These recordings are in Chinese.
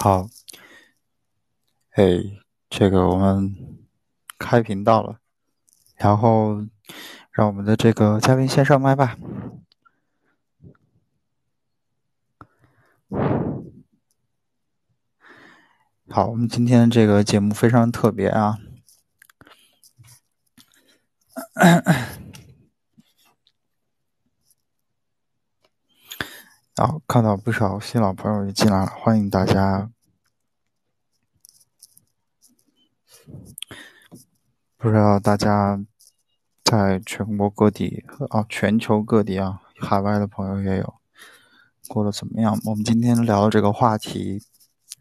好，哎，这个我们开频道了，然后让我们的这个嘉宾先上麦吧。好，我们今天这个节目非常特别啊。啊看到不少新老朋友也进来了，欢迎大家。不知道大家在全国各地和啊，全球各地啊，海外的朋友也有，过得怎么样？我们今天聊的这个话题，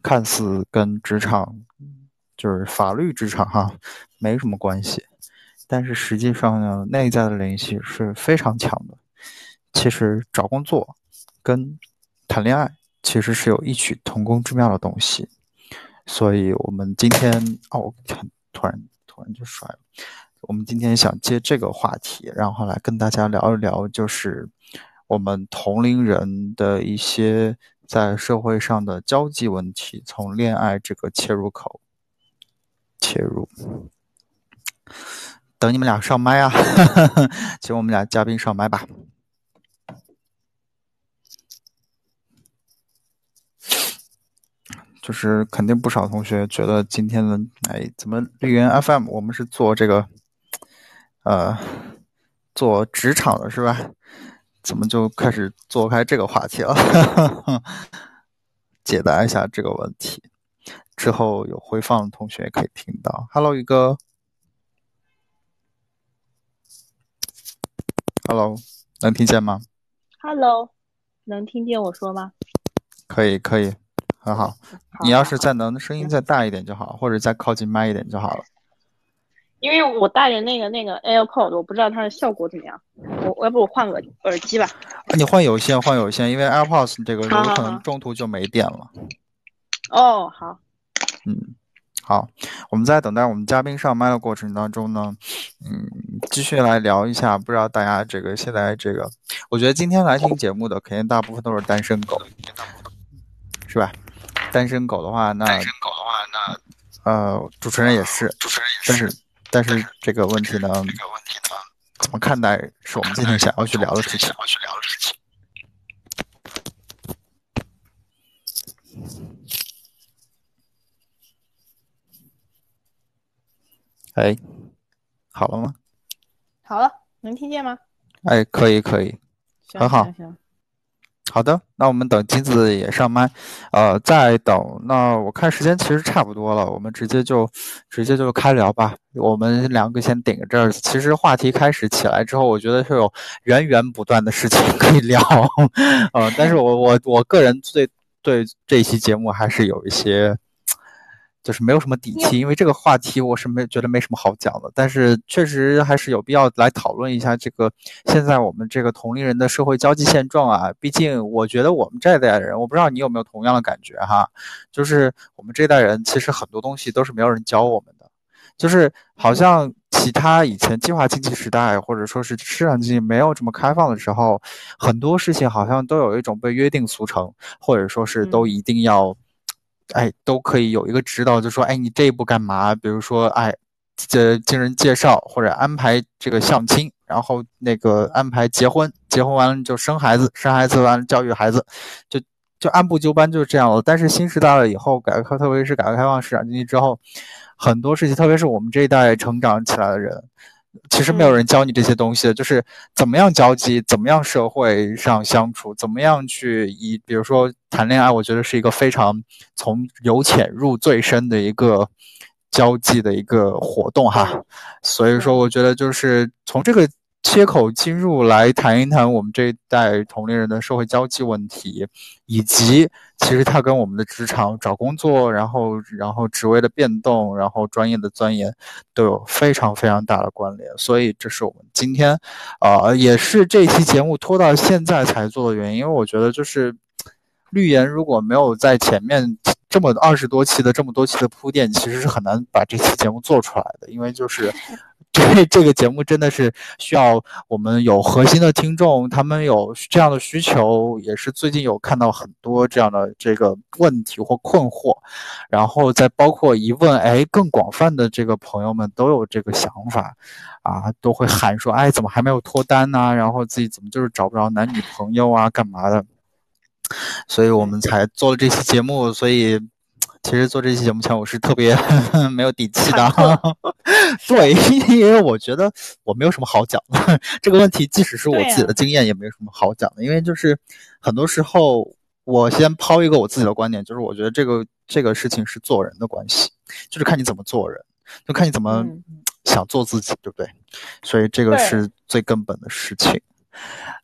看似跟职场，就是法律职场哈，没什么关系，但是实际上呢，内在的联系是非常强的。其实找工作。跟谈恋爱其实是有异曲同工之妙的东西，所以我们今天哦，突然突然就摔了。我们今天想接这个话题，然后来跟大家聊一聊，就是我们同龄人的一些在社会上的交际问题，从恋爱这个切入口切入。等你们俩上麦啊，请我们俩嘉宾上麦吧。就是肯定不少同学觉得今天的哎，怎么绿源 FM 我们是做这个，呃，做职场的是吧？怎么就开始做开这个话题了？解答一下这个问题，之后有回放的同学可以听到。Hello，宇哥，Hello，能听见吗？Hello，能听见我说吗？可以，可以。很好，你要是再能声音再大一点就好，或者再靠近麦一点就好了。因为我带着那个那个 AirPod，我不知道它的效果怎么样。我要不我换个耳机吧？你换有线，换有线，因为 AirPods 这个有可能中途就没电了。哦，好。嗯，好，我们在等待我们嘉宾上麦的过程当中呢，嗯，继续来聊一下。不知道大家这个现在这个，我觉得今天来听节目的肯定大部分都是单身狗，是吧？单身狗的话，那单身狗的话，那呃，主持人也是，主持人也是，但是但是这个问题呢，这个问题呢，怎么看待？是我们今天想要去聊的事情。想要去聊的事情。哎，好了吗？好了，能听见吗？哎，可以，可以，很好。好的，那我们等金子也上麦，呃，再等。那我看时间其实差不多了，我们直接就直接就开聊吧。我们两个先顶着这儿。其实话题开始起来之后，我觉得是有源源不断的事情可以聊，呃，但是我我我个人最对这期节目还是有一些。就是没有什么底气，因为这个话题我是没觉得没什么好讲的，但是确实还是有必要来讨论一下这个现在我们这个同龄人的社会交际现状啊。毕竟我觉得我们这一代人，我不知道你有没有同样的感觉哈，就是我们这代人其实很多东西都是没有人教我们的，就是好像其他以前计划经济时代或者说是市场经济没有这么开放的时候，很多事情好像都有一种被约定俗成，或者说是都一定要。哎，都可以有一个指导，就说，哎，你这一步干嘛？比如说，哎，这经人介绍或者安排这个相亲，然后那个安排结婚，结婚完了就生孩子，生孩子完了教育孩子，就就按部就班就是这样了。但是新时代了以后，改革特别是改革开放市场经济之后，很多事情，特别是我们这一代成长起来的人。其实没有人教你这些东西，就是怎么样交际，怎么样社会上相处，怎么样去以，比如说谈恋爱，我觉得是一个非常从由浅入最深的一个交际的一个活动哈。所以说，我觉得就是从这个。切口进入来谈一谈我们这一代同龄人的社会交际问题，以及其实它跟我们的职场找工作，然后然后职位的变动，然后专业的钻研都有非常非常大的关联。所以这是我们今天，呃，也是这期节目拖到现在才做的原因。因为我觉得就是绿岩如果没有在前面这么二十多期的这么多期的铺垫，其实是很难把这期节目做出来的。因为就是。这为这个节目真的是需要我们有核心的听众，他们有这样的需求，也是最近有看到很多这样的这个问题或困惑，然后再包括疑问，哎，更广泛的这个朋友们都有这个想法，啊，都会喊说，哎，怎么还没有脱单呢？然后自己怎么就是找不着男女朋友啊，干嘛的？所以我们才做了这期节目，所以。其实做这期节目前，我是特别 没有底气的。对，因为我觉得我没有什么好讲的。这个问题，即使是我自己的经验，也没有什么好讲的。因为就是很多时候，我先抛一个我自己的观点，就是我觉得这个这个事情是做人的关系，就是看你怎么做人，就看你怎么想做自己，对不对？所以这个是最根本的事情。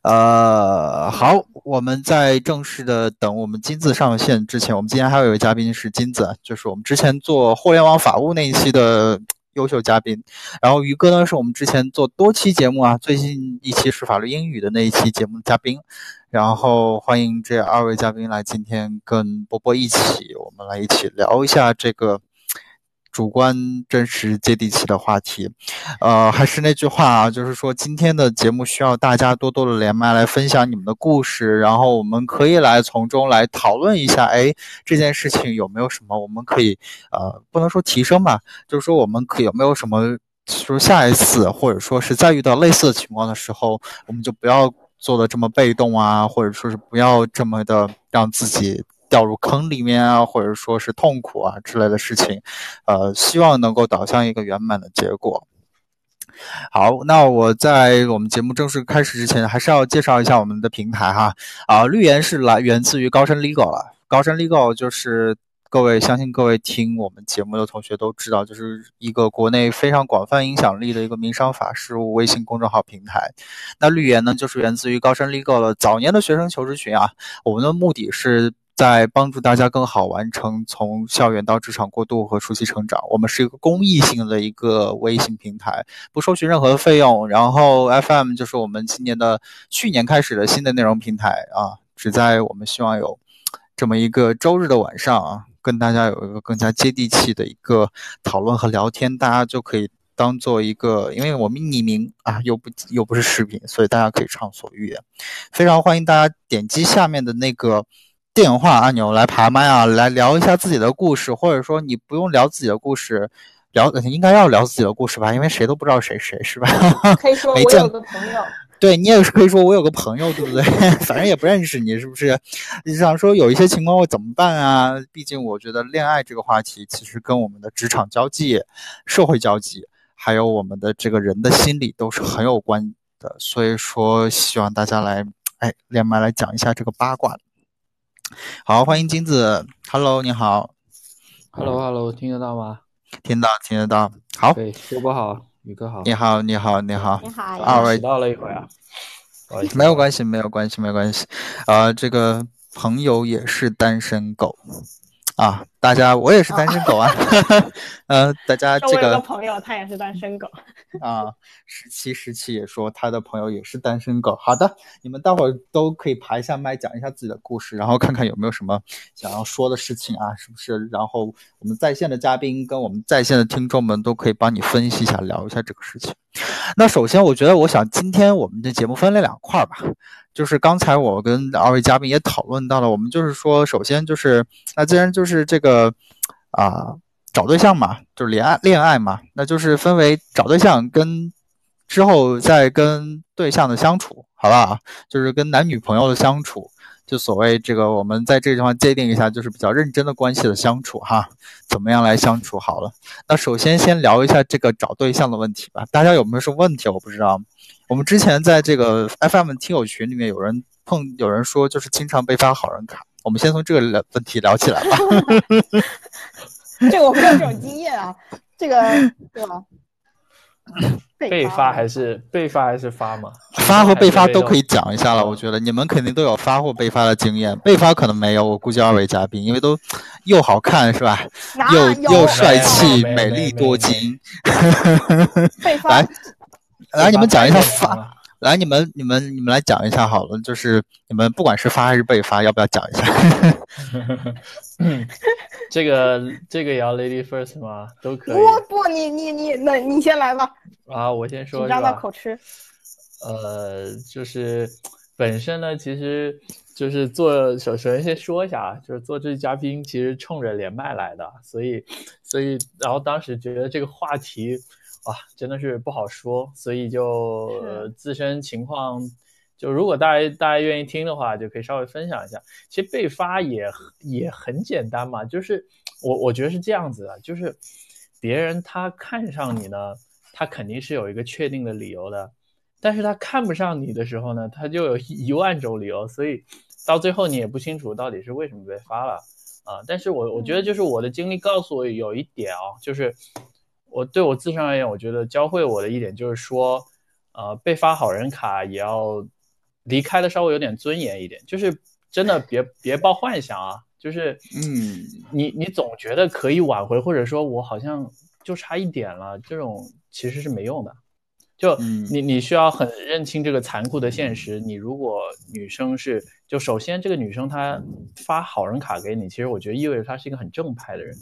呃，好，我们在正式的等我们金子上线之前，我们今天还有一位嘉宾是金子，就是我们之前做互联网法务那一期的优秀嘉宾。然后于哥呢，是我们之前做多期节目啊，最近一期是法律英语的那一期节目的嘉宾。然后欢迎这二位嘉宾来今天跟波波一起，我们来一起聊一下这个。主观、真实、接地气的话题，呃，还是那句话啊，就是说今天的节目需要大家多多的连麦来分享你们的故事，然后我们可以来从中来讨论一下，哎，这件事情有没有什么我们可以，呃，不能说提升吧，就是说我们可有没有什么，说下一次或者说是再遇到类似的情况的时候，我们就不要做的这么被动啊，或者说是不要这么的让自己。掉入坑里面啊，或者说是痛苦啊之类的事情，呃，希望能够导向一个圆满的结果。好，那我在我们节目正式开始之前，还是要介绍一下我们的平台哈。啊，绿源是来源自于高山 Legal 了，高山 Legal 就是各位相信各位听我们节目的同学都知道，就是一个国内非常广泛影响力的一个民商法事务微信公众号平台。那绿源呢，就是源自于高山 Legal 的早年的学生求职群啊。我们的目的是。在帮助大家更好完成从校园到职场过渡和初期成长。我们是一个公益性的一个微信平台，不收取任何的费用。然后 FM 就是我们今年的去年开始的新的内容平台啊，只在我们希望有这么一个周日的晚上啊，跟大家有一个更加接地气的一个讨论和聊天。大家就可以当做一个，因为我们匿名啊，又不又不是视频，所以大家可以畅所欲言。非常欢迎大家点击下面的那个。电话按钮来爬麦啊，来聊一下自己的故事，或者说你不用聊自己的故事，聊应该要聊自己的故事吧，因为谁都不知道谁谁是吧？可以说 我有个朋友，对你也是可以说我有个朋友，对不对？反正也不认识你，是不是？你想说有一些情况会怎么办啊？毕竟我觉得恋爱这个话题其实跟我们的职场交际、社会交际，还有我们的这个人的心理都是很有关的，所以说希望大家来哎连麦来讲一下这个八卦。好，欢迎金子。Hello，你好。Hello，Hello，听得到吗？听到，听得到。好，对，波波好，宇哥好。你好，你好，你好。你好。二位到了一会儿啊。没有关系，没有关系，没关系。啊，这个朋友也是单身狗。啊，大家，我也是单身狗啊。呃，大家这个朋友他也是单身狗。啊，十七十七也说他的朋友也是单身狗。好的，你们待会儿都可以排一下麦，讲一下自己的故事，然后看看有没有什么想要说的事情啊，是不是？然后我们在线的嘉宾跟我们在线的听众们都可以帮你分析一下，聊一下这个事情。那首先，我觉得我想今天我们的节目分了两块吧。就是刚才我跟二位嘉宾也讨论到了，我们就是说，首先就是那既然就是这个呃啊找对象嘛，就是恋爱恋爱嘛，那就是分为找对象跟之后再跟对象的相处，好不好？就是跟男女朋友的相处，就所谓这个我们在这个地方界定一下，就是比较认真的关系的相处哈，怎么样来相处好了？那首先先聊一下这个找对象的问题吧，大家有没有什么问题？我不知道。我们之前在这个 FM 听友群里面，有人碰有人说，就是经常被发好人卡。我们先从这个问题聊起来吧。这个我没有这种经验啊，这个 对吧？被发还是被发还是发吗？发和被发都可以讲一下了。我觉得你们肯定都有发或被发的经验，被发可能没有。我估计二位嘉宾因为都又好看是吧？又又帅气、美丽多金。被发。来，你们讲一下发。来，你们、你们、你们来讲一下好了。就是你们不管是发还是被发，要不要讲一下？这个这个也要 lady first 吗？都可以。不不，你你你，那你先来吧。啊，我先说。紧张到口吃。呃，就是本身呢，其实就是做首首先先说一下啊，就是做这期嘉宾其实冲着连麦来的，所以所以然后当时觉得这个话题啊真的是不好说，所以就自身情况。就如果大家大家愿意听的话，就可以稍微分享一下。其实被发也也很简单嘛，就是我我觉得是这样子的，就是别人他看上你呢，他肯定是有一个确定的理由的，但是他看不上你的时候呢，他就有一万种理由，所以到最后你也不清楚到底是为什么被发了啊。但是我我觉得就是我的经历告诉我有一点啊，就是我对我自身而言，我觉得教会我的一点就是说，呃，被发好人卡也要。离开的稍微有点尊严一点，就是真的别别抱幻想啊，就是嗯，你你总觉得可以挽回，或者说我好像就差一点了，这种其实是没用的。就你你需要很认清这个残酷的现实。你如果女生是，就首先这个女生她发好人卡给你，其实我觉得意味着她是一个很正派的人。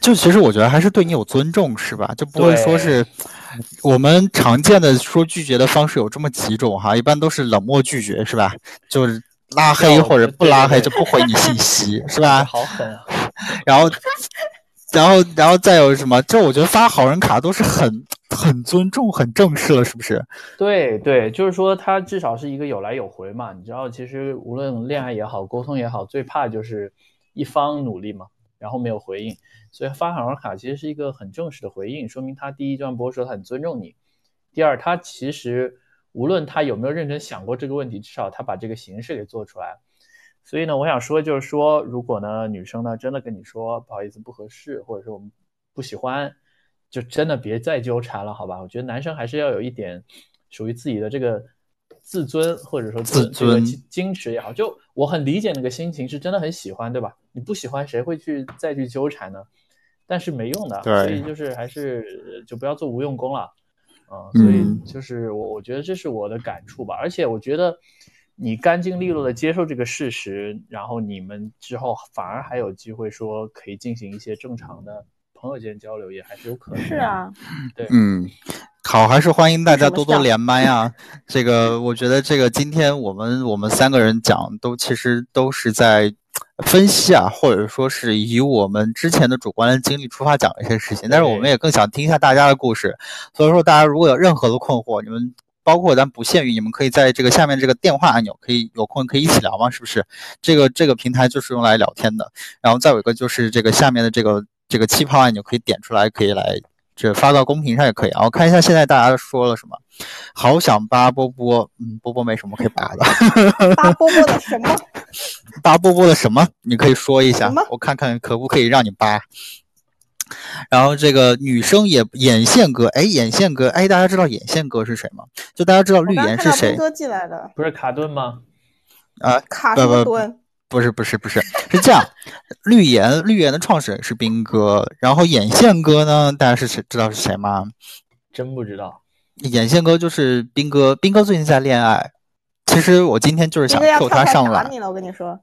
就其实我觉得还是对你有尊重，是吧？就不会说是我们常见的说拒绝的方式有这么几种哈，一般都是冷漠拒绝，是吧？就是拉黑或者不拉黑就不回你信息，是吧？好狠啊！然后。然后，然后再有什么？就我觉得发好人卡都是很很尊重、很正式了，是不是？对对，就是说他至少是一个有来有回嘛。你知道，其实无论恋爱也好，沟通也好，最怕就是一方努力嘛，然后没有回应。所以发好人卡其实是一个很正式的回应，说明他第一，段播说他很尊重你；第二，他其实无论他有没有认真想过这个问题，至少他把这个形式给做出来。所以呢，我想说，就是说，如果呢，女生呢真的跟你说不好意思不合适，或者说我们不喜欢，就真的别再纠缠了，好吧？我觉得男生还是要有一点属于自己的这个自尊，或者说自尊矜持也好。就我很理解那个心情，是真的很喜欢，对吧？你不喜欢，谁会去再去纠缠呢？但是没用的，所以就是还是就不要做无用功了，啊，所以就是我我觉得这是我的感触吧，而且我觉得。你干净利落的接受这个事实，然后你们之后反而还有机会说可以进行一些正常的朋友间交流，也还是有可能。是啊，对，嗯，好，还是欢迎大家多多连麦啊。这个我觉得这个今天我们我们三个人讲都其实都是在分析啊，或者说是以我们之前的主观的经历出发讲一些事情，但是我们也更想听一下大家的故事。所以说，大家如果有任何的困惑，你们。包括咱不限于你们可以在这个下面这个电话按钮，可以有空可以一起聊吗？是不是？这个这个平台就是用来聊天的。然后再有一个就是这个下面的这个这个气泡按钮可以点出来，可以来这发到公屏上也可以啊。我看一下现在大家说了什么，好想扒波波，嗯，波波没什么可以扒的。扒波波的什么？扒波波的什么？你可以说一下，我看看可不可以让你扒。然后这个女生也眼线哥，哎，眼线哥，哎，大家知道眼线哥是谁吗？就大家知道绿颜是谁？哥进来的，不是卡顿吗？啊，卡顿，不是不是不是，是这样，绿颜绿颜的创始人是兵哥，然后眼线哥呢，大家是谁知道是谁吗？真不知道，眼线哥就是兵哥，兵哥最近在恋爱，其实我今天就是想 Q 他上来，你了，我跟你说。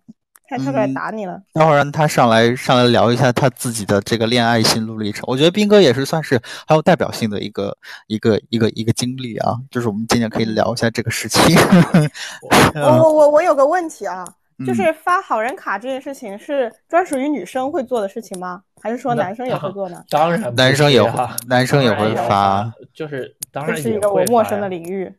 他跳出来打你了，待会儿让他上来上来聊一下他自己的这个恋爱心路历程。我觉得斌哥也是算是很有代表性的一个一个一个一个经历啊，就是我们今天可以聊一下这个事情。我我我我有个问题啊，就是发好人卡这件事情是专属于女生会做的事情吗？还是说男生也会做呢？当然，男生也会，男生也会发，就是当然这是一个我陌生的领域。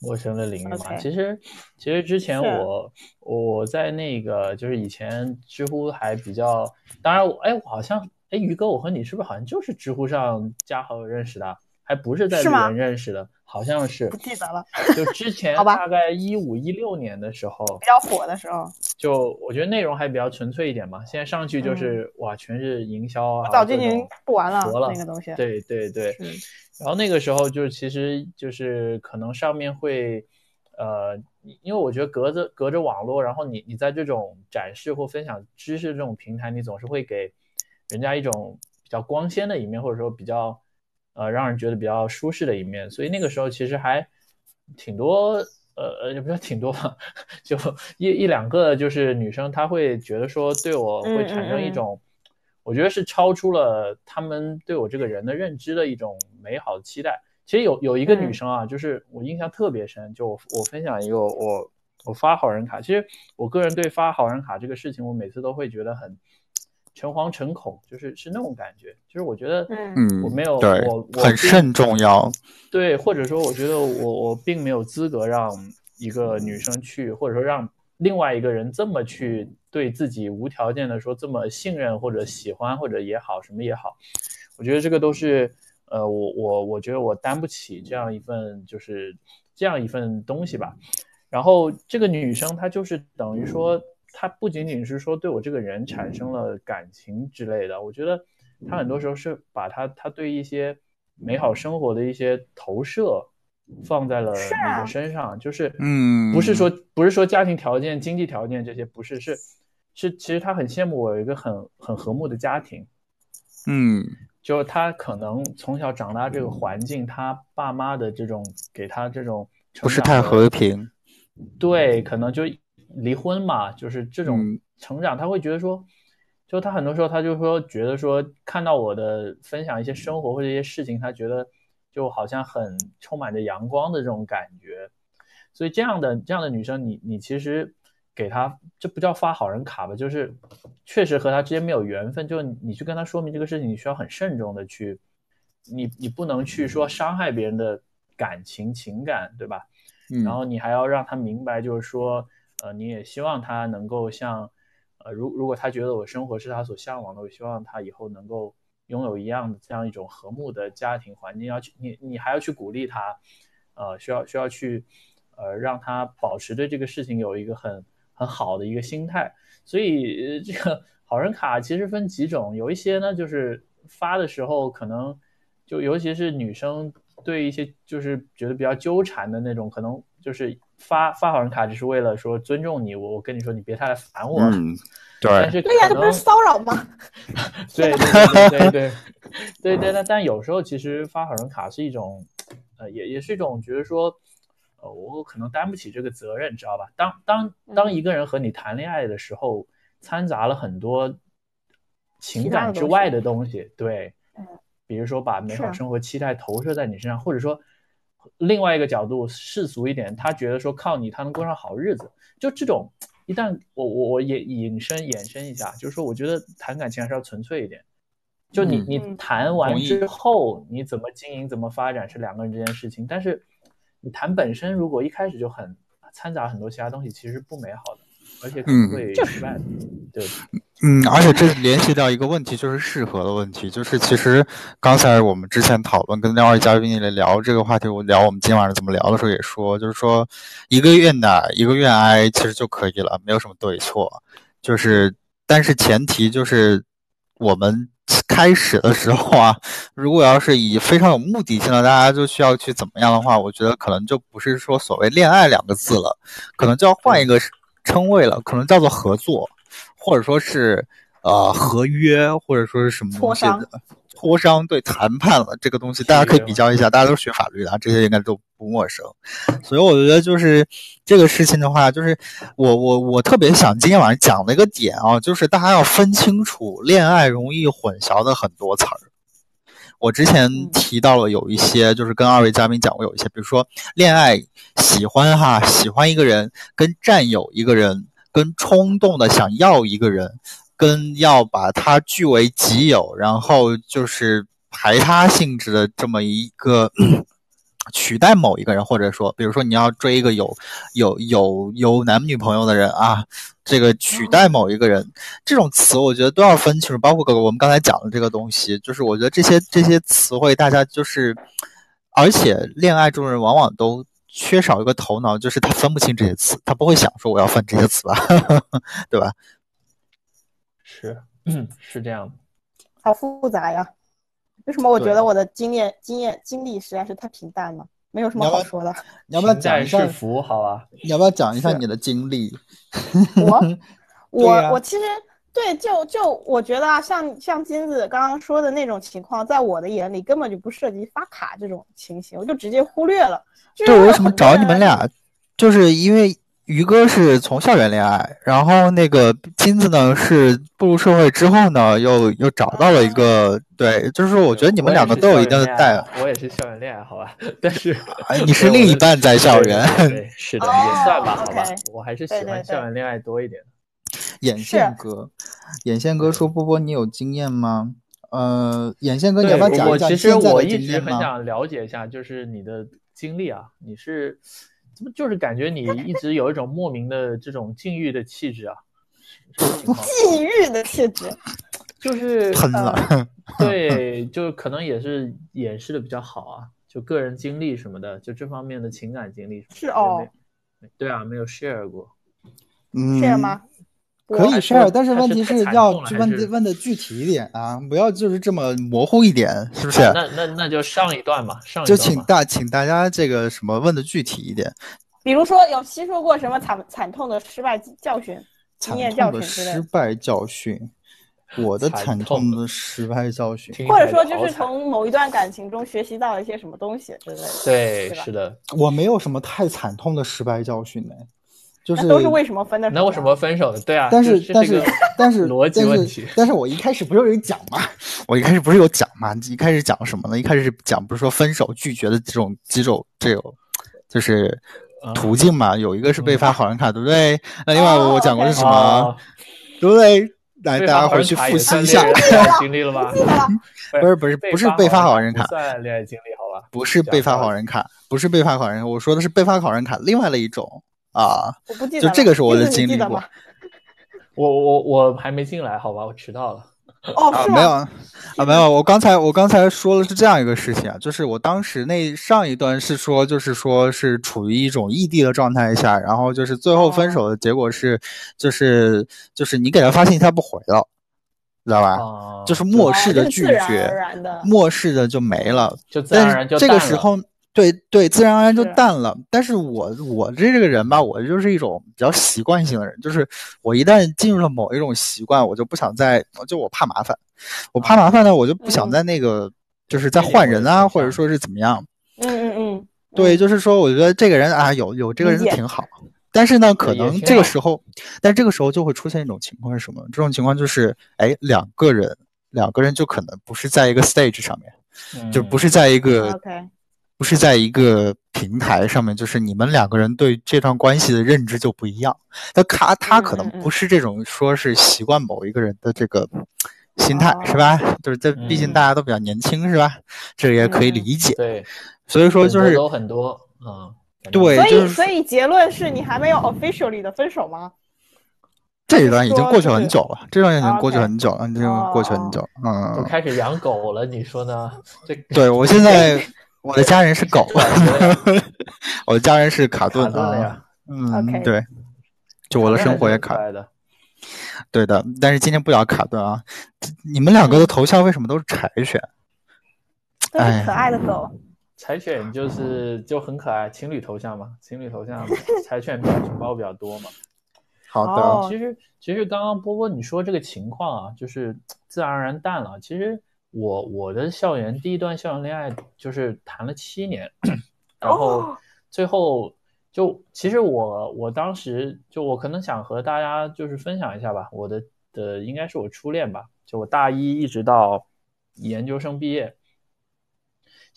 陌生的领域嘛，其实其实之前我我在那个就是以前知乎还比较，当然哎我好像哎于哥我和你是不是好像就是知乎上加好友认识的，还不是在里面认识的，好像是不记得了，就之 前大概一五一六年的时候比较火的时候，就我觉得内容还比较纯粹一点嘛，现在上去就是哇全是营销啊，早就已经不玩了那个东西，对对对。然后那个时候就是，其实就是可能上面会，呃，因为我觉得隔着隔着网络，然后你你在这种展示或分享知识这种平台，你总是会给人家一种比较光鲜的一面，或者说比较呃让人觉得比较舒适的一面。所以那个时候其实还挺多，呃呃，也不是挺多吧，就一一两个就是女生，她会觉得说对我会产生一种。我觉得是超出了他们对我这个人的认知的一种美好的期待。其实有有一个女生啊，就是我印象特别深，就我我分享一个我我发好人卡，其实我个人对发好人卡这个事情，我每次都会觉得很诚惶诚恐，就是是那种感觉，就是我觉得嗯。我没有我我很慎重要。对，或者说我觉得我我并没有资格让一个女生去，或者说让另外一个人这么去对自己无条件的说这么信任或者喜欢或者也好什么也好，我觉得这个都是。呃，我我我觉得我担不起这样一份就是这样一份东西吧。然后这个女生她就是等于说，她不仅仅是说对我这个人产生了感情之类的，我觉得她很多时候是把她她对一些美好生活的一些投射放在了你的身上，就是嗯，不是说不是说家庭条件、经济条件这些不是，是是其实他很羡慕我有一个很很和睦的家庭，嗯。就是他可能从小长大这个环境，他爸妈的这种给他这种不是太和平，对，可能就离婚嘛，就是这种成长，他会觉得说，就他很多时候他就说觉得说看到我的分享一些生活或者一些事情，他觉得就好像很充满着阳光的这种感觉，所以这样的这样的女生，你你其实。给她，这不叫发好人卡吧？就是确实和她之间没有缘分。就你去跟她说明这个事情，你需要很慎重的去，你你不能去说伤害别人的感情情感，对吧？嗯。然后你还要让她明白，就是说，呃，你也希望她能够像，呃，如如果她觉得我生活是她所向往的，我希望她以后能够拥有一样的这样一种和睦的家庭环境。要去你你还要去鼓励他，呃，需要需要去，呃，让他保持对这个事情有一个很。很好的一个心态，所以这个好人卡其实分几种，有一些呢就是发的时候可能就尤其是女生对一些就是觉得比较纠缠的那种，可能就是发发好人卡只是为了说尊重你，我我跟你说你别太来烦我，嗯，对，但是对呀，这不是骚扰吗？对对对对对对对，但但有时候其实发好人卡是一种，呃，也也是一种觉得说。呃，我可能担不起这个责任，知道吧？当当当一个人和你谈恋爱的时候，掺杂了很多情感之外的东西，对，比如说把美好生活期待投射在你身上，或者说另外一个角度世俗一点，他觉得说靠你他能过上好日子，就这种一旦我我我也引申衍生一下，就是说我觉得谈感情还是要纯粹一点，就你你谈完之后你怎么经营怎么发展是两个人这件事情，但是。你谈本身，如果一开始就很掺杂很多其他东西，其实不美好的，而且可能会失败的。对，嗯，而且这联系到一个问题，就是适合的问题。就是其实刚才我们之前讨论跟两位嘉宾来聊这个话题，我聊我们今晚上怎么聊的时候也说，就是说一个愿打一个愿挨，其实就可以了，没有什么对错。就是，但是前提就是我们。开始的时候啊，如果要是以非常有目的性的，大家就需要去怎么样的话，我觉得可能就不是说所谓恋爱两个字了，可能就要换一个称谓了，可能叫做合作，或者说是呃合约，或者说是什么东西的。磋商对谈判了这个东西，大家可以比较一下，大家都是学法律的，这些应该都不陌生。所以我觉得就是这个事情的话，就是我我我特别想今天晚上讲的一个点啊，就是大家要分清楚恋爱容易混淆的很多词儿。我之前提到了有一些，就是跟二位嘉宾讲过有一些，比如说恋爱喜欢哈喜欢一个人，跟占有一个人，跟冲动的想要一个人。跟要把他据为己有，然后就是排他性质的这么一个取代某一个人，或者说，比如说你要追一个有有有有男女朋友的人啊，这个取代某一个人，这种词我觉得都要分清楚。包括我们刚才讲的这个东西，就是我觉得这些这些词汇，大家就是，而且恋爱中人往往都缺少一个头脑，就是他分不清这些词，他不会想说我要分这些词吧，对吧？是，嗯，是这样的，好复杂呀。为什么我觉得我的经验、经验、经历实在是太平淡了，没有什么好说的。你要不要讲一下？福好啊。你要不要讲一下你的经历？我，我，我其实对，就就我觉得啊，像像金子刚刚说的那种情况，在我的眼里根本就不涉及发卡这种情形，我就直接忽略了。对，我为什么找你们俩？就是因为。于哥是从校园恋爱，然后那个金子呢是步入社会之后呢，又又找到了一个，对，就是说我觉得你们两个都有一定的代。我也是校园恋爱，好吧，但是哎你是另一半在校园，对，是的，也算吧，好吧，我还是喜欢校园恋爱多一点。眼线哥，眼线哥说：“波波，你有经验吗？”呃，眼线哥，你要不要讲一讲？其实我一直很想了解一下，就是你的经历啊，你是。怎么就是感觉你一直有一种莫名的这种禁欲的气质啊？禁欲的气质，就是喷了。对，就可能也是掩饰的比较好啊，就个人经历什么的，就这方面的情感经历是哦。对啊，没有 share 过。嗯，share 吗？可以 share，但是问题是要问问的具体一点啊，不要就是这么模糊一点，是不是？那那那就上一段嘛，上一段就请大请大家这个什么问的具体一点。比如说有吸收过什么惨惨痛的失败教训、经验教训失败教训，我的惨痛的失败教训，或者说就是从某一段感情中学习到了一些什么东西之类的。对，是的，我没有什么太惨痛的失败教训呢。就是都是为什么分的？那为什么分手的？对啊，但是但是 但是逻辑问题。但是我一开始不是有讲吗？我一开始不是有讲吗？一开始讲什么呢？一开始是讲不是说分手拒绝的这种几种这种就是途径嘛？有一个是被发好人卡，对不对？那另外我讲过是什么？对不对？来，大家回去复习一下。经历了吗？不是不是不是被发好人卡，算恋爱经历好吧？不是被发好人卡，不是被发好人，我说的是被发好人卡，另外的一种。啊，我不记得，就这个是我的经历过。我我我还没进来，好吧，我迟到了。哦，没有啊，没有。我刚才我刚才说的是这样一个事情啊，就是我当时那上一段是说，就是说是处于一种异地的状态下，然后就是最后分手的结果是，就是就是你给他发信息他不回了，知道吧？就是漠视的拒绝，漠视的就没了，就自然而然就这个时候。对对，自然而然就淡了。但是我我这这个人吧，我就是一种比较习惯性的人，就是我一旦进入了某一种习惯，我就不想再，就我怕麻烦，我怕麻烦呢，我就不想在那个，就是在换人啊，或者说是怎么样。嗯嗯嗯。对，就是说，我觉得这个人啊，有有这个人挺好，但是呢，可能这个时候，但这个时候就会出现一种情况是什么？这种情况就是，哎，两个人，两个人就可能不是在一个 stage 上面，就不是在一个。不是在一个平台上面，就是你们两个人对这段关系的认知就不一样。那他他可能不是这种，说是习惯某一个人的这个心态，是吧？就是这毕竟大家都比较年轻，是吧？这个也可以理解。对，所以说就是有很多，嗯，对。所以所以结论是你还没有 officially 的分手吗？这一段已经过去很久了，这段已经过去很久了，已经过去很久。嗯，都开始养狗了，你说呢？这对我现在。我的家人是狗，我的家人是卡顿啊，嗯，对，就我的生活也卡的，对的。但是今天不聊卡顿啊，你们两个的头像为什么都是柴犬？都是可爱的狗。柴犬就是就很可爱，情侣头像嘛，情侣头像，柴犬表情包比较多嘛。好的，其实其实刚刚波波你说这个情况啊，就是自然而然淡了，其实。我我的校园第一段校园恋爱就是谈了七年，然后最后就其实我我当时就我可能想和大家就是分享一下吧，我的的应该是我初恋吧，就我大一一直到研究生毕业。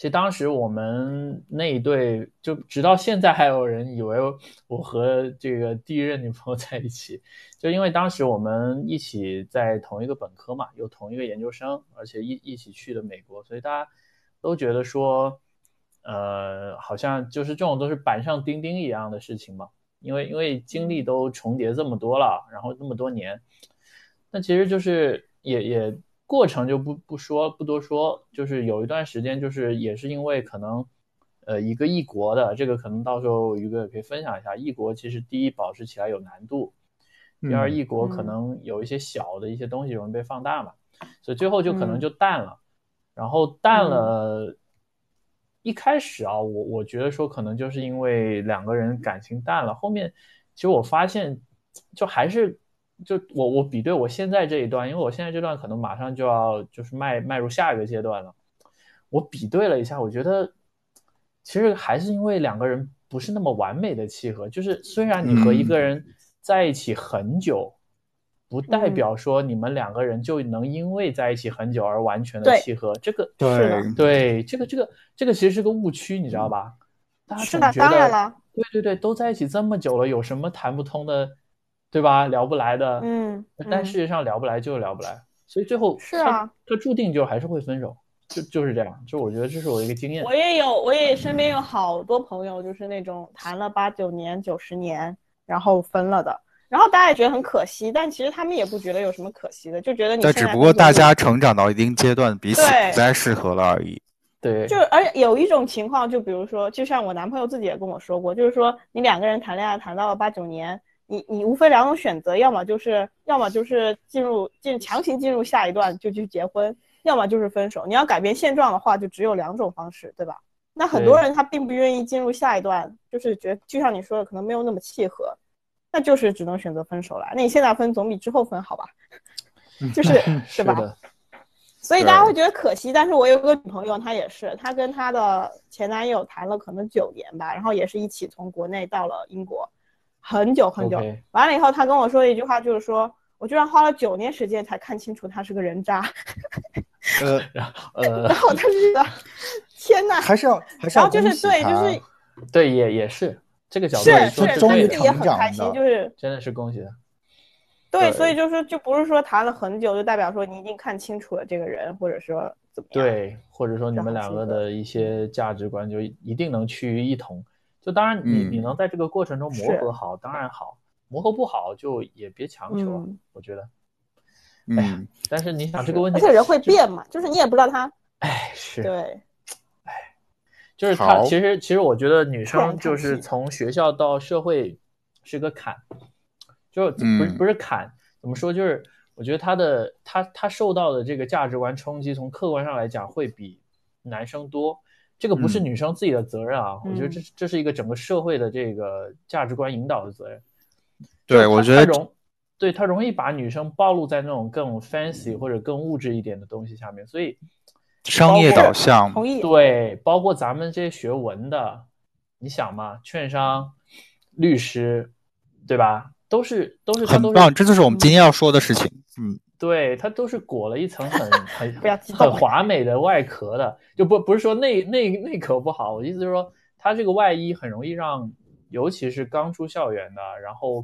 其实当时我们那一对，就直到现在还有人以为我和这个第一任女朋友在一起，就因为当时我们一起在同一个本科嘛，有同一个研究生，而且一一起去的美国，所以大家都觉得说，呃，好像就是这种都是板上钉钉一样的事情嘛，因为因为经历都重叠这么多了，然后这么多年，那其实就是也也。过程就不不说不多说，就是有一段时间，就是也是因为可能，呃，一个异国的这个可能到时候宇哥也可以分享一下。异国其实第一保持起来有难度，第二异国可能有一些小的一些东西容易被放大嘛，所以最后就可能就淡了。然后淡了，一开始啊，我我觉得说可能就是因为两个人感情淡了，后面其实我发现就还是。就我我比对我现在这一段，因为我现在这段可能马上就要就是迈迈入下一个阶段了。我比对了一下，我觉得其实还是因为两个人不是那么完美的契合。就是虽然你和一个人在一起很久，不代表说你们两个人就能因为在一起很久而完全的契合。这个对对，这个这个这个其实是个误区，你知道吧？是的，当然了。对对对，都在一起这么久了，有什么谈不通的，对吧？聊不来的，嗯。但事实上聊不来就聊不来，所以最后是啊，他注定就还是会分手，就就是这样。就我觉得这是我一个经验。我也有，我也身边有好多朋友，就是那种谈了八九年、九十年，然后分了的。然后大家也觉得很可惜，但其实他们也不觉得有什么可惜的，就觉得你。但只不过大家成长到一定阶段，彼此不再适合了而已。对，就而且有一种情况，就比如说，就像我男朋友自己也跟我说过，就是说你两个人谈恋爱谈到了八九年，你你无非两种选择，要么就是要么就是进入进强行进入下一段就去结婚，要么就是分手。你要改变现状的话，就只有两种方式，对吧？那很多人他并不愿意进入下一段，就是觉就像你说的，可能没有那么契合，那就是只能选择分手了。那你现在分总比之后分好吧？就是 是吧？所以大家会觉得可惜，但是我有个女朋友，她也是，她跟她的前男友谈了可能九年吧，然后也是一起从国内到了英国，很久很久。完了以后，他跟我说一句话，就是说，我居然花了九年时间才看清楚他是个人渣。呃 呃，然后他就觉得，天哪，还是要还是要然后就是对，就是对，也也是这个角度是是，终于也很开心，就是真的是恭喜他。对，所以就是就不是说谈了很久就代表说你已经看清楚了这个人，或者说怎么样？对，或者说你们两个的一些价值观就一定能趋于一同。就当然你你能在这个过程中磨合好，当然好；磨合不好就也别强求。我觉得，哎呀，但是你想这个问题，而且人会变嘛，就是你也不知道他。哎，是。对。哎，就是他其实其实我觉得女生就是从学校到社会是个坎。就不是不是坎，怎么说？就是我觉得她的她她受到的这个价值观冲击，从客观上来讲会比男生多。这个不是女生自己的责任啊，我觉得这这是一个整个社会的这个价值观引导的责任。对，我觉得容对他容易把女生暴露在那种更 fancy 或者更物质一点的东西下面，所以商业导向。同意。对，包括咱们这些学文的，你想嘛，券商、律师，对吧？都是都是很棒，这就是我们今天要说的事情。嗯，对，它都是裹了一层很 很很华美的外壳的，就不不是说内内内壳不好，我意思是说，它这个外衣很容易让，尤其是刚出校园的，然后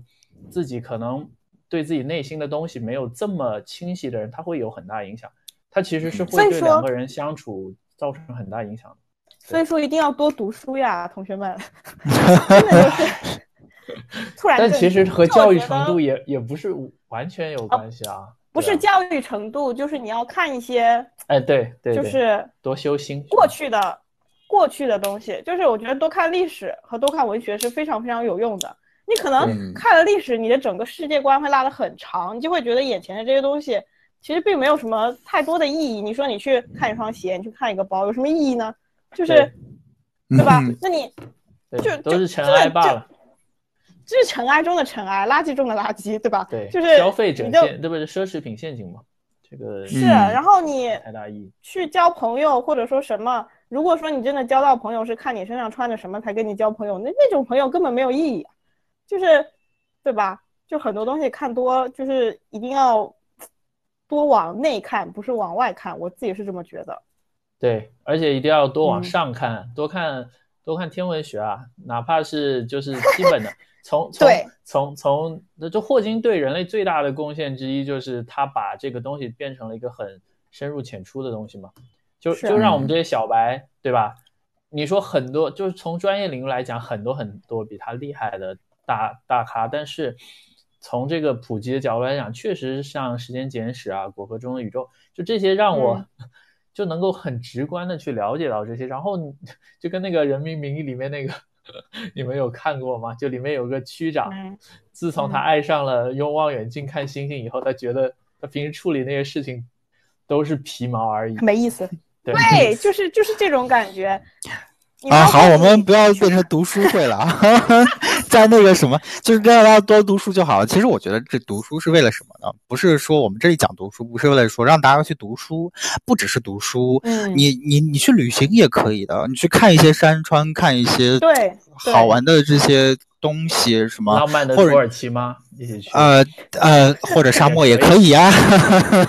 自己可能对自己内心的东西没有这么清晰的人，他会有很大影响。他其实是会对两个人相处造成很大影响的。所以说一定要多读书呀，同学们。真的就是。突然，但其实和教育程度也也不是完全有关系啊。不是教育程度，就是你要看一些，哎，对对，就是多修心。过去的过去的东西，就是我觉得多看历史和多看文学是非常非常有用的。你可能看了历史，你的整个世界观会拉得很长，你就会觉得眼前的这些东西其实并没有什么太多的意义。你说你去看一双鞋，你去看一个包，有什么意义呢？就是，对吧？那你就都是尘埃罢了。这是尘埃中的尘埃，垃圾中的垃圾，对吧？对，就是消费者陷，对不对？奢侈品陷阱嘛，这个是。然后你太大意义去交朋友，或者说什么？如果说你真的交到朋友是看你身上穿着什么才跟你交朋友，那那种朋友根本没有意义，就是，对吧？就很多东西看多，就是一定要多往内看，不是往外看。我自己是这么觉得。对，而且一定要多往上看，多看多看天文学啊，哪怕是就是基本的。从从从从，那就霍金对人类最大的贡献之一，就是他把这个东西变成了一个很深入浅出的东西嘛，就就让我们这些小白，对吧？你说很多，就是从专业领域来讲，很多很多比他厉害的大大咖，但是从这个普及的角度来讲，确实像《时间简史》啊，《果壳中的宇宙》，就这些让我 就能够很直观的去了解到这些，然后就跟那个《人民名义》里面那个。你们有看过吗？就里面有个区长，自从他爱上了用望远镜看星星以后，他觉得他平时处理那些事情都是皮毛而已，没意思。对，就是就是这种感觉。啊，好，我们不要变成读书会了啊，在那个什么，就是让大家多读书就好了。其实我觉得这读书是为了什么呢？不是说我们这里讲读书，不是为了说让大家去读书，不只是读书，嗯，你你你去旅行也可以的，你去看一些山川，看一些对好玩的这些东西，什么浪漫的土耳其吗？一起去？呃呃，或者沙漠也可以啊。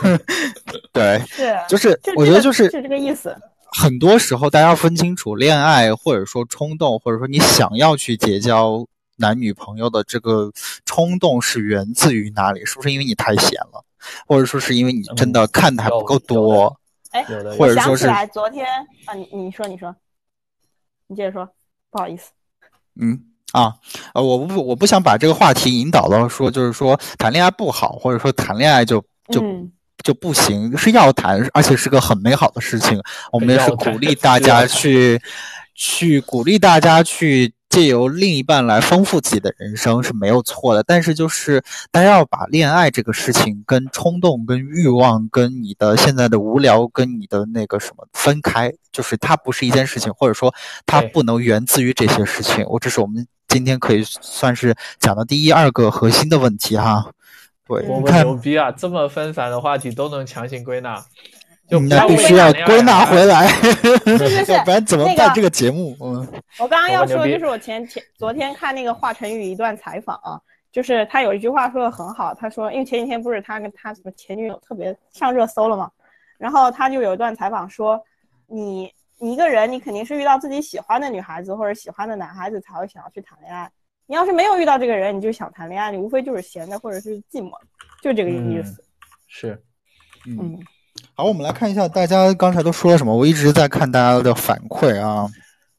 对，是，就是我觉得就是是这个意思。很多时候，大家要分清楚，恋爱或者说冲动，或者说你想要去结交男女朋友的这个冲动是源自于哪里？是不是因为你太闲了，或者说是因为你真的看的还不够多？哎，或者说是昨天啊，你你说你说，你接着说，不好意思。嗯啊呃，我不我不想把这个话题引导到说，就是说谈恋爱不好，或者说谈恋爱就就。就不行，是要谈，而且是个很美好的事情。我们也是鼓励大家去，去鼓励大家去借由另一半来丰富自己的人生是没有错的。但是就是大家要把恋爱这个事情跟冲动、跟欲望、跟你的现在的无聊、跟你的那个什么分开，就是它不是一件事情，或者说它不能源自于这些事情。我这是我们今天可以算是讲的第一、二个核心的问题哈。对，我们牛逼啊！这么分散的话题都能强行归纳，就必须要归纳回来，要不然怎么办这个节目？嗯，我刚刚要说，就是我前前昨天看那个华晨宇一段采访啊，就是他有一句话说的很好，他说，因为前几天不是他跟他什么前女友特别上热搜了嘛，然后他就有一段采访说，你你一个人，你肯定是遇到自己喜欢的女孩子或者喜欢的男孩子才会想要去谈恋爱。你要是没有遇到这个人，你就想谈恋爱，你无非就是闲的或者是寂寞，就这个意思。是，嗯，好，我们来看一下大家刚才都说了什么。我一直在看大家的反馈啊。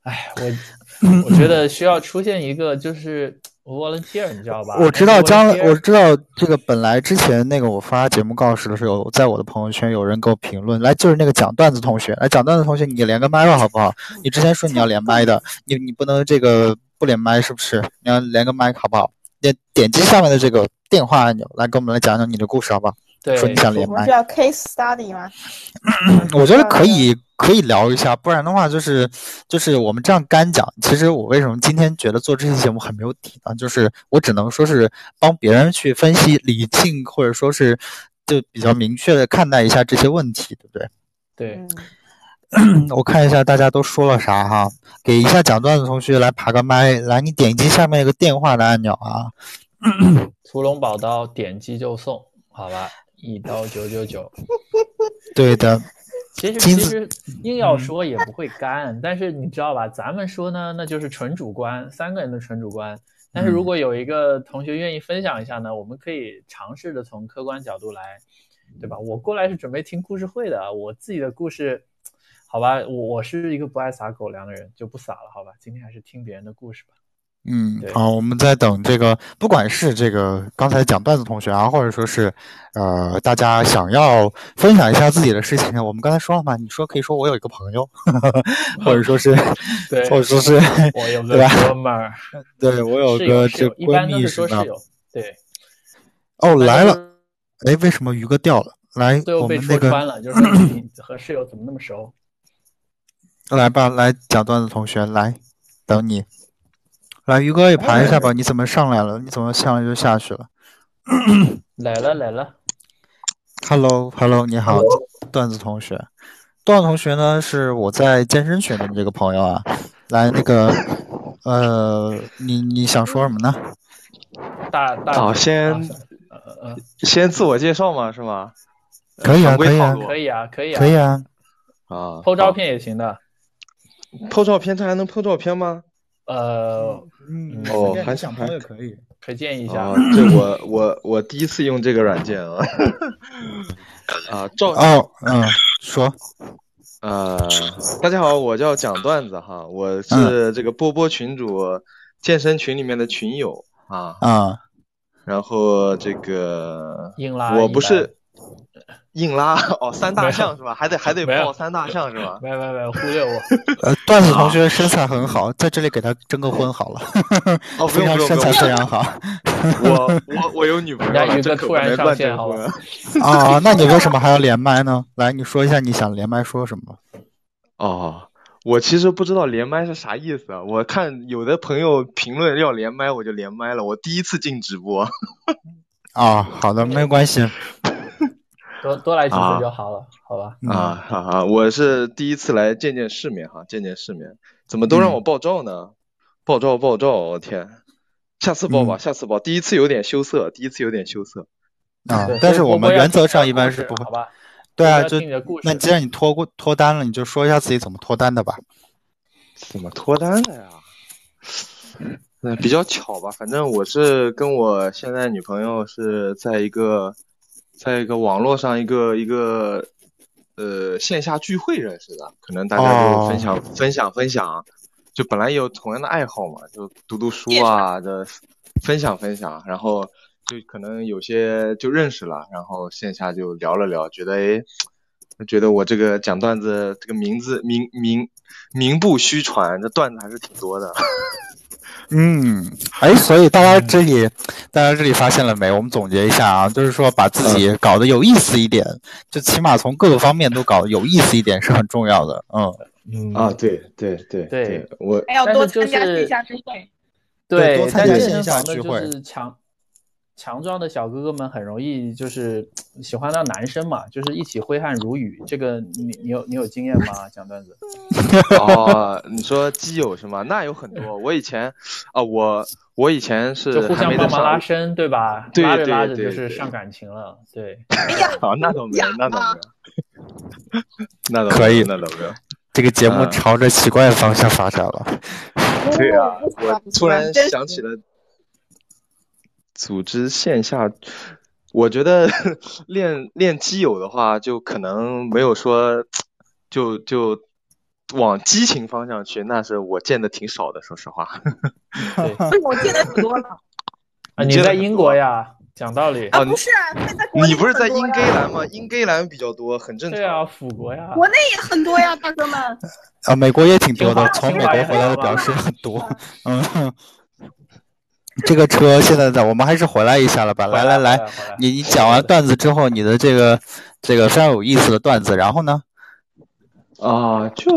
哎，我我觉得需要出现一个就是 volunteer，你知道吧？我知道将我知道这个本来之前那个我发节目告示的时候，在我的朋友圈有人给我评论，来就是那个讲段子同学，来讲段子同学，你连个麦吧好不好？你之前说你要连麦的，你你不能这个。不连麦是不是？你要连个麦好不好？点点击下面的这个电话按钮，来跟我们来讲讲你的故事好不好？对，说你想连麦。叫 case study 吗？我觉得可以，可以聊一下。不然的话，就是就是我们这样干讲。其实我为什么今天觉得做这期节目很没有底呢？就是我只能说是帮别人去分析、理性，或者说是就比较明确的看待一下这些问题，对不对？对。我看一下大家都说了啥哈，给一下讲段子同学来爬个麦，来你点击下面一个电话的按钮啊，屠龙宝刀点击就送，好吧，一刀九九九。对的，其实其实硬要说也不会干，但是你知道吧，咱们说呢，那就是纯主观，三个人的纯主观。但是如果有一个同学愿意分享一下呢，我们可以尝试着从客观角度来，对吧？我过来是准备听故事会的，我自己的故事。好吧，我我是一个不爱撒狗粮的人，就不撒了。好吧，今天还是听别人的故事吧。嗯，好，我们在等这个，不管是这个刚才讲段子同学啊，或者说是呃，大家想要分享一下自己的事情，我们刚才说了嘛，你说可以说我有一个朋友，或者说是，对，或者说是我有个哥们儿，对我有个这闺蜜是吧？对。哦，来了，哎，为什么鱼哥掉了？来，我们那个就是和室友怎么那么熟？来吧，来讲段子，同学来等你。来，于哥也盘一下吧。你怎么上来了？你怎么上来就下去了？来了来了。Hello，Hello，你好，段子同学。段子同学呢，是我在健身群的这个朋友啊。来，那个，呃，你你想说什么呢？大大好，先呃先自我介绍嘛，是吗？可以啊，可以啊，可以啊，可以啊，可以啊。啊，po 照片也行的。PO 照片，他还能 PO 照片吗？呃，嗯，哦，还想也可以，推荐一下。这我我我第一次用这个软件啊。啊，照哦，嗯，说，呃，大家好，我叫讲段子哈，我是这个波波群主健身群里面的群友啊啊，然后这个硬拉，我不是。硬拉哦，三大项是吧？还得还得报三大项是吧？没有没没，忽略我。呃，段子同学身材很好，在这里给他征个婚好了。哦，非常身材非常好。我我我有女朋友，一个突然上线好了。啊，那你为什么还要连麦呢？来，你说一下你想连麦说什么？哦，我其实不知道连麦是啥意思啊。我看有的朋友评论要连麦，我就连麦了。我第一次进直播。啊，好的，没有关系。多多来几次就好了，好吧？啊，好好，我是第一次来见见世面哈，见见世面。怎么都让我爆照呢？爆照爆照，我天！下次报吧，下次报。第一次有点羞涩，第一次有点羞涩。啊，但是我们原则上一般是不会。好吧。对啊，就那既然你脱过脱单了，你就说一下自己怎么脱单的吧。怎么脱单的呀？嗯，比较巧吧，反正我是跟我现在女朋友是在一个，在一个网络上一个一个呃线下聚会认识的，可能大家就分享分享分享，就本来有同样的爱好嘛，就读读书啊的，分享分享，然后就可能有些就认识了，然后线下就聊了聊，觉得哎，觉得我这个讲段子这个名字名名名不虚传，这段子还是挺多的。嗯，哎，所以大家这里，大家这里发现了没？我们总结一下啊，就是说把自己搞得有意思一点，就起码从各个方面都搞得有意思一点是很重要的。嗯嗯啊，对对对对，我还要多参加线下聚会，对，多参加线下聚会是。强壮的小哥哥们很容易就是喜欢到男生嘛，就是一起挥汗如雨。这个你你有你有经验吗？讲段子？哦，你说基友是吗？那有很多。我以前啊，我我以前是就互相帮忙拉伸，对吧？对拉着拉着就是上感情了。对。好，那倒没有，那倒没有。那倒可以，那倒没有。这个节目朝着奇怪的方向发展了。对啊，我突然想起了。组织线下，我觉得 练练基友的话，就可能没有说，就就往激情方向去，那是我见的挺少的，说实话。对，我见的很多了。啊，你在英国呀？讲道理啊，不是啊，你不是在英格兰吗？英格兰比较多，很正常。对啊，辅国呀。国内也很多呀，大哥们。啊，美国也挺多的，从美国回来的表示很多。嗯。这个车现在在，我们还是回来一下了吧。来来来，你你讲完段子之后，你的这个这个非常有意思的段子，然后呢？啊，就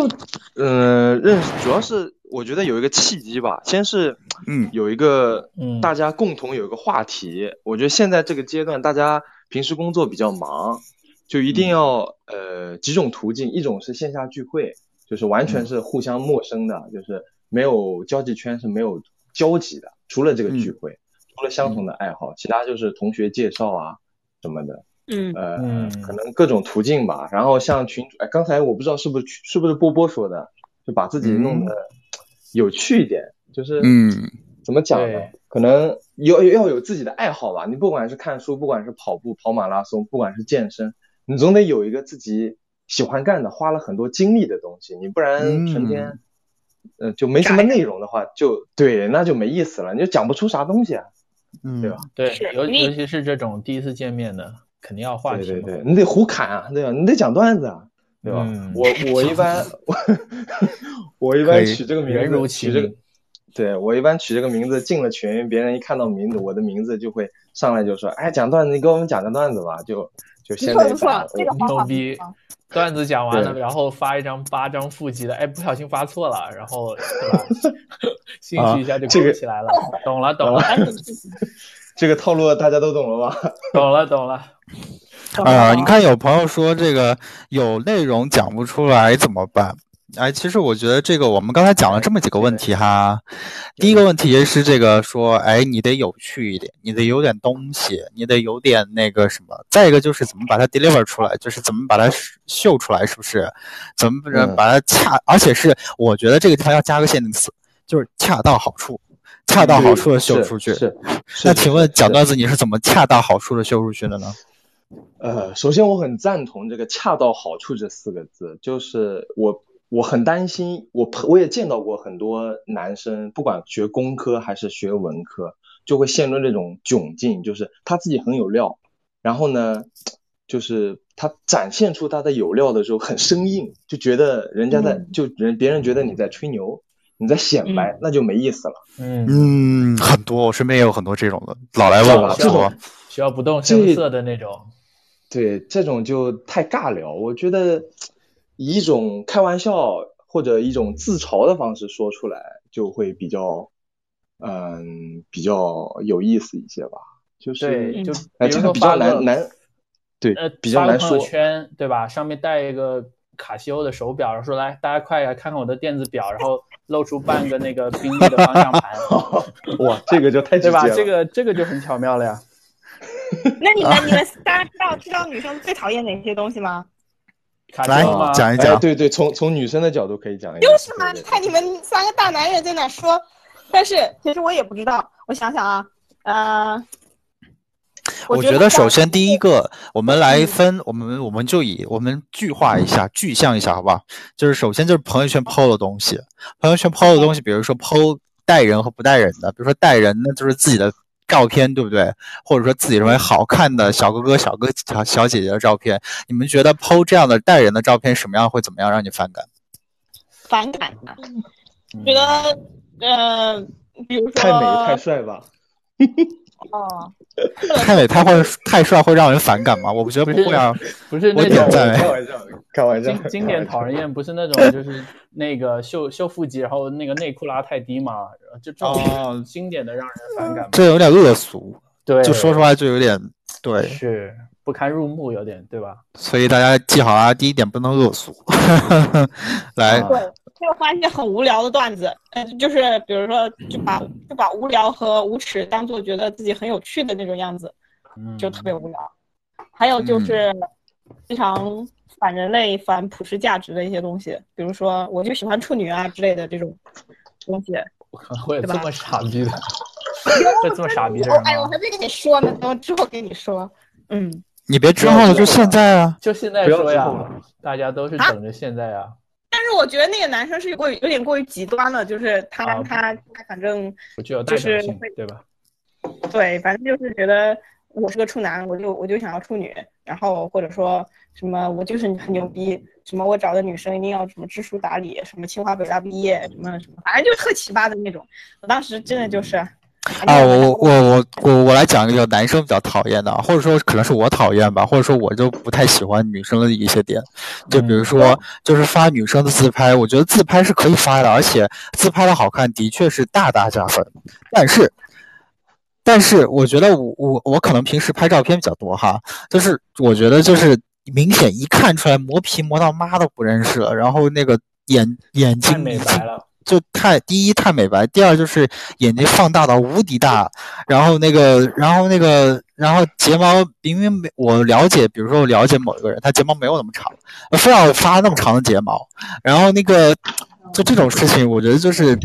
呃，认识主要是我觉得有一个契机吧。先是嗯，有一个大家共同有一个话题。我觉得现在这个阶段，大家平时工作比较忙，就一定要呃几种途径，一种是线下聚会，就是完全是互相陌生的，就是没有交际圈是没有交集的。除了这个聚会，除了相同的爱好，其他就是同学介绍啊什么的，嗯呃，可能各种途径吧。然后像群主，哎，刚才我不知道是不是是不是波波说的，就把自己弄得有趣一点，就是嗯，怎么讲呢？可能要要有自己的爱好吧。你不管是看书，不管是跑步跑马拉松，不管是健身，你总得有一个自己喜欢干的，花了很多精力的东西，你不然成天。呃，就没什么内容的话，就对，那就没意思了，你就讲不出啥东西啊，嗯，对吧？对，尤尤其是这种第一次见面的，肯定要话题，对对对，你得胡侃啊，对吧？你得讲段子啊，对吧？我我一般 我一般取这个名字，取这个，对我一般取这个名字进了群，别人一看到名字，我的名字就会上来就说，哎，讲段子，你给我们讲个段子吧，就就先这个牛逼。段子讲完了，然后发一张八张腹肌的，哎，不小心发错了，然后 兴趣一下就勾起来了，懂了懂了，这个套路大家都懂了吧？懂了懂了。啊，你看有朋友说这个有内容讲不出来怎么办？哎，其实我觉得这个，我们刚才讲了这么几个问题哈。第一个问题是这个说，哎，你得有趣一点，你得有点东西，你得有点那个什么。再一个就是怎么把它 deliver 出来，就是怎么把它秀出来，是不是？怎么把它恰，而且是我觉得这个地方要加个限定词，就是恰到好处，恰到好处的秀出去。是。那请问讲段子你是怎么恰到好处的秀出去的呢？呃，首先我很赞同这个恰到好处这四个字，就是我。我很担心，我我也见到过很多男生，不管学工科还是学文科，就会陷入这种窘境，就是他自己很有料，然后呢，就是他展现出他的有料的时候很生硬，就觉得人家在就人别人觉得你在吹牛，你在显摆，那就没意思了。嗯嗯，很多，我身边也有很多这种的，老来问我，这种需要不动声色的那种，对，这种就太尬聊，我觉得。以一种开玩笑，或者一种自嘲的方式说出来，就会比较，嗯，比较有意思一些吧。就是对，就哎，比这个比较如说发个难难，对呃，，比较难说发个朋友。圈，对吧？上面带一个卡西欧的手表，说来大家快来看看我的电子表，然后露出半个那个宾利的方向盘，哇，这个就太直接对吧？这个这个就很巧妙了呀。那你们 你们大家知道知道女生最讨厌哪些东西吗？来讲一讲。对对，从从女生的角度可以讲一讲。就是嘛，你看你们三个大男人在那说，但是其实我也不知道。我想想啊，呃，我觉得首先第一个，我们来分，我们我们就以我们具化一下、具象一下，好不好？就是首先就是朋友圈 PO 的东西，朋友圈 PO 的东西，比如说 PO 带人和不带人的，比如说带人那就是自己的照片，对不对？或者说自己认为好看的小哥哥、小哥小小姐姐的照片，你们觉得 PO 这样的带人的照片什么样会怎么样让你反感？反感的，嗯觉得呃，比如说太美太帅吧？哦，太美太会太帅会让人反感吗？我不觉得不会啊。不是我那种点赞开玩笑，开玩笑。经经典讨人厌，不是那种就是那个秀秀腹肌，然后那个内裤拉太低嘛，就这哦种经典的让人反感。这有点恶俗，对，就说出来就有点对。是不堪入目，有点对吧？所以大家记好啊，第一点不能恶俗。来，就发一些很无聊的段子，呃，就是比如说就把就把无聊和无耻当做觉得自己很有趣的那种样子，嗯，就特别无聊。还有就是非常反人类、反普世价值的一些东西，比如说我就喜欢处女啊之类的这种东西。会有这么傻逼的，会这么傻逼的我哎，我？还没跟你说呢，等我之后跟你说。嗯，你别之后了，就现在啊。就现在说呀大家都是啊等着现在呀，但是我觉得那个男生是过于有点过于极端了，就是他、啊他他反正就是，对吧？对，反正就是觉得我是个处男，我就我就想要处女，然后或者说什么我就是很牛逼，什么我找的女生一定要什么知书达理，什么清华北大毕业，什么什么，反正就特奇葩的那种。我当时真的就是啊，我我我我我来讲一个男生比较讨厌的啊，或者说可能是我讨厌吧，或者说我就不太喜欢女生的一些点，就比如说就是发女生的自拍，我觉得自拍是可以发的，而且自拍的好看的确是大大加分，但是。但是我觉得我我我可能平时拍照片比较多哈，就是我觉得就是明显一看出来磨皮磨到妈都不认识了，然后那个眼眼睛太美已经白了，就太第一太美白，第二就是眼睛放大到无敌大，然后那个，然后那个，然后睫毛明明没我了解，比如说我了解某一个人，他睫毛没有那么长，非要发那么长的睫毛，然后那个就这种事情，我觉得就是，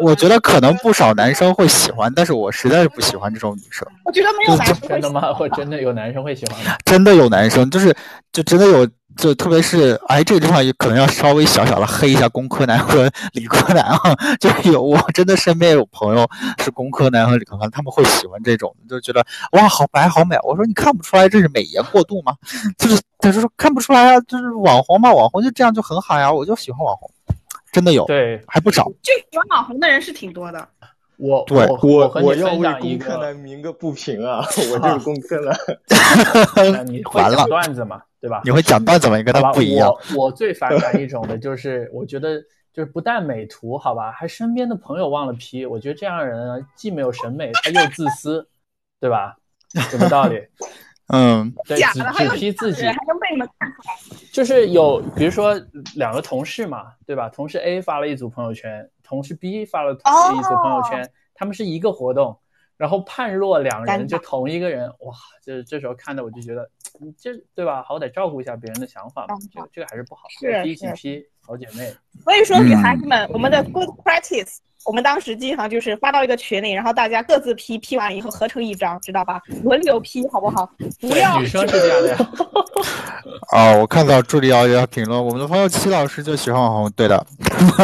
我觉得可能不少男生会喜欢，但是我实在是不喜欢这种女生。我觉得没有男生真的吗？我真的有男生会喜欢吗？真的有男生，就是就真的有，就特别是哎，这个地方也可能要稍微小小的黑一下工科男和理科男啊，就有我真的身边有朋友是工科男和理科男，他们会喜欢这种，就觉得哇好白好美。我说你看不出来这是美颜过度吗？就是他就说看不出来啊，就是网红嘛，网红就这样就很好呀，我就喜欢网红，真的有，对还不少。就喜欢网红的人是挺多的。我，对我我我要为工科男，鸣个不平啊！我就是工科男。呃你会完了讲段子嘛，对吧？你会讲段子吗？你跟，他不一样。我我最反感一种的就是，我觉得就是不但美图，好吧，还身边的朋友忘了 P。我觉得这样的人呢，既没有审美，他又自私，对吧？什么道理？嗯，对，只假的，还有只 P 自己还，能被你们看出来。就是有，比如说两个同事嘛，对吧？同事 A 发了一组朋友圈，同事 B 发了哦一组朋友圈，他们是一个活动，然后判若两人，就同一个人，哇，这这时候看的我就觉得，你这对吧？好歹照顾一下别人的想法嘛，这个这个还是不好，是一起是 P 好姐妹。所以说，嗯女孩子们，我们的 good practice，我们当时经常就是发到一个群里，然后大家各自批，批完以后合成一张，知道吧？轮流批好不好？不要女生是这样的呀，哦，我看到助理瑶瑶评论，我们的朋友齐老师就喜欢网红，对的，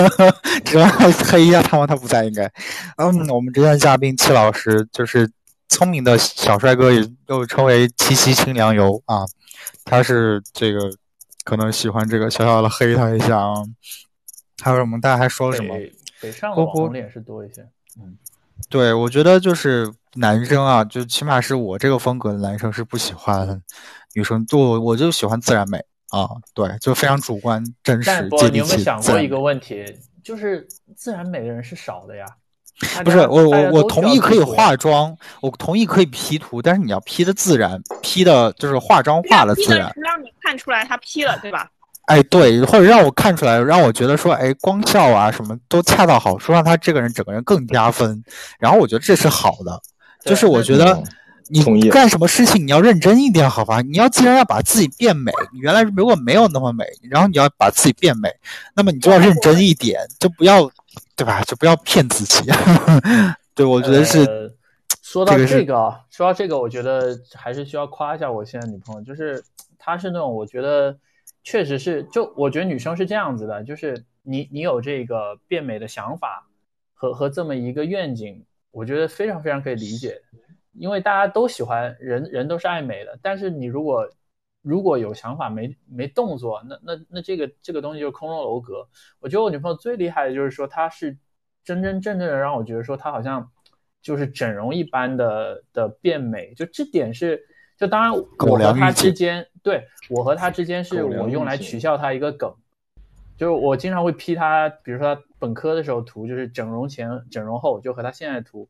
只要黑一下他们，他不在应该。嗯，我们今天的嘉宾齐老师就是聪明的小帅哥，也又称为七夕清凉油啊，他是这个可能喜欢这个小小的黑他一下啊。还有什么？大家还说了什么？北北上网红脸是多一些。嗯，对，我觉得就是男生啊，就起码是我这个风格的男生是不喜欢女生，就我就喜欢自然美，啊，对，就非常主观、真实、但不，你有没有想过一个问题，就是自然美的人是少的呀。不是我我我同意可以化妆，我同意可以 P 图，但是你要 P 的自然，P 的就是化妆化的自然，让你看出来他 P 了，对吧？哎，对，或者让我看出来，让我觉得说，哎，光效啊什么都恰到好处，让他这个人整个人更加分。然后我觉得这是好的，就是我觉得你干什么事情你要认真一点，好吧？你要既然要把自己变美，你原来如果没有那么美，然后你要把自己变美，那么你就要认真一点，就不要。对吧？就不要骗自己。对，我觉得是。说到这个，说到这个，我觉得还是需要夸一下我现在女朋友，就是她是那种我觉得确实是，就我觉得女生是这样子的，就是你你有这个变美的想法和和这么一个愿景，我觉得非常非常可以理解，因为大家都喜欢人人都是爱美的，但是你如果。如果有想法没没动作，那那那这个这个东西就空中楼阁。我觉得我女朋友最厉害的就是说，她是真真正正的让我觉得说，她好像就是整容一般的的变美。就这点是，就当然我和她之间，对我和她之间是我用来取笑她一个梗，就是我经常会批她，比如说她本科的时候图，就是整容前、整容后，就和她现在图。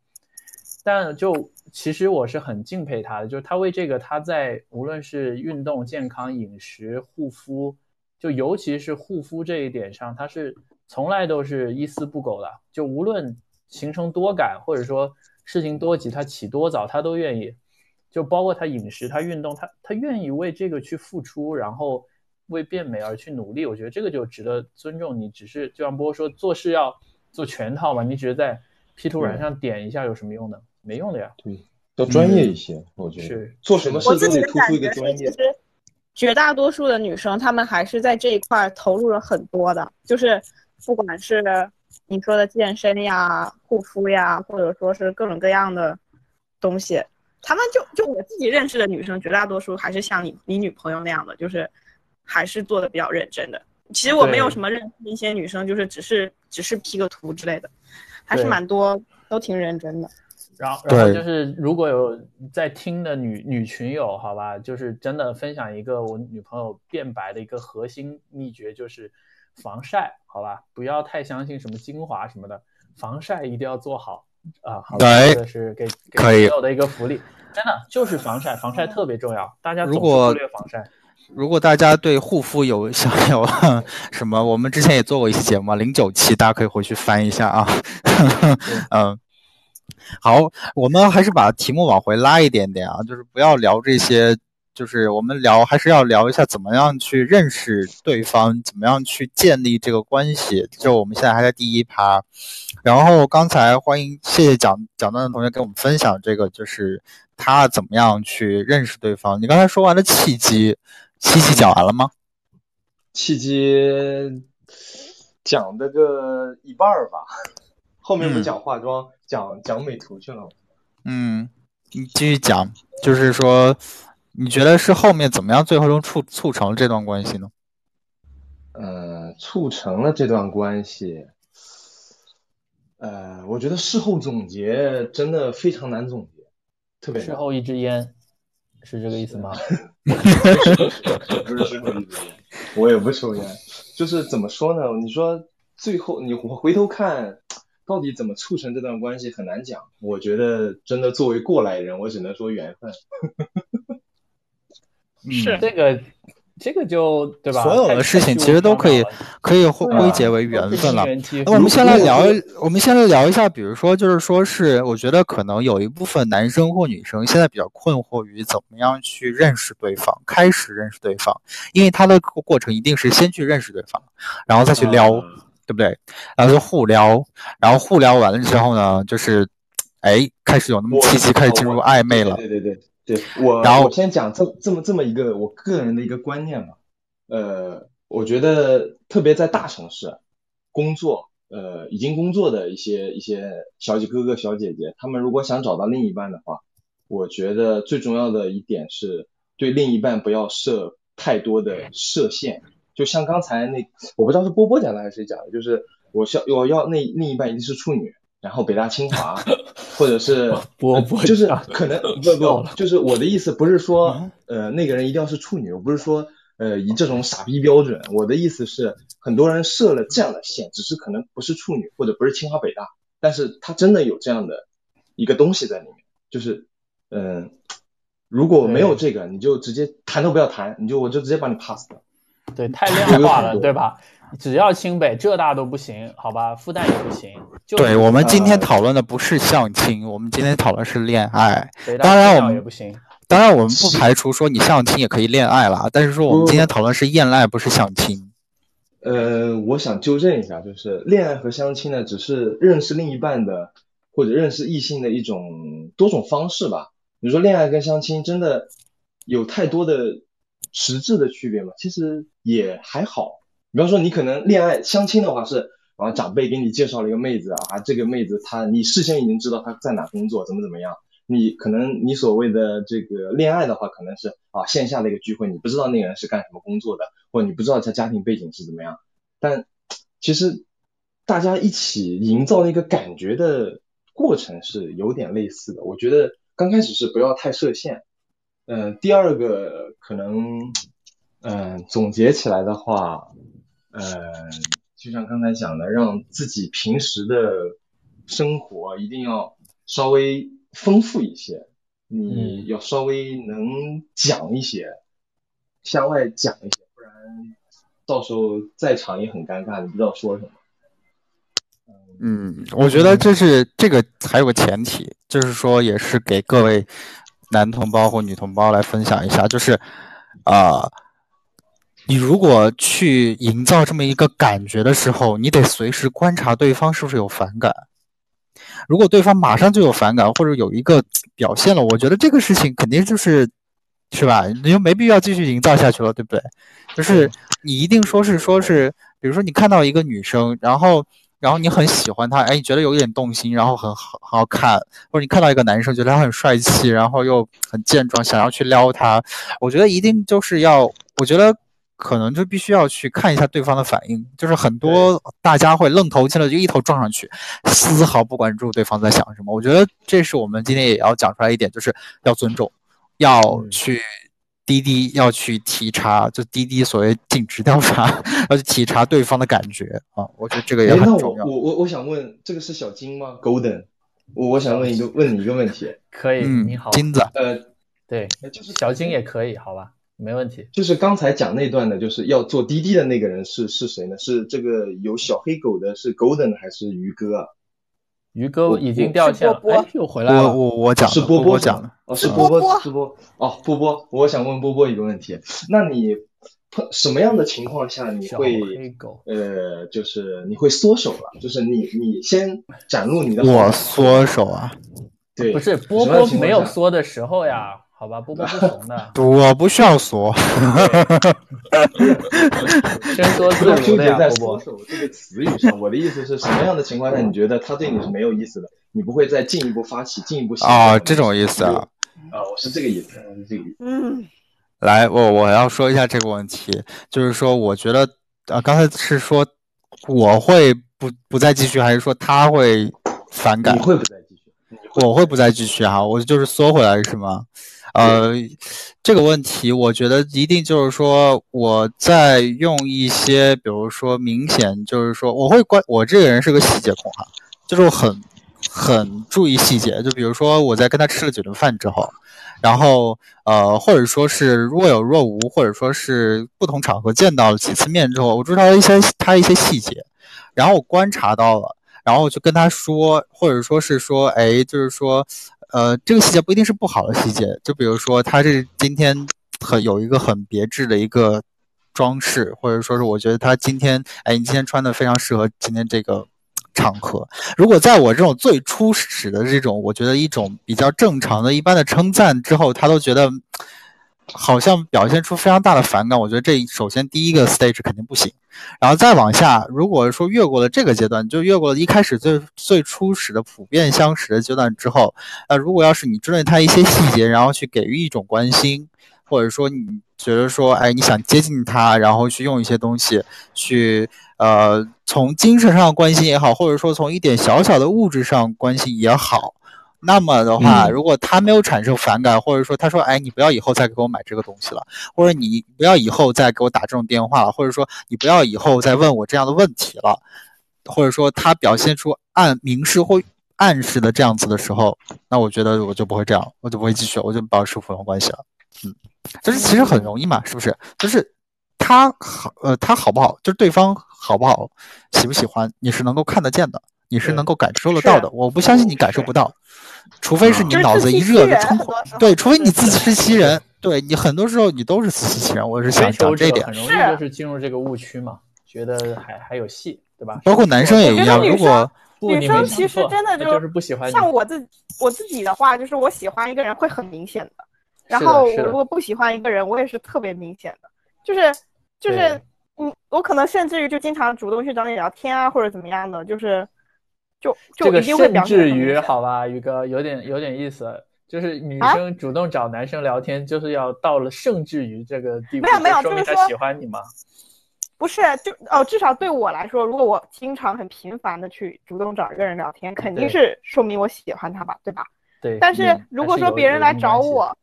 但就其实我是很敬佩他的，就是他为这个他在无论是运动、健康、饮食、护肤，就尤其是护肤这一点上，他是从来都是一丝不苟的。就无论行程多赶，或者说事情多急，他起多早，他都愿意。就包括他饮食、他运动，他他愿意为这个去付出，然后为变美而去努力。我觉得这个就值得尊重。你只是就像波说，做事要做全套嘛，你只是在 P 图软上点一下有什么用呢？没用的呀，对，要专业一些，我觉得是做什么事都得突出一个专业。其实绝大多数的女生，她们还是在这一块投入了很多的，就是不管是你说的健身呀、护肤呀，或者说是各种各样的东西，她们就就我自己认识的女生，绝大多数还是像你你女朋友那样的，就是还是做的比较认真的。其实我没有什么认识一些女生，就是只是只是 P 个图之类的，还是蛮多都挺认真的。然后，然后就是如果有在听的女女群友，好吧，就是真的分享一个我女朋友变白的一个核心秘诀，就是防晒，好吧，不要太相信什么精华什么的，防晒一定要做好啊。好，这个是给给朋友的一个福利，真的就是防晒，防晒特别重要，大家如果忽略防晒。如果大家对护肤有 想有什么，我们之前也做过一期节目，零九期，大家可以回去翻一下啊。嗯。好，我们还是把题目往回拉一点点啊，就是不要聊这些，就是我们聊还是要聊一下怎么样去认识对方，怎么样去建立这个关系。就我们现在还在第一趴，然后刚才欢迎谢谢讲讲段的同学给我们分享这个，就是他怎么样去认识对方。你刚才说完了契机，契机讲完了吗？契机讲的个一半儿吧。后面不讲化妆，讲讲美图去了。嗯，你继续讲，就是说，你觉得是后面怎么样，最后能促促成这段关系呢？呃，促成了这段关系，呃，我觉得事后总结真的非常难总结，特别事后一支烟，是这个意思吗？不是事后一支烟，我也不抽烟。就是怎么说呢？你说最后你我回头看。到底怎么促成这段关系很难讲，我觉得真的作为过来人，我只能说缘分。是这个，这个就对吧？所有的事情其实都可以可以归结为缘分了。那我们先来聊，我们先来聊一下，比如说，就是说是，我觉得可能有一部分男生或女生现在比较困惑于怎么样去认识对方，开始认识对方，因为他的过程一定是先去认识对方，然后再去撩。对不对？然后就互撩，然后互撩完了之后呢，就是，哎，开始有那么气息，开始进入暧昧了。对对对对，我然后我先讲这这么这么一个我个人的一个观念吧。呃，我觉得特别在大城市工作，呃，已经工作的一些一些小姐哥哥小姐姐，他们如果想找到另一半的话，我觉得最重要的一点是对另一半不要设太多的设限。就像刚才那，我不知道是波波讲的还是谁讲的，就是我要我要那另一半一定是处女，然后北大清华，或者是 波波，就是可能不不，就是我的意思不是说呃那个人一定要是处女，我不是说呃以这种傻逼标准。我的意思是，很多人设了这样的线，只是可能不是处女或者不是清华北大，但是他真的有这样的一个东西在里面，就是嗯，如果没有这个，你就直接谈都不要谈，你就我就直接把你 pass 掉。对，太量化了，对吧？只要清北浙大都不行，好吧？复旦也不行。对我们今天讨论的不是相亲，我们今天讨论是恋爱。当然我们也不行。当然我们不排除说你相亲也可以恋爱了，但是说我们今天讨论是恋爱，不是相亲。呃，我想纠正一下，就是恋爱和相亲呢，只是认识另一半的或者认识异性的一种多种方式吧。你说恋爱跟相亲真的有太多的实质的区别吗？其实也还好。比方说，你可能恋爱相亲的话是啊，长辈给你介绍了一个妹子啊，这个妹子她你事先已经知道她在哪工作，怎么怎么样。你可能你所谓的这个恋爱的话，可能是啊线下的一个聚会，你不知道那个人是干什么工作的，或者你不知道他家庭背景是怎么样。但其实大家一起营造那个感觉的过程是有点类似的。我觉得刚开始是不要太设限。嗯，第二个可能嗯总结起来的话。呃，就像刚才讲的，让自己平时的生活一定要稍微丰富一些，你要稍微能讲一些，向外讲一些，不然到时候在场也很尴尬，你不知道说什么。嗯，我觉得这是这个还有个前提，就是说也是给各位男同胞或女同胞来分享一下，就是啊。你如果去营造这么一个感觉的时候，你得随时观察对方是不是有反感。如果对方马上就有反感，或者有一个表现了，我觉得这个事情肯定就是，是吧？你就没必要继续营造下去了，对不对？就是你一定说是说是，比如说你看到一个女生，然后然后你很喜欢他，哎，你觉得有点动心，然后很好很好看，或者你看到一个男生觉得他很帅气，然后又很健壮，想要去撩他，我觉得一定就是要，我觉得。可能就必须要去看一下对方的反应，就是很多大家会愣头青了就一头撞上去，丝毫不关注对方在想什么。我觉得这是我们今天也要讲出来一点，就是要尊重，要去滴滴要去体察，就滴滴所谓尽职调查，要去体察对方的感觉啊。我觉得这个也很重要。我我我想问，这个是小金吗？Golden，我我想问一个问你一个问题，可以？你好，金子。呃，对，就是小金也可以，好吧？没问题，就是刚才讲那段的，就是要做滴滴的那个人是是谁呢？是这个有小黑狗的，是 Golden 还是鱼哥啊？鱼哥已经掉线了，哎，又回来了。我我我讲是波波讲的，哦，是波波，是波哦，波波，我想问波波一个问题，那你碰什么样的情况下你会呃，就是你会缩手了？就是你你先展露你的，我缩手啊？对，不是波波没有缩的时候呀。好吧，波波 不怂的，我不需要缩。先说自如的呀，波波。这个词语上，我的意思是什么样的情况下，你觉得他对你是没有意思的？你不会再进一步发起，进一步啊？这种意思啊？啊，我是这个意思，是这个意思。嗯，来，我我要说一下这个问题，就是说，我觉得啊，刚才是说我会不不再继续，还是说他会反感？你会不再继续？我会不再继续哈，我就是缩回来是吗？呃，这个问题，我觉得一定就是说，我在用一些，比如说明显就是说，我会关，我这个人是个细节控哈，就是我很很注意细节。就比如说，我在跟他吃了几顿饭之后，然后呃，或者说是若有若无，或者说是不同场合见到了几次面之后，我注意到一些他一些细节，然后我观察到了，然后我就跟他说，或者说是说，哎，就是说。呃，这个细节不一定是不好的细节，就比如说他这今天很有一个很别致的一个装饰，或者说是我觉得他今天，哎，你今天穿的非常适合今天这个场合。如果在我这种最初始的这种，我觉得一种比较正常的一般的称赞之后，他都觉得。好像表现出非常大的反感，我觉得这首先第一个 stage 肯定不行，然后再往下，如果说越过了这个阶段，就越过了一开始最最初始的普遍相识的阶段之后，那如果要是你针对他一些细节，然后去给予一种关心，或者说你觉得说，哎，你想接近他，然后去用一些东西去，呃，从精神上关心也好，或者说从一点小小的物质上关心也好。那么的话，如果他没有产生反感，或者说他说，哎，你不要以后再给我买这个东西了，或者你不要以后再给我打这种电话了，或者说你不要以后再问我这样的问题了，或者说他表现出暗明示或暗示的这样子的时候，那我觉得我就不会这样，我就不会继续，我就保持普通关系了。嗯，就是其实很容易嘛，是不是？就是他好，呃，他好不好，就是对方好不好，喜不喜欢，你是能够看得见的。你是能够感受得到的，我不相信你感受不到，除非是你脑子一热就冲，对，除非你自欺欺人，对你很多时候你都是自欺欺人。我是想讲这点，很容易就是进入这个误区嘛，觉得还还有戏，对吧？包括男生也一样，如果女生其实真的就是不喜欢，像我自我自己的话，就是我喜欢一个人会很明显的，然后我如果不喜欢一个人，我也是特别明显的，就是就是嗯，我可能甚至于就经常主动去找你聊天啊，或者怎么样的，就是。就就这个甚至于好吧，宇哥有点有点意思，就是女生主动找男生聊天，就是要到了甚至于这个地步，没有没有，说明他喜欢你吗？不是，就哦，至少对我来说，如果我经常很频繁的去主动找一个人聊天，肯定是说明我喜欢他吧，对吧？对。但是如果说别人来找我，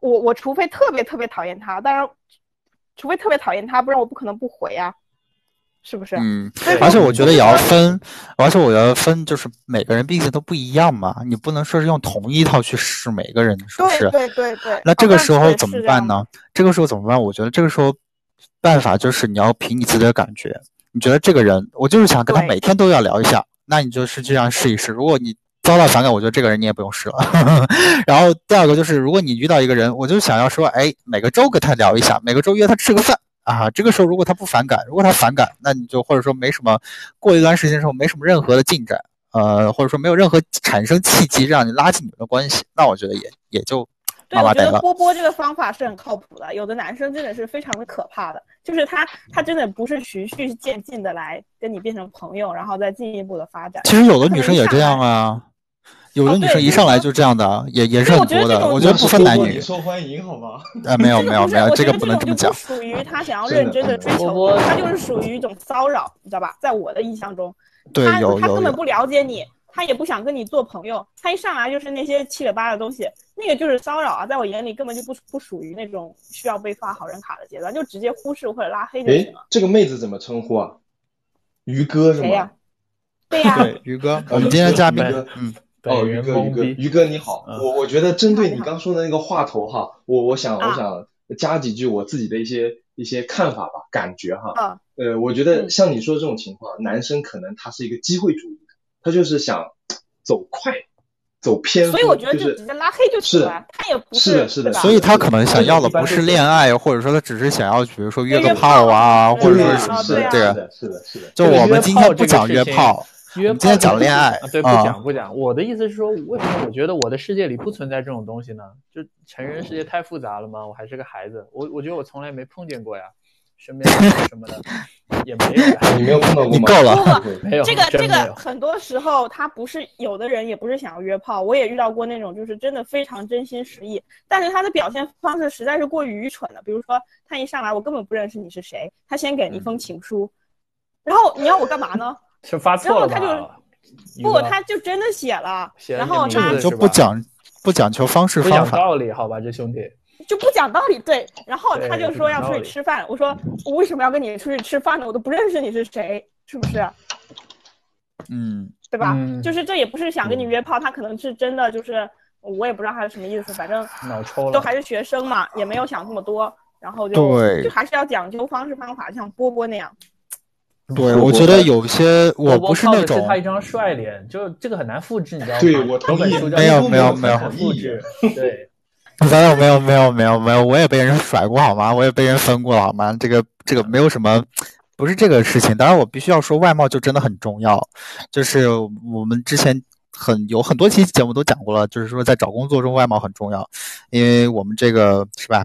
我我除非特别特别讨厌他，当然，除非特别讨厌他，不然我不可能不回啊。是不是？嗯，而且我觉得也要分，而且我要分，就是每个人毕竟都不一样嘛，你不能说是用同一套去试每个人，是不是？对对对。那这个时候怎么办呢？这个时候怎么办？我觉得这个时候办法就是你要凭你自己的感觉，你觉得这个人，我就是想跟他每天都要聊一下，那你就是这样试一试。如果你遭到反感，我觉得这个人你也不用试了。然后第二个就是，如果你遇到一个人，我就想要说，哎，每个周跟他聊一下，每个周约他吃个饭。啊，这个时候如果他不反感，如果他反感，那你就或者说没什么，过一段时间之后没什么任何的进展，呃，或者说没有任何产生契机让你拉近你们的关系，那我觉得也也就对，我觉得波波这个方法是很靠谱的。有的男生真的是非常的可怕的，就是他他真的不是循序渐进的来跟你变成朋友，然后再进一步的发展。其实有的女生也这样啊。有的女生一上来就这样的，也也是很多的。我觉得不分男女。受欢迎好吗？啊，没有没有没有，这个不能这么讲。属于他想要认真的追求，他就是属于一种骚扰，你知道吧？在我的印象中，对，有他根本不了解你，他也不想跟你做朋友，他一上来就是那些七里八的东西，那个就是骚扰啊！在我眼里根本就不不属于那种需要被发好人卡的阶段，就直接忽视或者拉黑就行了。这个妹子怎么称呼啊？于哥是吗？对呀，对，于哥，我们今天嘉宾，嗯。哦，于哥，于哥，于哥你好，我我觉得针对你刚说的那个话头哈，我我想我想加几句我自己的一些一些看法吧，感觉哈，呃，我觉得像你说的这种情况，男生可能他是一个机会主义，他就是想走快，走偏，所以我觉得就直接拉黑就行了，他也不是的，是的，所以他可能想要的不是恋爱，或者说他只是想要，比如说约个炮啊，或者说什么的，这个是的，是的，就我们今天不讲约炮。约今天讲恋爱，对，不讲不讲。我的意思是说，为什么我觉得我的世界里不存在这种东西呢？就成人世界太复杂了吗？我还是个孩子，我我觉得我从来没碰见过呀，身边什么的也没有。你没有碰到过吗？你够了，没有。这个这个很多时候他不是有的人也不是想要约炮，我也遇到过那种就是真的非常真心实意，但是他的表现方式实在是过于愚蠢了。比如说他一上来我根本不认识你是谁，他先给你一封情书，然后你要我干嘛呢？是发错了然后他就不，他就真的写了，然后他就不讲不讲求方式方法，道理好吧，这兄弟。就不讲道理。对，然后他就说要出去吃饭，我说我为什么要跟你出去吃饭呢？我都不认识你是谁，是不是？嗯，对吧？就是这也不是想跟你约炮，他可能是真的，就是我也不知道他是什么意思，反正脑抽了，都还是学生嘛，也没有想这么多，然后就就还是要讲究方式方法，像波波那样。对，我觉得有些我不是那种，是他一张帅脸，就这个很难复制，你知道吗？对，我同意。没有，没有，没有复制。对，没有，没有，没有，没有，没有，我也被人甩过好吗？我也被人分过好吗？这个，这个没有什么，不是这个事情。当然，我必须要说，外貌就真的很重要。就是我们之前很有很多期节目都讲过了，就是说在找工作中外貌很重要，因为我们这个是吧？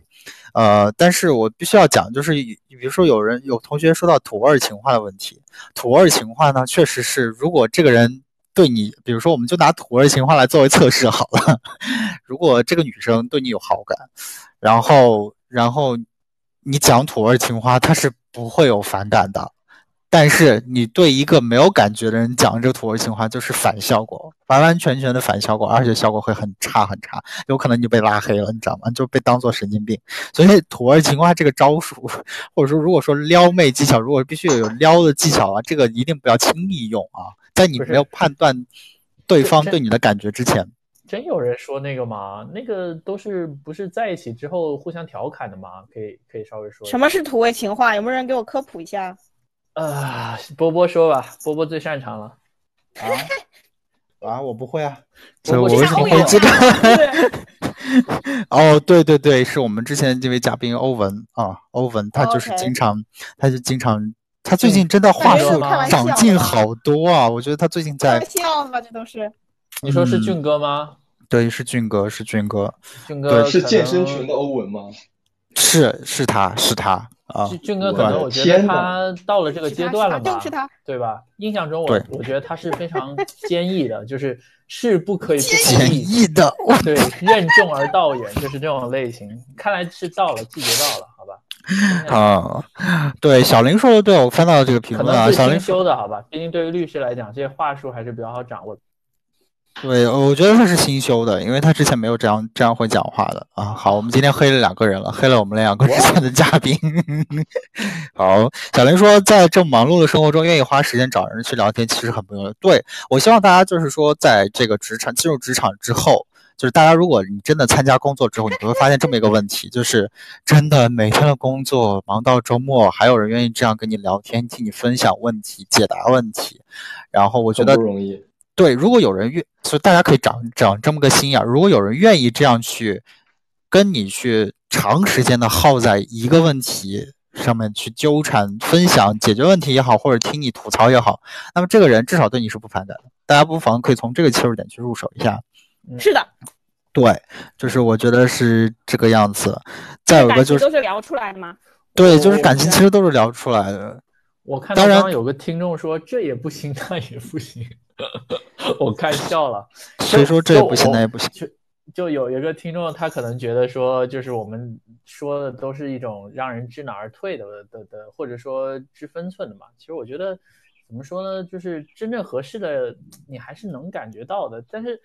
呃，但是我必须要讲，就是你比如说有人有同学说到土味情话的问题，土味情话呢，确实是如果这个人对你，比如说我们就拿土味情话来作为测试好了，如果这个女生对你有好感，然后然后你讲土味情话，她是不会有反感的，但是你对一个没有感觉的人讲这土味情话，就是反效果，完完全全的反效果，而且效果会很差很差，有可能你就被拉黑了，你知道吗？就被当做神经病。所以土味情话这个招数，或者说如果说撩妹技巧，如果必须有撩的技巧啊，这个一定不要轻易用啊，在你没有判断对方对你的感觉之前。真有人说那个吗？那个都是不是在一起之后互相调侃的吗？可以可以稍微说。什么是土味情话？有没有人给我科普一下？啊，波波说吧，波波最擅长了。啊啊，我不会啊，这我为什么会知道？哦，对对对，是我们之前这位嘉宾欧文啊，欧文他就是经常，他就经常，他最近真的话术长进好多啊！我觉得他最近在笑吗？这都是。你说是俊哥吗？对，是俊哥，是俊哥。俊哥是健身群的欧文吗？是，是他是他啊。俊哥可能我觉得他到了这个阶段了吧？是他，对吧？印象中我我觉得他是非常坚毅的，就是是不可以不坚毅的，对，任重而道远，就是这种类型。看来是到了季节到了，好吧？啊，对，小林说的对，我翻到了这个评论啊。小林修的好吧？毕竟对于律师来讲，这些话术还是比较好掌握的。对，我觉得他是新修的，因为他之前没有这样这样会讲话的啊。好，我们今天黑了两个人了，黑了我们两个之前的嘉宾。好，小林说，在这么忙碌的生活中，愿意花时间找人去聊天，其实很不容易。对我希望大家就是说，在这个职场进入职场之后，就是大家如果你真的参加工作之后，你会发现这么一个问题，就是真的每天的工作忙到周末，还有人愿意这样跟你聊天，替你分享问题、解答问题。然后我觉得不容易。对，如果有人愿，所以大家可以长长这么个心眼儿。如果有人愿意这样去跟你去长时间的耗在一个问题上面去纠缠、分享、解决问题也好，或者听你吐槽也好，那么这个人至少对你是不反感的。大家不妨可以从这个切入点去入手一下。是的，对，就是我觉得是这个样子。再有一个就是都是聊出来的吗？对，就是感情其实都是聊出来的。我看到刚刚有个听众说这也不行，那也不行。我看笑了，谁说这也不行那也不行？就就有一个听众，他可能觉得说，就是我们说的都是一种让人知难而退的的的，或者说知分寸的嘛。其实我觉得怎么说呢，就是真正合适的，你还是能感觉到的。但是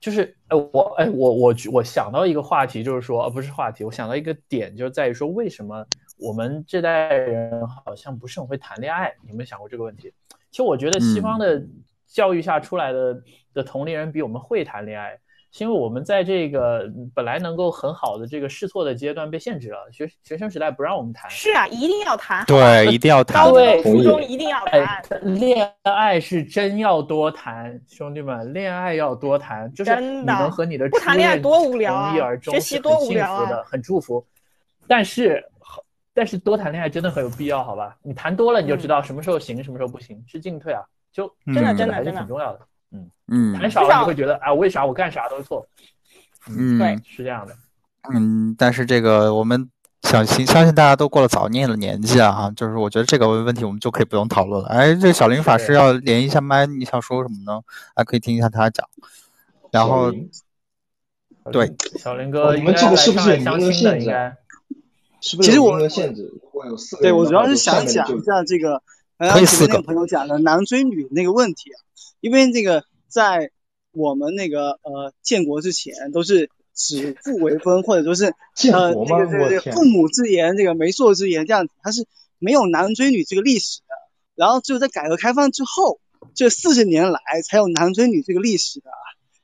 就是哎，我哎我我我想到一个话题，就是说，呃，不是话题，我想到一个点，就在于说，为什么我们这代人好像不是很会谈恋爱？有没有想过这个问题？其实我觉得西方的。教育下出来的的同龄人比我们会谈恋爱，是因为我们在这个本来能够很好的这个试错的阶段被限制了。学学生时代不让我们谈，是啊，一定要谈，对，一定要谈，高中、初中一定要谈。恋爱是真要多谈，兄弟们，恋爱要多谈，就是你能和你的不谈恋爱多无聊啊，学习多无聊啊，很祝福。但是，但是多谈恋爱真的很有必要，好吧？你谈多了你就知道什么时候行，什么时候不行，是进退啊。就真的真的还是挺重要的，嗯嗯，很少了你会觉得啊，为啥我干啥都错？嗯，对，是这样的。嗯，但是这个我们相信相信大家都过了早念的年纪啊，哈就是我觉得这个问题我们就可以不用讨论了。哎，这小林法师要连一下麦，你想说什么呢？还可以听一下他讲。然后，对，小林哥，你们这个是不是有年龄限制？是不是有年龄限制？对我主要是想讲一下这个。可以四个。那个朋友讲的男追女那个问题啊，因为这个在我们那个呃建国之前都是指父为婚，或者说是呃那个这个父母之言，这个媒妁之言这样子，它是没有男追女这个历史的。然后只有在改革开放之后，这四十年来才有男追女这个历史的。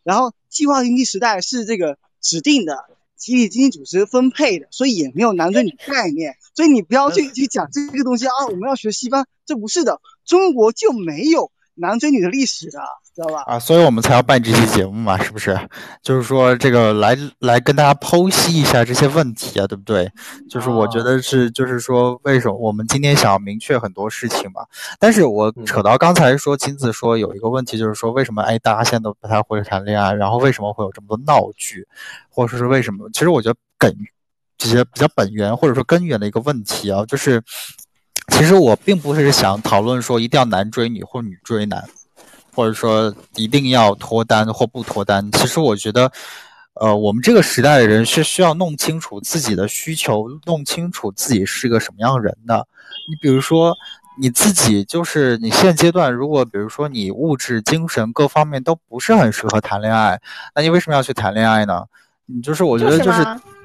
然后计划经济时代是这个指定的。集体经济组织分配的，所以也没有男追女概念，所以你不要去去讲这个东西啊！我们要学西方，这不是的，中国就没有男追女的历史的。知道吧？啊，所以我们才要办这期节目嘛，是不是？就是说这个来来跟大家剖析一下这些问题啊，对不对？就是我觉得是，就是说为什么我们今天想要明确很多事情嘛？但是我扯到刚才说金子说有一个问题，就是说为什么哎大家现在都不太会谈恋爱，然后为什么会有这么多闹剧，或者说是为什么？其实我觉得根这些比较本源或者说根源的一个问题啊，就是其实我并不是想讨论说一定要男追女或女追男。或者说一定要脱单或不脱单，其实我觉得，呃，我们这个时代的人是需要弄清楚自己的需求，弄清楚自己是个什么样人的。你比如说，你自己就是你现阶段，如果比如说你物质、精神各方面都不是很适合谈恋爱，那你为什么要去谈恋爱呢？你就是我觉得就是。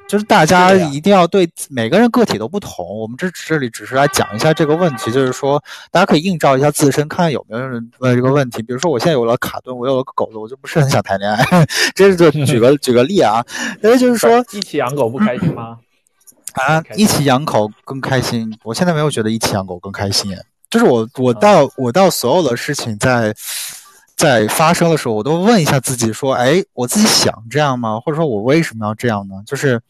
就是大家一定要对每个人个体都不同，我们这这里只是来讲一下这个问题，就是说大家可以映照一下自身，看看有没有人问这个问题。比如说我现在有了卡顿，我有了个狗子，我就不是很想谈恋爱。这是就举个举个例啊，因为就是说一起养狗不开心吗？啊，一起养狗更开心。我现在没有觉得一起养狗更开心，就是我我到我到所有的事情在。在发生的时候，我都问一下自己，说：“哎，我自己想这样吗？或者说，我为什么要这样呢？”就是，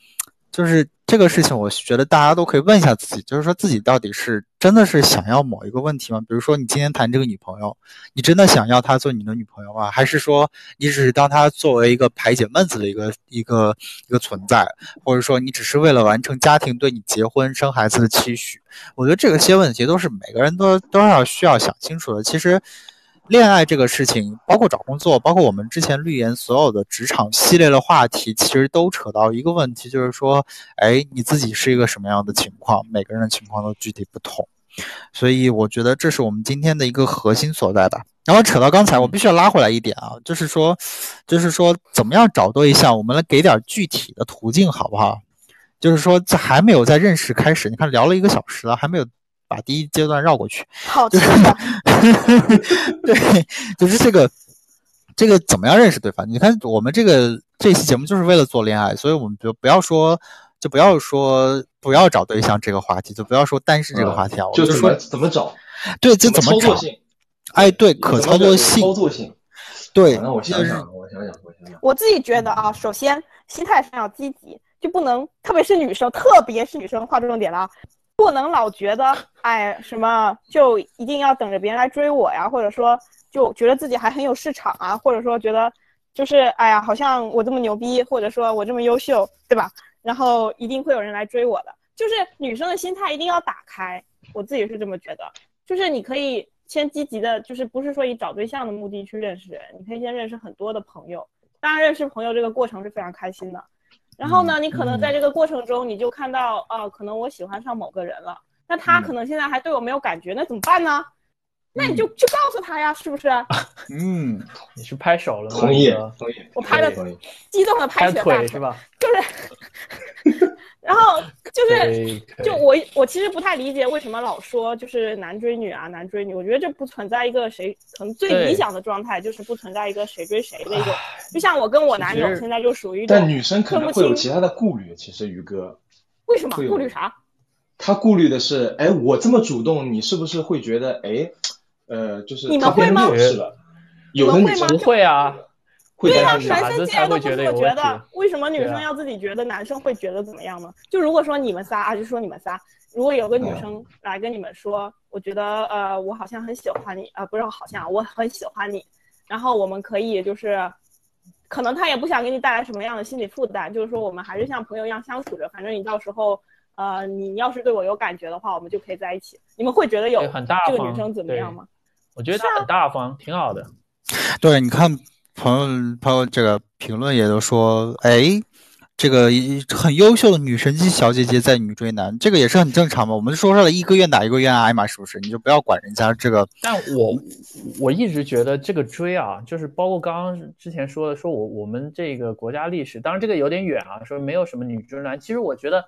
就是这个事情，我觉得大家都可以问一下自己，就是说自己到底是真的是想要某一个问题吗？比如说，你今天谈这个女朋友，你真的想要她做你的女朋友吗？还是说，你只是当她作为一个排解闷子的一个一个一个存在？或者说，你只是为了完成家庭对你结婚生孩子的期许？我觉得这些问题都是每个人都都要需要想清楚的。其实。恋爱这个事情，包括找工作，包括我们之前绿岩所有的职场系列的话题，其实都扯到一个问题，就是说，哎，你自己是一个什么样的情况？每个人的情况都具体不同，所以我觉得这是我们今天的一个核心所在吧。然后扯到刚才，我必须要拉回来一点啊，就是说，就是说，怎么样找对象？我们来给点具体的途径，好不好？就是说，这还没有在认识开始，你看聊了一个小时了，还没有。把第一阶段绕过去，好 的，对，就是这个，这个怎么样认识对方？你看，我们这个这期节目就是为了做恋爱，所以我们就不要说，就不要说不要找对象这个话题，就不要说单身这个话题啊，就是说怎么找？对，这怎么找？哎，对，可操作性，操作性，对。那我想想，我想想，我想想。我自己觉得啊，首先心态上要积极，就不能，特别是女生，特别是女生，划重点了。不能老觉得，哎，什么就一定要等着别人来追我呀，或者说就觉得自己还很有市场啊，或者说觉得就是哎呀，好像我这么牛逼，或者说我这么优秀，对吧？然后一定会有人来追我的。就是女生的心态一定要打开，我自己是这么觉得。就是你可以先积极的，就是不是说以找对象的目的去认识人，你可以先认识很多的朋友。当然，认识朋友这个过程是非常开心的。然后呢，你可能在这个过程中，你就看到，呃，可能我喜欢上某个人了，那他可能现在还对我没有感觉，那怎么办呢？那你就去告诉他呀，是不是？嗯，你是拍手了吗？同意，同意。我拍了，激动的拍腿是吧？就是，然后就是，就我我其实不太理解为什么老说就是男追女啊，男追女。我觉得这不存在一个谁，可能最理想的状态就是不存在一个谁追谁的一种。就像我跟我男友现在就属于，但女生可能会有其他的顾虑。其实于哥，为什么顾虑啥？他顾虑的是，哎，我这么主动，你是不是会觉得，哎？呃，就是你们会吗？有的女生不会啊，对呀，男生既然都不这么觉得，为什么女生要自己觉得男生会觉得怎么样呢？就如果说你们仨啊，就说你们仨，如果有个女生来跟你们说，我觉得呃，我好像很喜欢你啊，不是好像，我很喜欢你，然后我们可以就是，可能他也不想给你带来什么样的心理负担，就是说我们还是像朋友一样相处着，反正你到时候。呃，你要是对我有感觉的话，我们就可以在一起。你们会觉得有这个女生怎么样吗？我觉得她很大方，挺好的。对，你看朋友朋友这个评论也都说，哎，这个很优秀的女神级小姐姐在女追男，这个也是很正常嘛。我们说出来一个愿打一个愿挨嘛，是不是？你就不要管人家这个。但我我一直觉得这个追啊，就是包括刚刚之前说的，说我我们这个国家历史，当然这个有点远啊，说没有什么女追男。其实我觉得。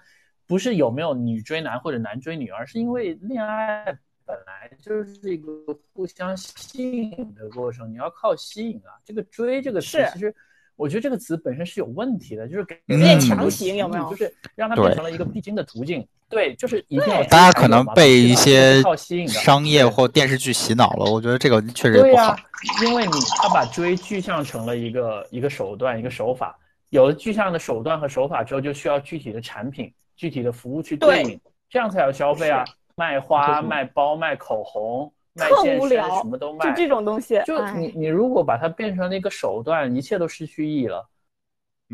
不是有没有女追男或者男追女，而是因为恋爱本来就是一个互相吸引的过程，你要靠吸引啊。这个追这个词，其实我觉得这个词本身是有问题的，就是给有点强行，有没有？就是让它变成了一个必经的途径。对，就是一定要。大家可能被一些商业或电视剧洗脑了，我觉得这个确实不好。因为你他把追具象成了一个一个手段一个手法，有了具象的手段和手法之后，就需要具体的产品。具体的服务去对应，这样才有消费啊！卖花、卖包、卖口红、卖健身，什么都卖，就这种东西。就你你如果把它变成了一个手段，一切都失去意义了。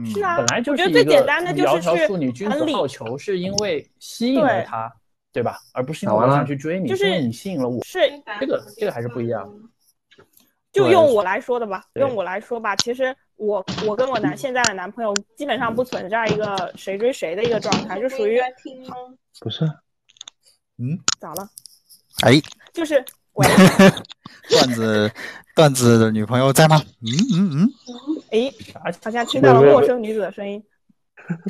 是啊，本来就是一个窈窕淑女，君子好逑，是因为吸引了他，对吧？而不是因为我想去追你，就是你吸引了我。是这个这个还是不一样。就用我来说的吧，用我来说吧，其实。我我跟我男现在的男朋友基本上不存在一个谁追谁的一个状态，就属于不是，嗯，咋了？哎，就是喂，段子，段子的女朋友在吗？嗯嗯嗯。哎，好像听到了陌生女子的声音。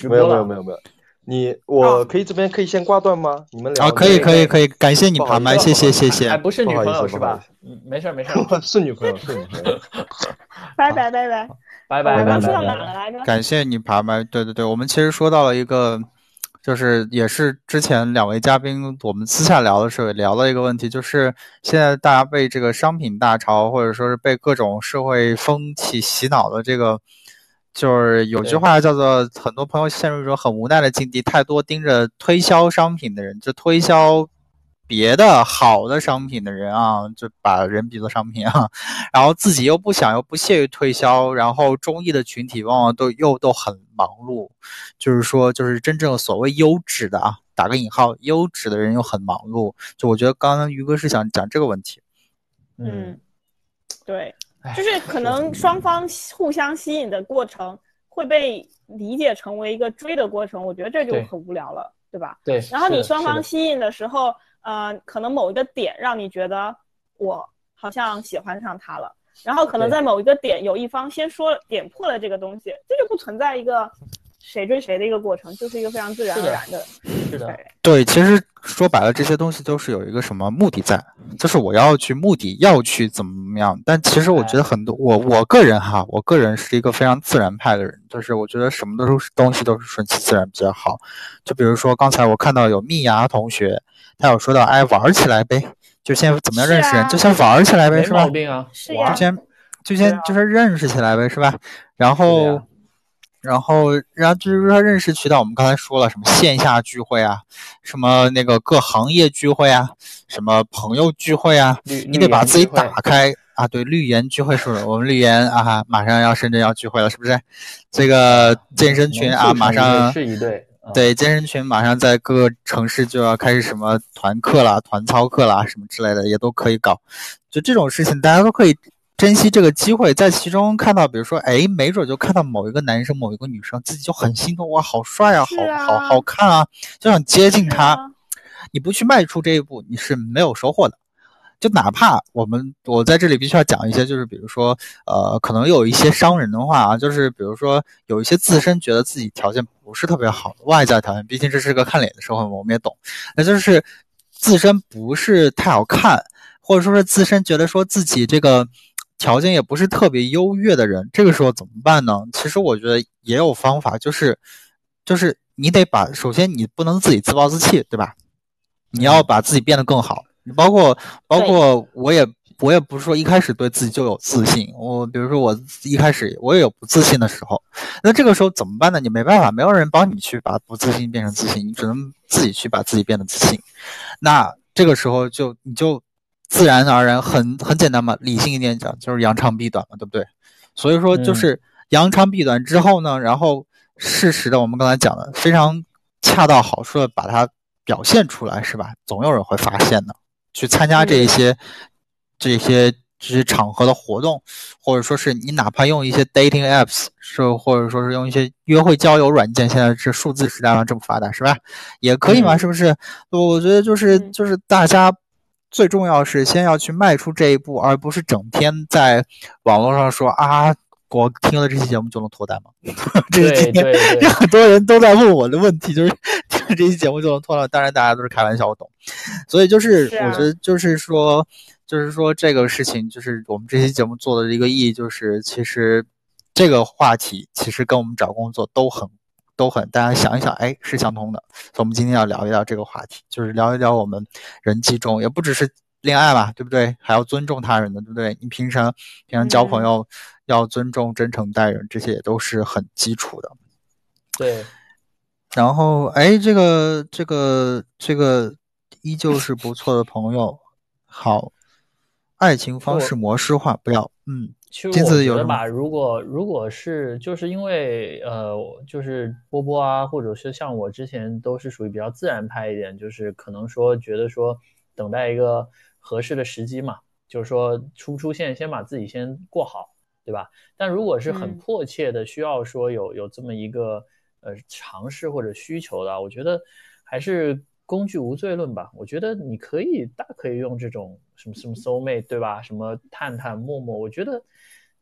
没有没有没有没有，你我可以这边可以先挂断吗？你们俩啊，可以可以可以，感谢你爬麦，谢谢谢谢。哎，不是女朋友是吧？嗯，没事没事，是女朋友是女朋友。拜拜拜拜拜拜拜拜。感谢你爬麦，对对对，我们其实说到了一个。就是也是之前两位嘉宾我们私下聊的时候也聊了一个问题，就是现在大家被这个商品大潮或者说是被各种社会风气洗脑的这个。就是有句话叫做，很多朋友陷入一种很无奈的境地，太多盯着推销商品的人，就推销别的好的商品的人啊，就把人比作商品啊，然后自己又不想又不屑于推销，然后中意的群体往往都又都很忙碌，就是说，就是真正所谓优质的啊，打个引号，优质的人又很忙碌，就我觉得刚刚于哥是想讲这个问题，嗯，对。就是可能双方互相吸引的过程会被理解成为一个追的过程，我觉得这就很无聊了，对吧？对。然后你双方吸引的时候，呃，可能某一个点让你觉得我好像喜欢上他了，然后可能在某一个点有一方先说点破了这个东西，这就不存在一个。谁追谁的一个过程，就是一个非常自然而然的。是的，对，其实说白了，这些东西都是有一个什么目的在，就是我要去目的要去怎么样。但其实我觉得很多，我我个人哈，我个人是一个非常自然派的人，就是我觉得什么都是东西都是顺其自然比较好。就比如说刚才我看到有蜜芽同学，他有说到，哎，玩起来呗，就先怎么样认识人，就先玩起来呗，是吧？没毛病啊，是呀，就先就先就是认识起来呗，是吧？然后。然后，然后就是说认识渠道，我们刚才说了什么线下聚会啊，什么那个各行业聚会啊，什么朋友聚会啊，你得把自己打开啊。对，绿岩聚会是不是？我们绿岩啊，马上要深圳要聚会了，是不是？这个健身群啊，马上是一对。对，健身群马上在各个城市就要开始什么团课啦、团操课啦，什么之类的也都可以搞。就这种事情，大家都可以。珍惜这个机会，在其中看到，比如说，哎，没准就看到某一个男生、某一个女生，自己就很心动，哇，好帅啊，好好好看啊，就想接近他。你不去迈出这一步，你是没有收获的。就哪怕我们，我在这里必须要讲一些，就是比如说，呃，可能有一些伤人的话啊，就是比如说，有一些自身觉得自己条件不是特别好的外在条件，毕竟这是个看脸的社会嘛，我们也懂，那就是自身不是太好看，或者说是自身觉得说自己这个。条件也不是特别优越的人，这个时候怎么办呢？其实我觉得也有方法，就是，就是你得把，首先你不能自己自暴自弃，对吧？你要把自己变得更好。你包括包括我也我也不是说一开始对自己就有自信，我比如说我一开始我也有不自信的时候，那这个时候怎么办呢？你没办法，没有人帮你去把不自信变成自信，你只能自己去把自己变得自信。那这个时候就你就。自然而然，很很简单嘛，理性一点讲，就是扬长避短嘛，对不对？所以说就是扬长避短之后呢，然后适时的，我们刚才讲的非常恰到好处的把它表现出来，是吧？总有人会发现的。去参加这一些这些这些场合的活动，或者说是你哪怕用一些 dating apps，是或者说是用一些约会交友软件，现在这数字时代嘛，这么发达，是吧？也可以嘛，是不是？我觉得就是就是大家。最重要是先要去迈出这一步，而不是整天在网络上说啊，我听了这期节目就能脱单吗？这是今天 很多人都在问我的问题，就是听了这期节目就能脱了？当然大家都是开玩笑，我懂。所以就是我觉得就是说，就是说这个事情，就是我们这期节目做的一个意义，就是其实这个话题其实跟我们找工作都很。都很，大家想一想，哎，是相通的。所以，我们今天要聊一聊这个话题，就是聊一聊我们人际中，也不只是恋爱吧，对不对？还要尊重他人的，对不对？你平常平常交朋友要尊重、真诚待人，这些也都是很基础的。对。然后，哎，这个这个这个依旧是不错的朋友。好，爱情方式模式化，不要，嗯。其实我觉得吧，如果如果是就是因为呃，就是波波啊，或者是像我之前都是属于比较自然派一点，就是可能说觉得说等待一个合适的时机嘛，就是说出不出现先把自己先过好，对吧？但如果是很迫切的需要说有有这么一个呃尝试或者需求的，我觉得还是工具无罪论吧。我觉得你可以大可以用这种什么什么 soul mate 对吧？什么探探、陌陌，我觉得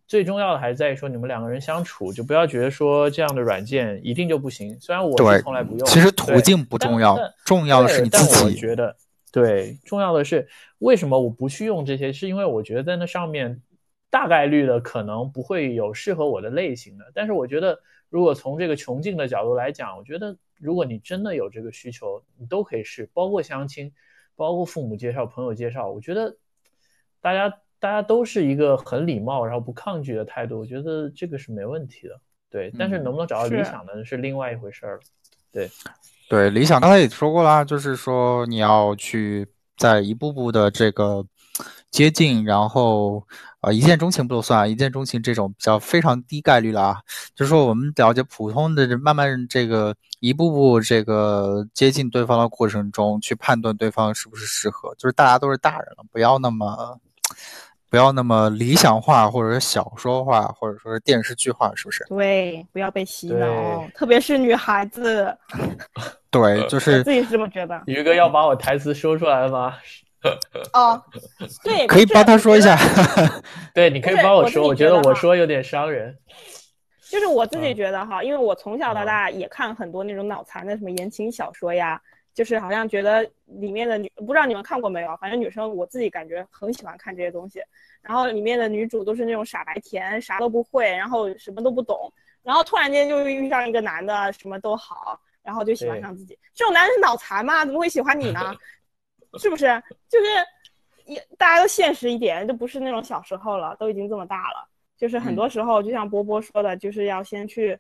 最重要的还是在于说你们两个人相处，就不要觉得说这样的软件一定就不行。虽然我是从来不用，其实途径不重要，重要的是你自己。我觉得对，重要的是为什么我不去用这些？是因为我觉得在那上面大概率的可能不会有适合我的类型的。但是我觉得。如果从这个穷尽的角度来讲，我觉得如果你真的有这个需求，你都可以试，包括相亲，包括父母介绍、朋友介绍。我觉得大家大家都是一个很礼貌，然后不抗拒的态度，我觉得这个是没问题的。对，但是能不能找到理想的是另外一回事儿了。对，对，理想刚才也说过啦，就是说你要去在一步步的这个接近，然后。呃，一见钟情不都算啊？一见钟情这种比较非常低概率了啊。就是说，我们了解普通的，慢慢这个一步步这个接近对方的过程中，去判断对方是不是适合。就是大家都是大人了，不要那么不要那么理想化，或者是小说化，或者说是电视剧化，是不是？对，不要被洗脑，特别是女孩子。对，就是自己是这么觉得。于哥要把我台词说出来吗？哦，对，可以帮他说一下。对，你可以帮我说。我觉得我说有点伤人。就是我自己觉得哈，因为我从小到大也看很多那种脑残的什么言情小说呀，就是好像觉得里面的女，不知道你们看过没有？反正女生我自己感觉很喜欢看这些东西。然后里面的女主都是那种傻白甜，啥都不会，然后什么都不懂，然后突然间就遇上一个男的，什么都好，然后就喜欢上自己。这种男人是脑残吗？怎么会喜欢你呢？是不是就是也大家都现实一点，就不是那种小时候了，都已经这么大了。就是很多时候，就像波波说的，就是要先去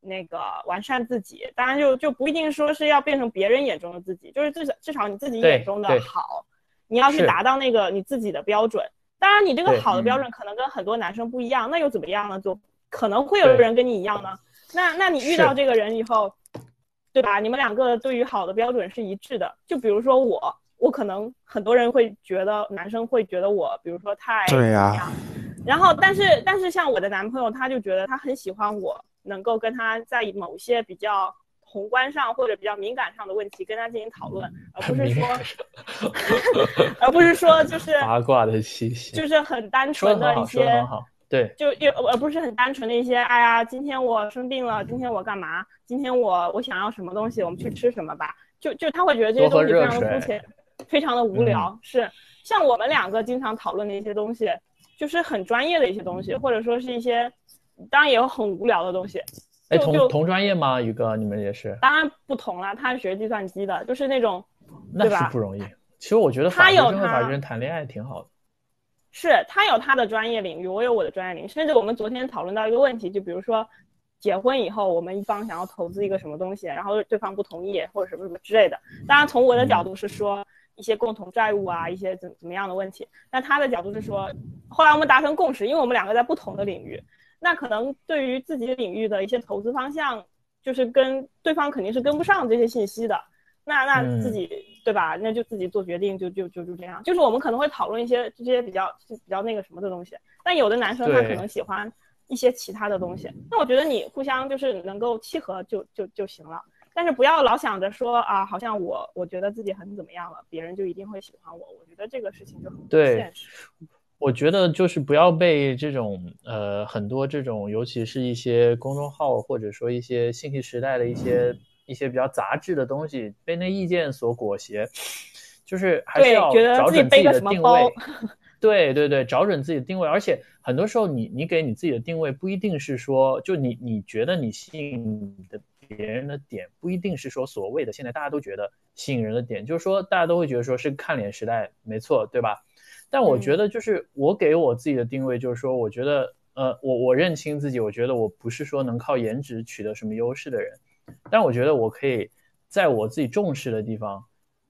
那个完善自己。当然，就就不一定说是要变成别人眼中的自己，就是至少至少你自己眼中的好，你要去达到那个你自己的标准。当然，你这个好的标准可能跟很多男生不一样，那又怎么样呢？就可能会有人跟你一样呢。那那你遇到这个人以后，对吧？你们两个对于好的标准是一致的。就比如说我。我可能很多人会觉得男生会觉得我，比如说太对呀，然后但是但是像我的男朋友，他就觉得他很喜欢我，能够跟他在某些比较宏观上或者比较敏感上的问题跟他进行讨论，而不是说，而不是说就是八卦的气息，就是很单纯的一些，对，就又而不是很单纯的一些，哎呀，今天我生病了，今天我干嘛？今天我我想要什么东西，我们去吃什么吧？就就他会觉得这些东西非常的肤浅。非常的无聊，是像我们两个经常讨论的一些东西，就是很专业的一些东西，或者说是一些，当然也有很无聊的东西。哎，同同专业吗？宇哥，你们也是？当然不同了，他是学计算机的，就是那种，那是不容易。其实我觉得他有他法律人谈恋爱挺好的。是他有他的专业领域，我有我的专业领域。甚至我们昨天讨论到一个问题，就比如说，结婚以后，我们一方想要投资一个什么东西，然后对方不同意，或者什么什么之类的。当然，从我的角度是说。一些共同债务啊，一些怎怎么样的问题？那他的角度是说，后来我们达成共识，因为我们两个在不同的领域，那可能对于自己领域的一些投资方向，就是跟对方肯定是跟不上这些信息的。那那自己对吧？那就自己做决定，就就就就这样。就是我们可能会讨论一些这些比较比较那个什么的东西，但有的男生他可能喜欢一些其他的东西。那我觉得你互相就是能够契合就就就行了。但是不要老想着说啊，好像我我觉得自己很怎么样了，别人就一定会喜欢我。我觉得这个事情就很不现实。我觉得就是不要被这种呃很多这种，尤其是一些公众号或者说一些信息时代的一些一些比较杂志的东西，被那意见所裹挟。就是还是要找准自己的定位。对对对，找准自己的定位。而且很多时候，你你给你自己的定位不一定是说，就你你觉得你吸引的。别人的点不一定是说所谓的现在大家都觉得吸引人的点，就是说大家都会觉得说是看脸时代，没错，对吧？但我觉得就是我给我自己的定位就是说，我觉得呃，我我认清自己，我觉得我不是说能靠颜值取得什么优势的人，但我觉得我可以在我自己重视的地方，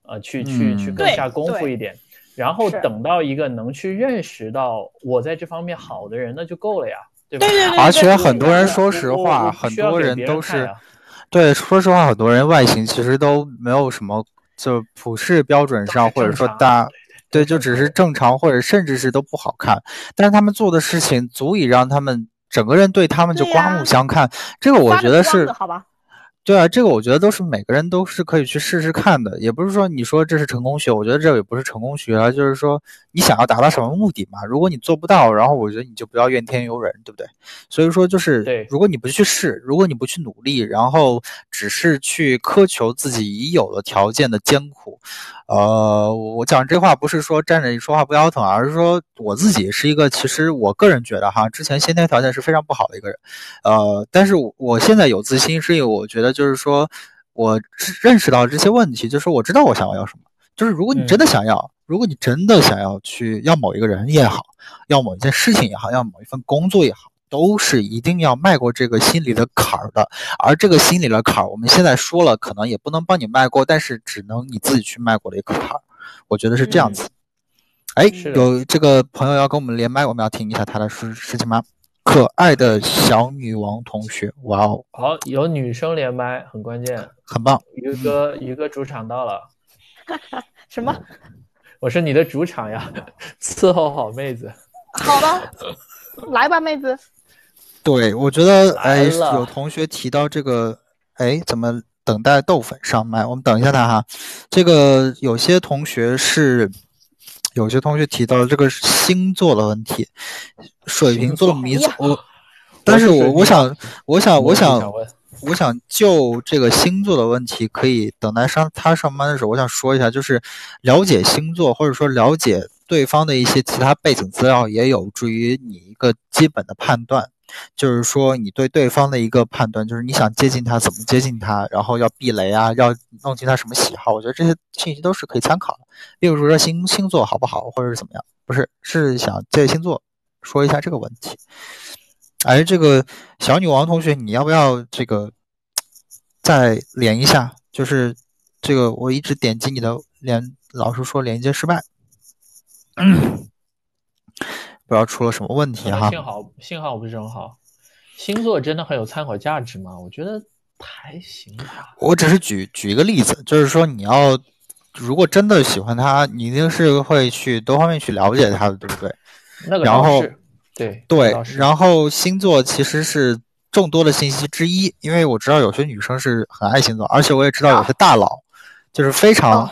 呃，去去去更下功夫一点，然后等到一个能去认识到我在这方面好的人，那就够了呀，对吧？而且很多人说实话，很多人都是。对，说实话，很多人外形其实都没有什么，就普世标准上，或者说大，对，就只是正常，或者甚至是都不好看。但是他们做的事情足以让他们整个人对他们就刮目相看。这个我觉得是，好吧？对啊，这个我觉得都是每个人都是可以去试试看的，也不是说你说这是成功学，我觉得这也不是成功学啊，就是说你想要达到什么目的嘛。如果你做不到，然后我觉得你就不要怨天尤人，对不对？所以说就是，如果你不去试，如果你不去努力，然后只是去苛求自己已有的条件的艰苦，呃，我讲这话不是说站着说话不腰疼，而是说我自己是一个，其实我个人觉得哈，之前先天条件是非常不好的一个人，呃，但是我现在有自信，是因为我觉得。就是说，我认识到这些问题，就是我知道我想要要什么。就是如果你真的想要，如果你真的想要去要某一个人也好，要某一件事情也好，要某一份工作也好，都是一定要迈过这个心理的坎儿的。而这个心理的坎儿，我们现在说了，可能也不能帮你迈过，但是只能你自己去迈过的一个坎儿。我觉得是这样子。哎，有这个朋友要跟我们连麦，我们要听一下他的事事情吗？可爱的小女王同学，哇哦！好，有女生连麦，很关键，很棒。于哥，于哥主场到了。什么？我是你的主场呀，伺候好妹子。好吧，来吧，妹子。对，我觉得哎，有同学提到这个，哎，怎么等待豆粉上麦？我们等一下他哈。这个有些同学是。有些同学提到这个星座的问题，水瓶座的迷座，我，但是我我想，我想，我想，我想就这个星座的问题，可以等待上他上班的时候，我想说一下，就是了解星座，或者说了解对方的一些其他背景资料，也有助于你一个基本的判断。就是说，你对对方的一个判断，就是你想接近他，怎么接近他，然后要避雷啊，要弄清他什么喜好。我觉得这些信息都是可以参考的。例如说星星座好不好，或者是怎么样？不是，是想借星座说一下这个问题。哎，这个小女王同学，你要不要这个再连一下？就是这个我一直点击你的连，老是说连接失败。不知道出了什么问题哈？信号信号不是很好。星座真的很有参考价值吗？我觉得还行吧。我只是举举一个例子，就是说你要如果真的喜欢他，你一定是会去多方面去了解他的，对不对？那个然后对对，然后星座其实是众多的信息之一，因为我知道有些女生是很爱星座，而且我也知道有些大佬就是非常。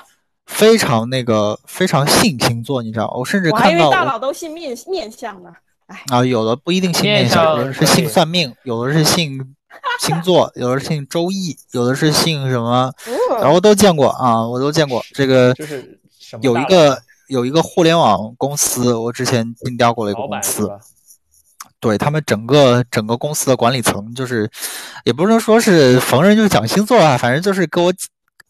非常那个非常信星座，你知道？我甚至看到大佬都信面面相呢。哎啊，有的不一定信面相，有的是信算命，有的是信 星座，有的是信周易，有的是信什么？然后都见过啊，我都见过。这个就是有一个有一个互联网公司，我之前尽调过了一个公司，对他们整个整个公司的管理层，就是也不能说是逢人就讲星座啊，反正就是跟我。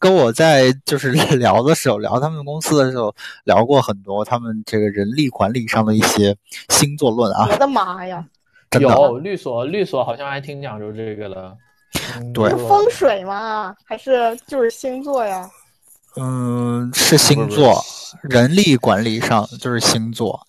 跟我在就是 聊的时候，聊他们公司的时候，聊过很多他们这个人力管理上的一些星座论啊。我的妈呀！有律所，律所好像还挺讲究这个的。对，是风水吗？还是就是星座呀？嗯，是星座，人力管理上就是星座。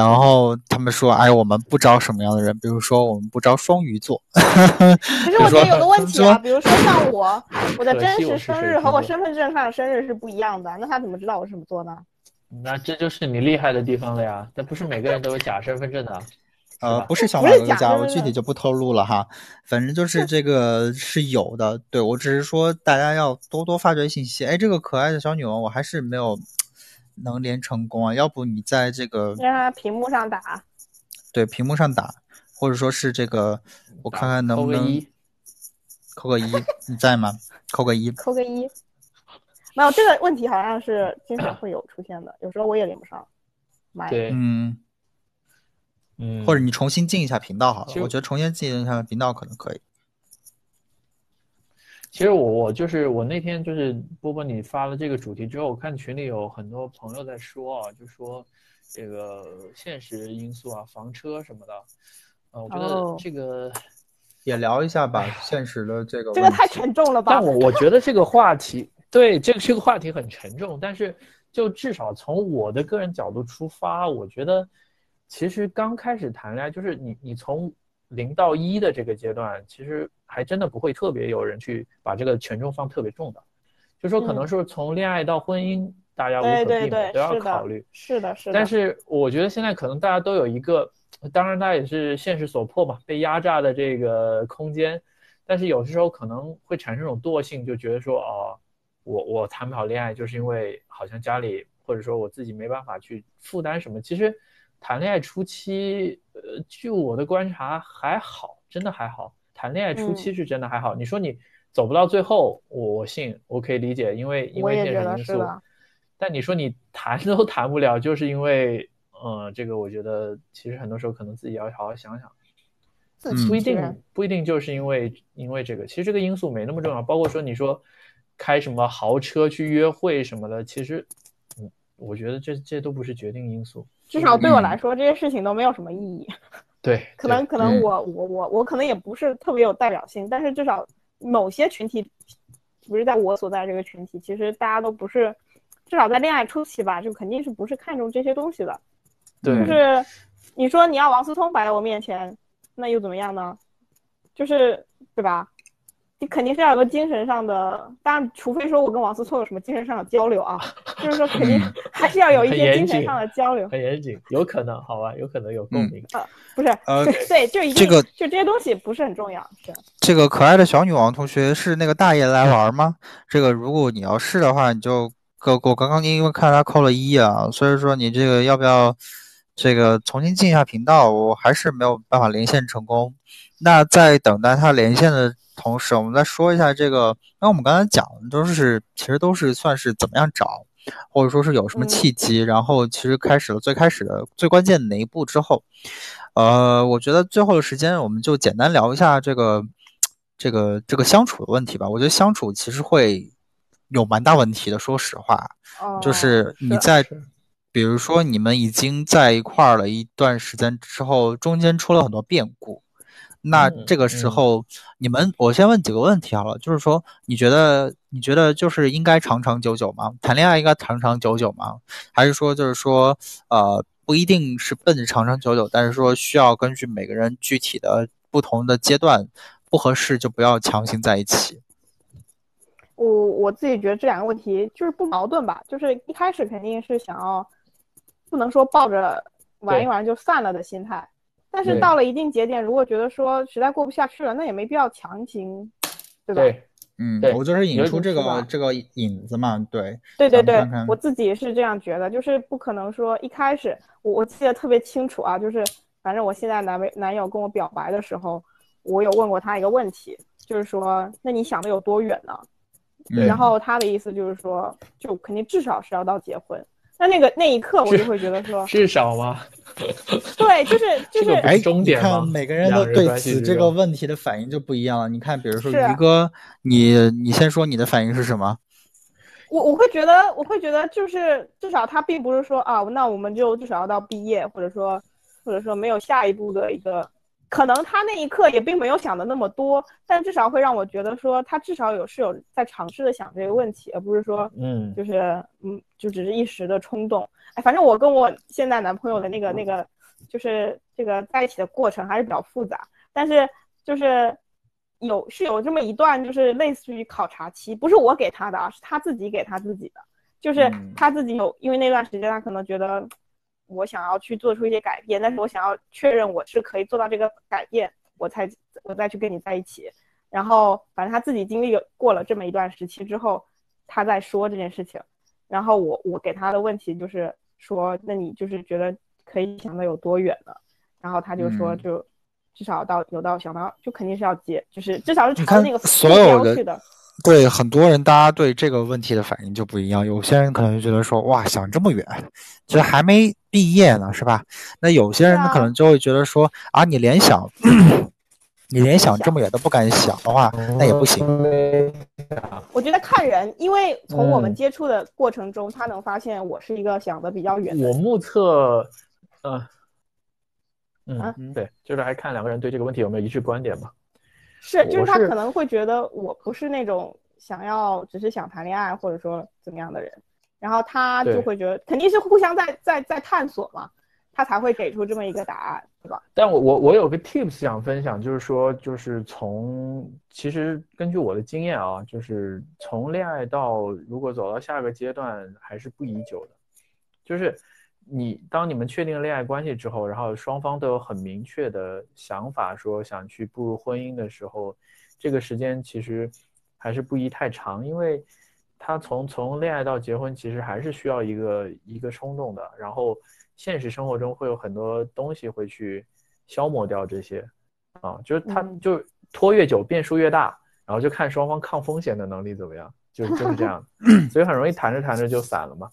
然后他们说：“哎，我们不招什么样的人？比如说，我们不招双鱼座。”可是我觉得有个问题啊，比如说像我，我的真实生日和我身份证上的生日是不一样的，那他怎么知道我是什么座呢？那这就是你厉害的地方了呀！但不是每个人都有假身份证的。呃，不是小马哥家，我具体就不透露了哈。反正就是这个是有的。对我只是说，大家要多多发掘信息。哎，这个可爱的小女王，我还是没有。能连成功啊？要不你在这个让他屏幕上打，对，屏幕上打，或者说是这个，我看看能不能扣个一，你在吗？扣个一，扣个一，没有这个问题，好像是经常会有出现的，有时候我也连不上。对，嗯嗯，或者你重新进一下频道好了，我觉得重新进一下频道可能可以。其实我我就是我那天就是波波你发了这个主题之后，我看群里有很多朋友在说啊，就说这个现实因素啊，房车什么的，呃，我觉得这个也聊一下吧，现实的这个这个太沉重了吧？但我我觉得这个话题对这个这个话题很沉重，但是就至少从我的个人角度出发，我觉得其实刚开始谈恋爱就是你你从零到一的这个阶段，其实。还真的不会特别有人去把这个权重放特别重的，就说可能是从恋爱到婚姻，大家无可避免都要考虑。是的，是的。但是我觉得现在可能大家都有一个，当然他也是现实所迫嘛，被压榨的这个空间。但是有的时候可能会产生一种惰性，就觉得说，哦，我我谈不好恋爱，就是因为好像家里或者说我自己没办法去负担什么。其实谈恋爱初期，呃，据我的观察还好，真的还好。谈恋爱初期是真的还好。你说你走不到最后，我我信，我可以理解，因为因为现实因素。但你说你谈都谈不了，就是因为，嗯，这个我觉得其实很多时候可能自己要好好想想。不一定不一定就是因为因为这个，其实这个因素没那么重要。包括说你说开什么豪车去约会什么的，其实嗯，我觉得这这都不是决定因素。至少对我来说，这些事情都没有什么意义。对，可能可能我我我我可能也不是特别有代表性，但是至少某些群体，不是在我所在这个群体，其实大家都不是，至少在恋爱初期吧，就肯定是不是看重这些东西的。对，就是你说你要王思聪摆在我面前。那又怎么样呢？就是对吧？你肯定是要有个精神上的，当然，除非说我跟王思聪有什么精神上的交流啊，就是说肯定还是要有一些精神上的交流。很严谨，有可能，好吧，有可能有共鸣。呃，不是，呃，对，就一这个，就这些东西不是很重要。是这个可爱的小女王同学是那个大爷来玩吗？这个如果你要是的话，你就我我刚刚因为看他扣了一啊，所以说你这个要不要？这个重新进一下频道，我还是没有办法连线成功。那在等待他连线的同时，我们再说一下这个。那我们刚才讲的都是，其实都是算是怎么样找，或者说是有什么契机，然后其实开始了最开始的最关键的那一步之后，呃，我觉得最后的时间我们就简单聊一下这个这个这个相处的问题吧。我觉得相处其实会有蛮大问题的，说实话，就是你在。比如说，你们已经在一块儿了一段时间之后，中间出了很多变故，那这个时候，你们，我先问几个问题好了，就是说，你觉得，你觉得就是应该长长久久吗？谈恋爱应该长长久久吗？还是说，就是说，呃，不一定是奔着长长久久，但是说需要根据每个人具体的不同的阶段，不合适就不要强行在一起。我我自己觉得这两个问题就是不矛盾吧，就是一开始肯定是想要。不能说抱着玩一玩就散了的心态，但是到了一定节点，如果觉得说实在过不下去了，那也没必要强行，对吧？对，嗯，我就是引出这个这个引子嘛，对，对对对，我自己是这样觉得，就是不可能说一开始，我我记得特别清楚啊，就是反正我现在男男友跟我表白的时候，我有问过他一个问题，就是说，那你想的有多远呢？然后他的意思就是说，就肯定至少是要到结婚。那那个那一刻，我就会觉得说，至少吗？对，就是 就是，哎，终点看每个人都对此这个问题的反应就不一样了。你看，比如说于哥，你你先说你的反应是什么？我我会觉得，我会觉得，就是至少他并不是说啊，那我们就至少要到毕业，或者说或者说没有下一步的一个。可能他那一刻也并没有想的那么多，但至少会让我觉得说他至少有是有在尝试的想这个问题，而不是说嗯就是嗯就只是一时的冲动。哎，反正我跟我现在男朋友的那个那个就是这个在一起的过程还是比较复杂，但是就是有是有这么一段就是类似于考察期，不是我给他的啊，是他自己给他自己的，就是他自己有因为那段时间他可能觉得。我想要去做出一些改变，但是我想要确认我是可以做到这个改变，我才我再去跟你在一起。然后反正他自己经历过了这么一段时期之后，他在说这件事情。然后我我给他的问题就是说，那你就是觉得可以想到有多远呢？然后他就说，就至少到有到想到，就肯定是要接，就是至少是朝那个所有去的。对很多人，大家对这个问题的反应就不一样。有些人可能就觉得说，哇，想这么远，其实还没毕业呢，是吧？那有些人可能就会觉得说，啊，你连想，你连想这么远都不敢想的话，那也不行。我觉得看人，因为从我们接触的过程中，他能发现我是一个想的比较远。我目测，呃，嗯，对，就是还看两个人对这个问题有没有一致观点嘛。是，就是他可能会觉得我不是那种想要只是想谈恋爱或者说怎么样的人，然后他就会觉得肯定是互相在在在探索嘛，他才会给出这么一个答案，对吧？但我我我有个 tips 想分享，就是说就是从其实根据我的经验啊，就是从恋爱到如果走到下个阶段还是不宜久的，就是。你当你们确定恋爱关系之后，然后双方都有很明确的想法，说想去步入婚姻的时候，这个时间其实还是不宜太长，因为他从从恋爱到结婚，其实还是需要一个一个冲动的。然后现实生活中会有很多东西会去消磨掉这些，啊，就是他就拖越久变数越大，然后就看双方抗风险的能力怎么样，就就是这样，所以很容易谈着谈着就散了嘛。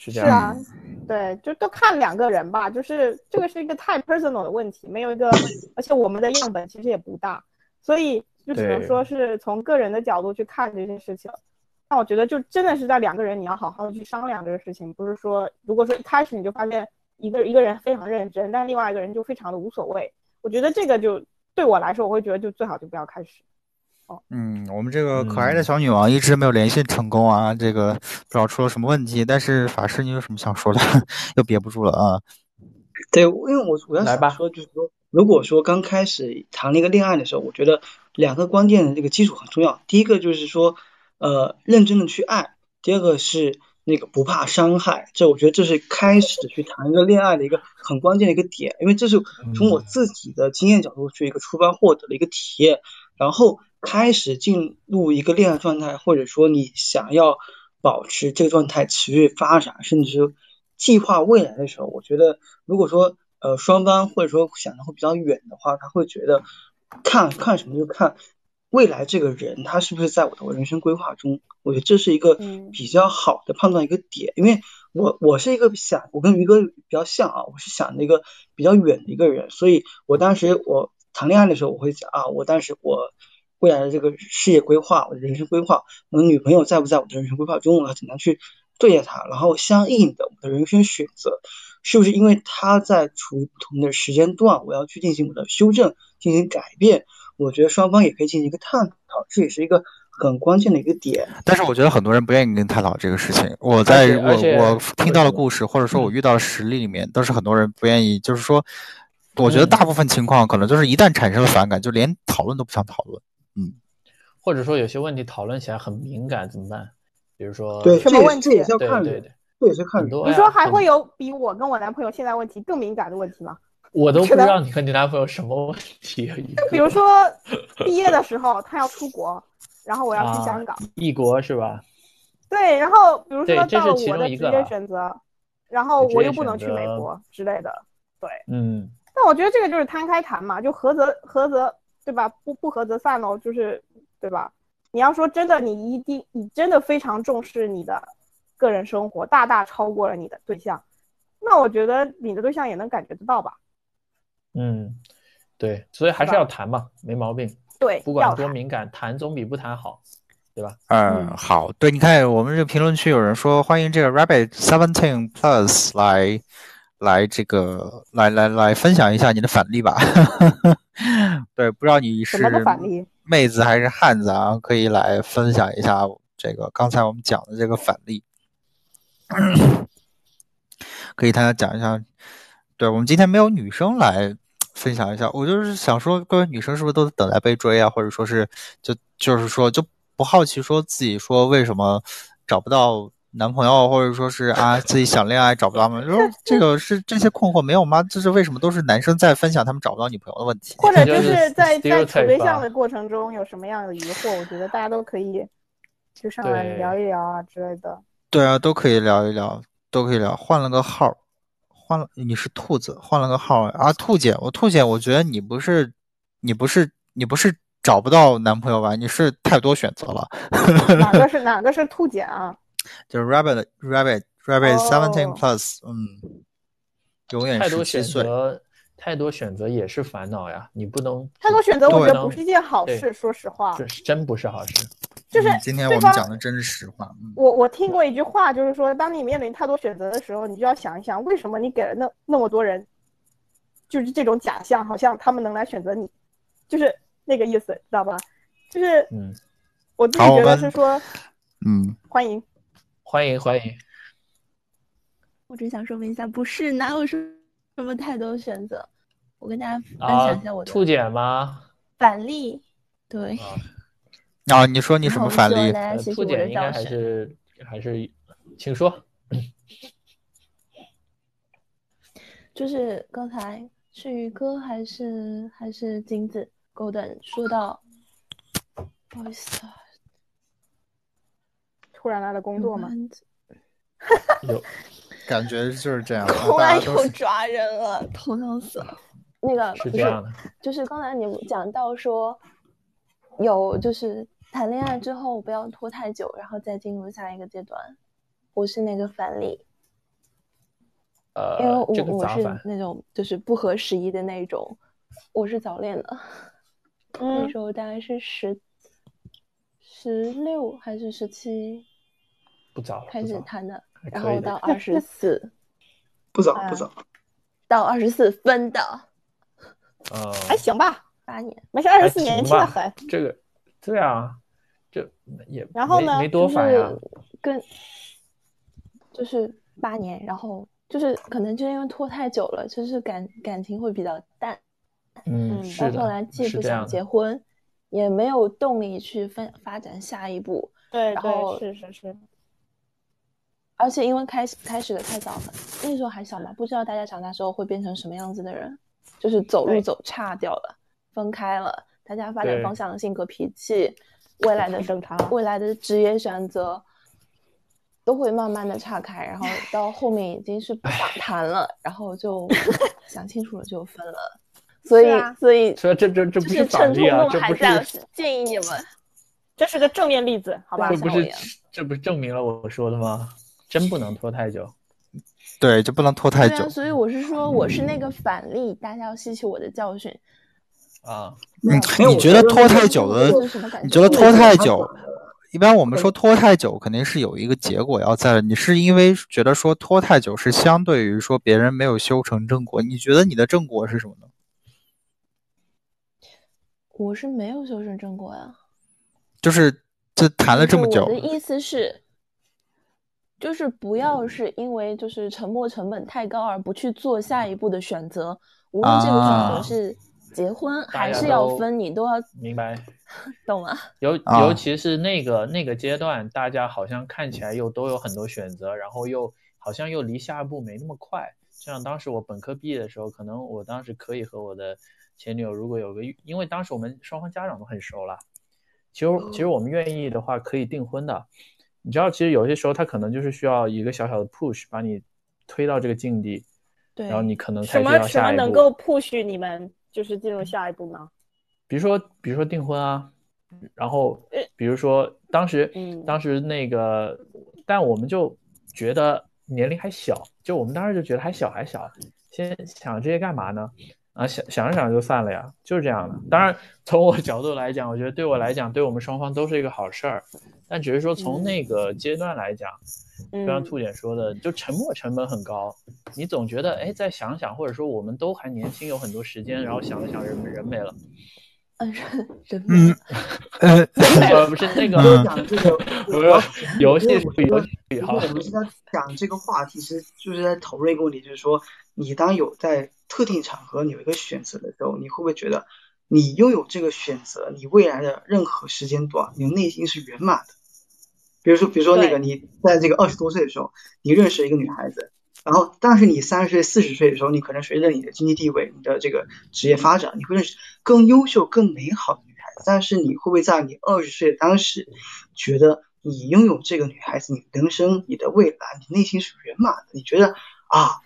是这样。是啊，对，就都看两个人吧，就是这个是一个太 personal 的问题，没有一个，而且我们的样本其实也不大，所以就只能说是从个人的角度去看这件事情。那我觉得就真的是在两个人你要好好的去商量这个事情，不是说如果说一开始你就发现一个一个人非常认真，但另外一个人就非常的无所谓，我觉得这个就对我来说，我会觉得就最好就不要开始。嗯，我们这个可爱的小女王一直没有连线成功啊，这个不知道出了什么问题。但是法师，你有什么想说的？又憋不住了啊！对，因为我我要想说，就是说，如果说刚开始谈那个恋爱的时候，我觉得两个关键的这个基础很重要。第一个就是说，呃，认真的去爱；第二个是那个不怕伤害。这我觉得这是开始去谈一个恋爱的一个很关键的一个点，因为这是从我自己的经验角度去一个出发获得的一个体验，然后。开始进入一个恋爱状态，或者说你想要保持这个状态持续发展，甚至是计划未来的时候，我觉得如果说呃双方或者说想的会比较远的话，他会觉得看看什么就看未来这个人他是不是在我的人生规划中，我觉得这是一个比较好的判断一个点，因为我我是一个想我跟于哥比较像啊，我是想那个比较远的一个人，所以我当时我谈恋爱的时候我会想啊，我当时我。未来的这个事业规划，我的人生规划，我的女朋友在不在我的人生规划中？我要怎样去对待她？然后相应的，我的人生选择是不是因为她在处于不同的时间段，我要去进行我的修正、进行改变？我觉得双方也可以进行一个探讨，这也是一个很关键的一个点。但是我觉得很多人不愿意跟探讨这个事情。我在我我听到的故事，或者说我遇到的实例里面，都是很多人不愿意。就是说，我觉得大部分情况可能就是一旦产生了反感，就连讨论都不想讨论。嗯，或者说有些问题讨论起来很敏感怎么办？比如说对什么问题也是要看对对，这也是看多。你说还会有比我跟我男朋友现在问题更敏感的问题吗？我都不知道你和你男朋友什么问题。就 比如说毕业的时候他要出国，然后我要去香港，异国是吧？对，然后比如说到了我的职业选择，然后我又不能去美国之类的。对，嗯。但我觉得这个就是摊开谈嘛，就合则合则。对吧？不不合则散喽，就是对吧？你要说真的，你一定你真的非常重视你的个人生活，大大超过了你的对象，那我觉得你的对象也能感觉得到吧？嗯，对，所以还是要谈嘛，没毛病。对，不管多敏感，谈总比不谈好，对吧？嗯，好。对，你看我们这个评论区有人说欢迎这个 Rabbit Seventeen Plus 来。来，这个来来来分享一下你的反例吧。对，不知道你是妹子还是汉子啊？可以来分享一下这个刚才我们讲的这个反例。可以大家讲一下。对我们今天没有女生来分享一下，我就是想说，各位女生是不是都等待被追啊？或者说是就就是说就不好奇说自己说为什么找不到？男朋友，或者说是啊，自己想恋爱找不到吗？说这个是这些困惑没有吗？这是为什么都是男生在分享他们找不到女朋友的问题？或者就是在在处对象的过程中有什么样的疑惑？我觉得大家都可以就上来聊一聊啊之类的。对啊，都可以聊一聊，都可以聊。换了个号，换了你是兔子，换了个号啊，兔姐，我兔姐，我觉得你不是你不是你不是找不到男朋友吧？你是太多选择了。哪个是哪个是兔姐啊？就是 rabbit rabbit rabbit seventeen plus，嗯，永远太多选择，太多选择也是烦恼呀。你不能太多选择，我觉得不是一件好事。说实话，这是真不是好事。就是今天我们讲的真是实话。我我听过一句话，就是说，当你面临太多选择的时候，你就要想一想，为什么你给了那那么多人，就是这种假象，好像他们能来选择你，就是那个意思，知道吧？就是，嗯，我自己觉得是说，嗯，欢迎。欢迎欢迎，我只想说明一下，不是哪有什什么太多选择，我跟大家分享一下我的兔姐吗？反例，对。啊，你说你什么反例？兔姐应该还是还是，请说。就是刚才是宇哥还是还是金子 Golden 说到，不好意思啊，突然来了工作吗？有，感觉就是这样。突然又抓人了，头疼死了。那个是这样的，就是刚才你讲到说，有就是谈恋爱之后不要拖太久，然后再进入下一个阶段。我是那个反例，呃，因为我我是那种就是不合时宜的那种，我是早恋的，那时候大概是十十六还是十七，不早开始谈的，然后到 二十四，不早不早，到二十四分的，呃，还行吧，八年，没事，二十四年轻的很，这个对啊，这也然后呢，没多烦呀，跟。就是八年，然后就是可能就因为拖太久了，就是感感情会比较淡，嗯，然后后来既不想结婚，也没有动力去分发展下一步，对，然后是是是，而且因为开始开始的太早了，那时候还小嘛，不知道大家长大之后会变成什么样子的人，就是走路走差掉了，分开了，大家发展方向、性格、脾气，未来的正常，未来的职业选择。都会慢慢的岔开，然后到后面已经是不想谈了，然后就 想清楚了就分了。所以，所以，所以这这这不是反例啊，这不是建议你们，这是个正面例子，好吧？这不是这不是证明了我说的吗？真不能拖太久。对，就不能拖太久。所以我是说，我是那个反例，大家要吸取我的教训。啊，嗯，你觉得拖太久的？你觉得拖太久？一般我们说拖太久，肯定是有一个结果要在的。你是因为觉得说拖太久是相对于说别人没有修成正果，你觉得你的正果是什么呢？我是没有修成正果呀，就是这谈了这么久。我的意思是，就是不要是因为就是沉没成本太高而不去做下一步的选择，无论这个选择是。结婚还是要分，你都要明白，懂吗？尤尤其是那个那个阶段，大家好像看起来又都有很多选择，然后又好像又离下一步没那么快。就像当时我本科毕业的时候，可能我当时可以和我的前女友，如果有个，因为当时我们双方家长都很熟了，其实其实我们愿意的话可以订婚的。你知道，其实有些时候他可能就是需要一个小小的 push 把你推到这个境地，对，然后你可能才什么什么能够 push 你们？就是进入下一步呢？比如说，比如说订婚啊，然后，比如说当时，当时那个，但我们就觉得年龄还小，就我们当时就觉得还小还小，先想这些干嘛呢？啊，想想着想就散了呀，就是这样的。当然，从我角度来讲，我觉得对我来讲，对我们双方都是一个好事儿，但只是说从那个阶段来讲。就像兔姐说的，就沉默成本很高。你总觉得，哎，再想想，或者说我们都还年轻，有很多时间，然后想了想，人人没了。嗯，人没了。呃，不是那个讲这个，不是游戏是游戏。好，我们现在讲这个话题，其实就是在讨论一个问题，就是说，你当有在特定场合你有一个选择的时候，你会不会觉得，你拥有这个选择，你未来的任何时间段，你内心是圆满的？比如说，比如说那个你在这个二十多岁的时候，你认识一个女孩子，然后但是你三十岁、四十岁的时候，你可能随着你的经济地位、你的这个职业发展，你会认识更优秀、更美好的女孩子。但是你会不会在你二十岁的当时，觉得你拥有这个女孩子，你人生、你的未来，你内心是圆满的？你觉得啊？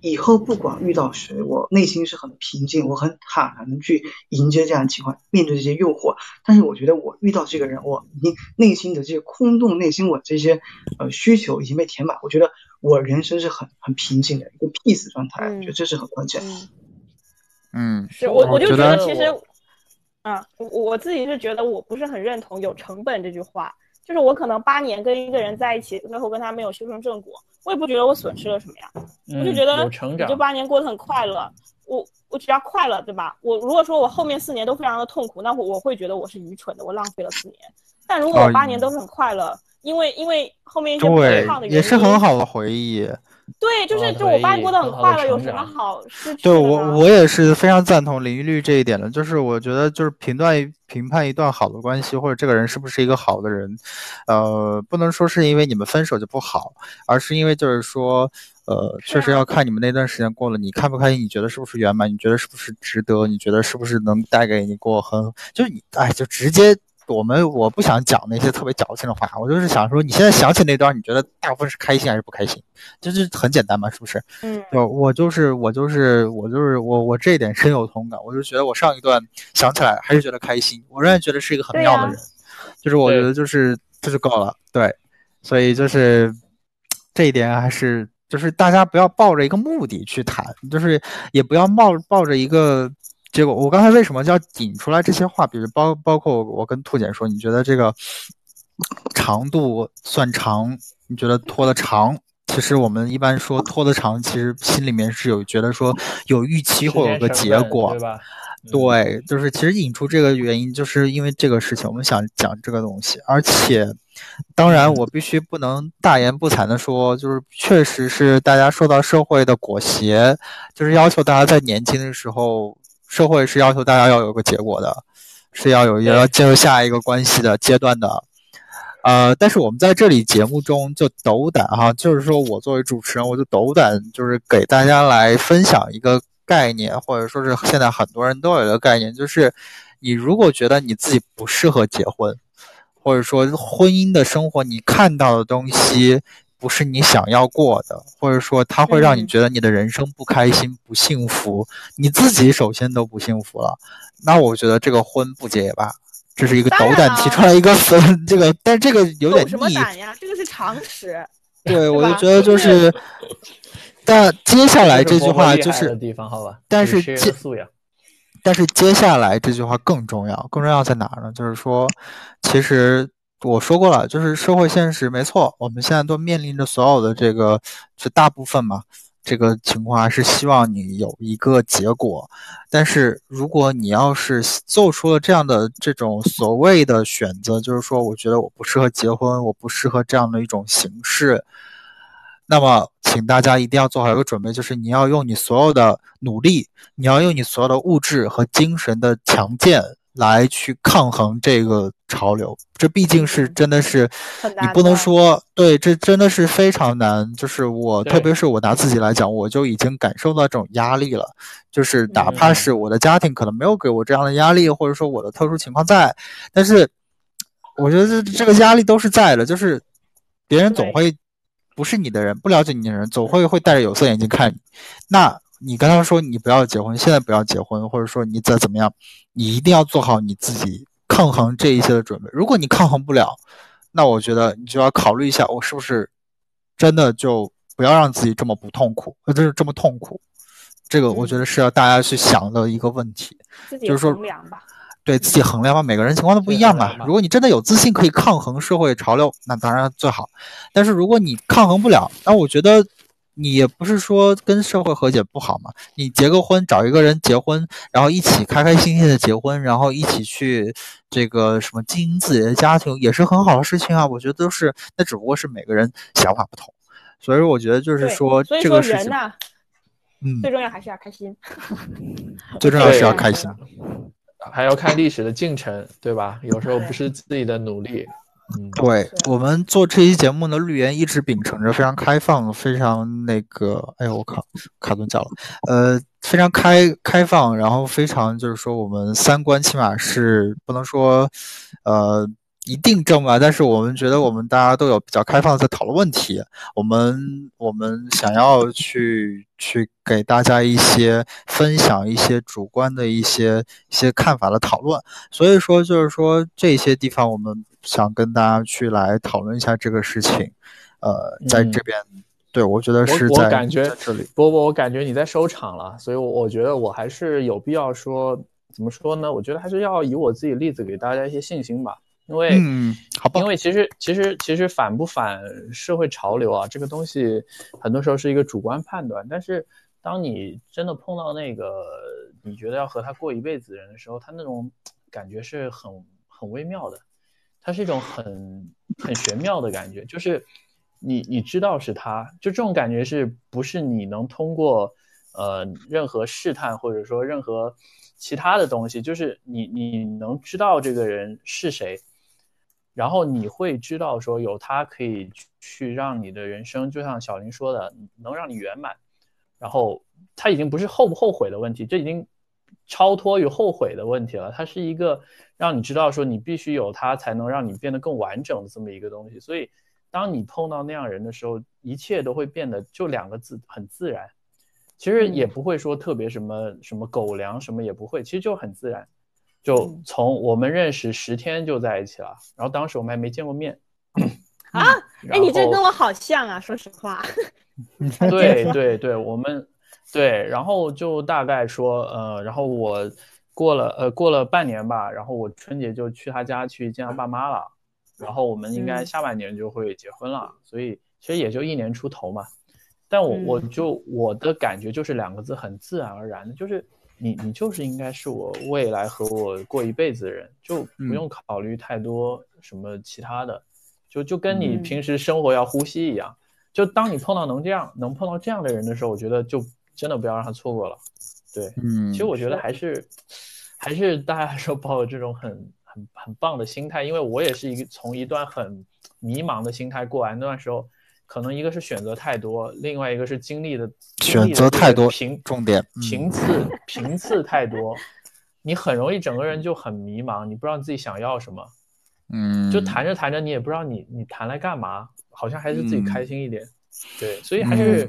以后不管遇到谁，我内心是很平静，我很坦然的去迎接这样的情况，面对这些诱惑。但是我觉得我遇到这个人，我已经内心的这些空洞，内心我这些呃需求已经被填满。我觉得我人生是很很平静的一个 peace 状态，我觉得这是很关键。嗯，是我我就觉得其实，啊，我我自己是觉得我不是很认同有成本这句话。就是我可能八年跟一个人在一起，最后跟他没有修成正果，我也不觉得我损失了什么呀。我就觉得你这八年过得很快乐，我我只要快乐，对吧？我如果说我后面四年都非常的痛苦，那我我会觉得我是愚蠢的，我浪费了四年。但如果我八年都很快乐，因为因为后面一些不胖的原因，也是很好的回忆。对，就是就我八年过得很快乐，有什么好失去？对我我也是非常赞同林玉律这一点的，就是我觉得就是评断评判一段好的关系，或者这个人是不是一个好的人，呃，不能说是因为你们分手就不好，而是因为就是说，呃，确实要看你们那段时间过了，你开不开心？你觉得是不是圆满？你觉得是不是值得？你觉得是不是能带给你过很？就是你哎，就直接我们我不想讲那些特别矫情的话，我就是想说，你现在想起那段，你觉得大部分是开心还是不开心？就是很简单嘛，是不是？嗯，就我就是我就是我就是我我这一点深有同感，我就觉得我上一段想起来还是觉得开心，我仍然觉得是一个很妙的人，就是我觉得就是这就够了，对，所以就是这一点还是就是大家不要抱着一个目的去谈，就是也不要冒抱着一个。结果我刚才为什么要引出来这些话？比如包包括我跟兔姐说，你觉得这个长度算长？你觉得拖得长？其实我们一般说拖得长，其实心里面是有觉得说有预期或有个结果，对吧？对，就是其实引出这个原因，就是因为这个事情，我们想讲这个东西。而且，当然我必须不能大言不惭的说，就是确实是大家受到社会的裹挟，就是要求大家在年轻的时候。社会是要求大家要有个结果的，是要有要进入下一个关系的阶段的，呃，但是我们在这里节目中就斗胆哈，就是说我作为主持人，我就斗胆，就是给大家来分享一个概念，或者说是现在很多人都有一个概念，就是你如果觉得你自己不适合结婚，或者说婚姻的生活，你看到的东西。不是你想要过的，或者说它会让你觉得你的人生不开心、不幸福，你自己首先都不幸福了。那我觉得这个婚不结也罢，这是一个斗胆提出来一个分，这个，但这个有点逆。什么胆呀？这个是常识。对，我就觉得就是，但接下来这句话就是，但是接，但是接下来这句话更重要，更重要在哪儿呢？就是说，其实。我说过了，就是社会现实，没错，我们现在都面临着所有的这个，就大部分嘛，这个情况还是希望你有一个结果。但是如果你要是做出了这样的这种所谓的选择，就是说，我觉得我不适合结婚，我不适合这样的一种形式，那么，请大家一定要做好一个准备，就是你要用你所有的努力，你要用你所有的物质和精神的强健。来去抗衡这个潮流，这毕竟是真的是，你不能说对，这真的是非常难。就是我，特别是我拿自己来讲，我就已经感受到这种压力了。就是哪怕是我的家庭可能没有给我这样的压力，或者说我的特殊情况在，但是我觉得这这个压力都是在的。就是别人总会不是你的人，不了解你的人，总会会戴着有色眼镜看你。那。你跟他说你不要结婚，现在不要结婚，或者说你再怎么样，你一定要做好你自己抗衡这一些的准备。如果你抗衡不了，那我觉得你就要考虑一下，我是不是真的就不要让自己这么不痛苦，呃，就是这么痛苦。这个我觉得是要大家去想的一个问题，就是说，对自己衡量吧，每个人情况都不一样嘛。如果你真的有自信可以抗衡社会潮流，那当然最好。但是如果你抗衡不了，那我觉得。你也不是说跟社会和解不好嘛？你结个婚，找一个人结婚，然后一起开开心心的结婚，然后一起去这个什么经营自己的家庭，也是很好的事情啊。我觉得都是，那只不过是每个人想法不同。所以我觉得就是说，这个事情，嗯，最重要还是要开心。最重要是要开心，还要看历史的进程，对吧？有时候不是自己的努力。对我们做这期节目的绿源一直秉承着非常开放、非常那个，哎呦我靠，卡顿脚了，呃，非常开开放，然后非常就是说我们三观起码是不能说，呃。一定正吧，但是我们觉得我们大家都有比较开放的在讨论问题，我们我们想要去去给大家一些分享一些主观的一些一些看法的讨论，所以说就是说这些地方我们想跟大家去来讨论一下这个事情，呃，在这边，对我觉得是在这里，不不，我感觉你在收场了，所以我我觉得我还是有必要说，怎么说呢？我觉得还是要以我自己例子给大家一些信心吧。因为，嗯，好吧，因为其实其实其实反不反社会潮流啊，这个东西很多时候是一个主观判断。但是当你真的碰到那个你觉得要和他过一辈子的人的时候，他那种感觉是很很微妙的，它是一种很很玄妙的感觉，就是你你知道是他，就这种感觉是不是你能通过呃任何试探或者说任何其他的东西，就是你你能知道这个人是谁。然后你会知道，说有它可以去让你的人生，就像小林说的，能让你圆满。然后它已经不是后不后悔的问题，这已经超脱于后悔的问题了，它是一个让你知道说你必须有它才能让你变得更完整的这么一个东西。所以，当你碰到那样人的时候，一切都会变得就两个字，很自然。其实也不会说特别什么什么狗粮什么也不会，其实就很自然。就从我们认识十天就在一起了，然后当时我们还没见过面。啊，哎，你这跟我好像啊，说实话。对对对，我们对，然后就大概说，呃，然后我过了呃过了半年吧，然后我春节就去他家去见他爸妈了，然后我们应该下半年就会结婚了，所以其实也就一年出头嘛。但我我就我的感觉就是两个字，很自然而然的，就是你你就是应该是我未来和我过一辈子的人，就不用考虑太多什么其他的，就就跟你平时生活要呼吸一样。就当你碰到能这样能碰到这样的人的时候，我觉得就真的不要让他错过了。对，嗯，其实我觉得还是还是大家说抱有这种很很很棒的心态，因为我也是一个从一段很迷茫的心态过来那段时候，可能一个是选择太多，另外一个是经历的选择太多，频重点频次频次太多，你很容易整个人就很迷茫，你不知道自己想要什么，嗯，就谈着谈着你也不知道你你谈来干嘛。好像还是自己开心一点，对，所以还是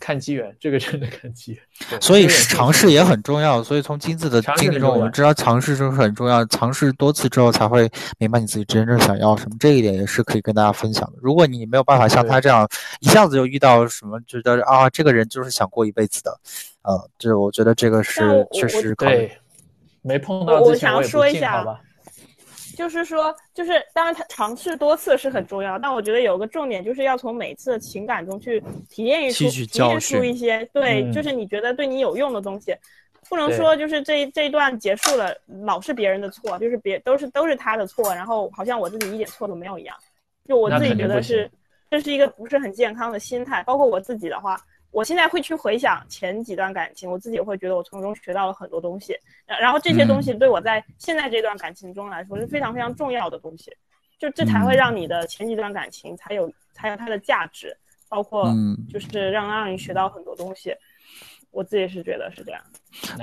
看机缘，这个真的看机缘。所以尝试也很重要。所以从金子的经历中，我们知道尝试就是很重要。尝试多次之后，才会明白你自己真正想要什么。这一点也是可以跟大家分享的。如果你没有办法像他这样一下子就遇到什么，觉得啊，这个人就是想过一辈子的，啊，这我觉得这个是确实对。没碰到我想要说一下。就是说，就是当然，他尝试多次是很重要，但我觉得有个重点，就是要从每次的情感中去体验一出体验出一些对，就是你觉得对你有用的东西，不能说就是这这一段结束了，老是别人的错，就是别都是都是他的错，然后好像我自己一点错都没有一样，就我自己觉得是这是一个不是很健康的心态，包括我自己的话。我现在会去回想前几段感情，我自己会觉得我从中学到了很多东西，然后这些东西对我在现在这段感情中来说是非常非常重要的东西，就这才会让你的前几段感情才有才有它的价值，包括就是让让你学到很多东西。我自己是觉得是这样，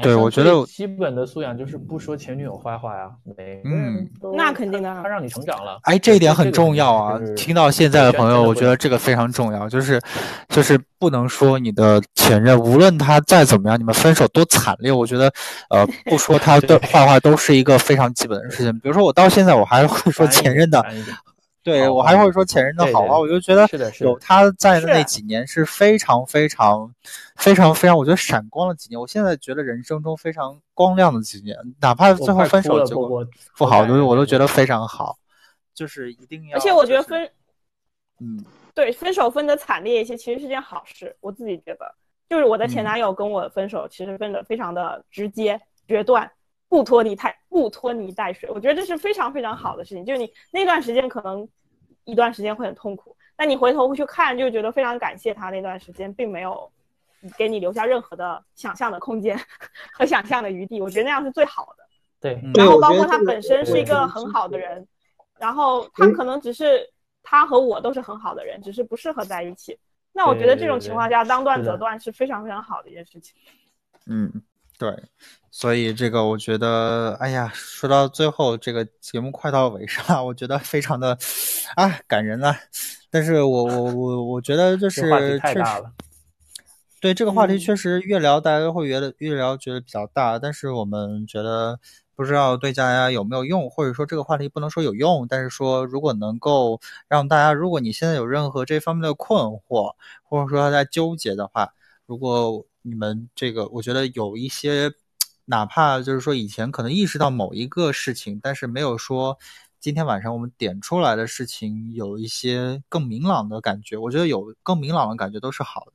对我觉得基本的素养就是不说前女友坏话呀，没，嗯，那肯定的，他让你成长了，哎，这一点很重要啊。听到现在的朋友，我觉得这个非常重要，就是就是不能说你的前任，无论他再怎么样，你们分手多惨烈，我觉得呃，不说他的坏话都是一个非常基本的事情。比如说我到现在我还会说前任的。对我还会说前任的好啊，我就觉得有他在的那几年是非常非常非常非常，我觉得闪光的几年。我现在觉得人生中非常光亮的几年，哪怕最后分手结果不好，都我都觉得非常好。就是一定要，而且我觉得分，嗯，对，分手分的惨烈一些，其实是件好事。我自己觉得，就是我的前男友跟我分手，其实分的非常的直接决断。不拖泥带不拖泥带水，我觉得这是非常非常好的事情。就是你那段时间可能一段时间会很痛苦，但你回头去看，就觉得非常感谢他那段时间，并没有给你留下任何的想象的空间和想象的余地。我觉得那样是最好的。对，然后包括他本身是一个很好的人，然后他可能只是他和我都是很好的人，只是不适合在一起。那我觉得这种情况下，当断则断是非常非常好的一件事情。嗯。对，所以这个我觉得，哎呀，说到最后，这个节目快到尾声了，我觉得非常的，啊，感人啊。但是我我我我觉得就是确实，对这个话题确实越聊大家都会越越聊觉得比较大。但是我们觉得不知道对大家有没有用，或者说这个话题不能说有用，但是说如果能够让大家，如果你现在有任何这方面的困惑，或者说在纠结的话，如果。你们这个，我觉得有一些，哪怕就是说以前可能意识到某一个事情，但是没有说今天晚上我们点出来的事情有一些更明朗的感觉。我觉得有更明朗的感觉都是好的，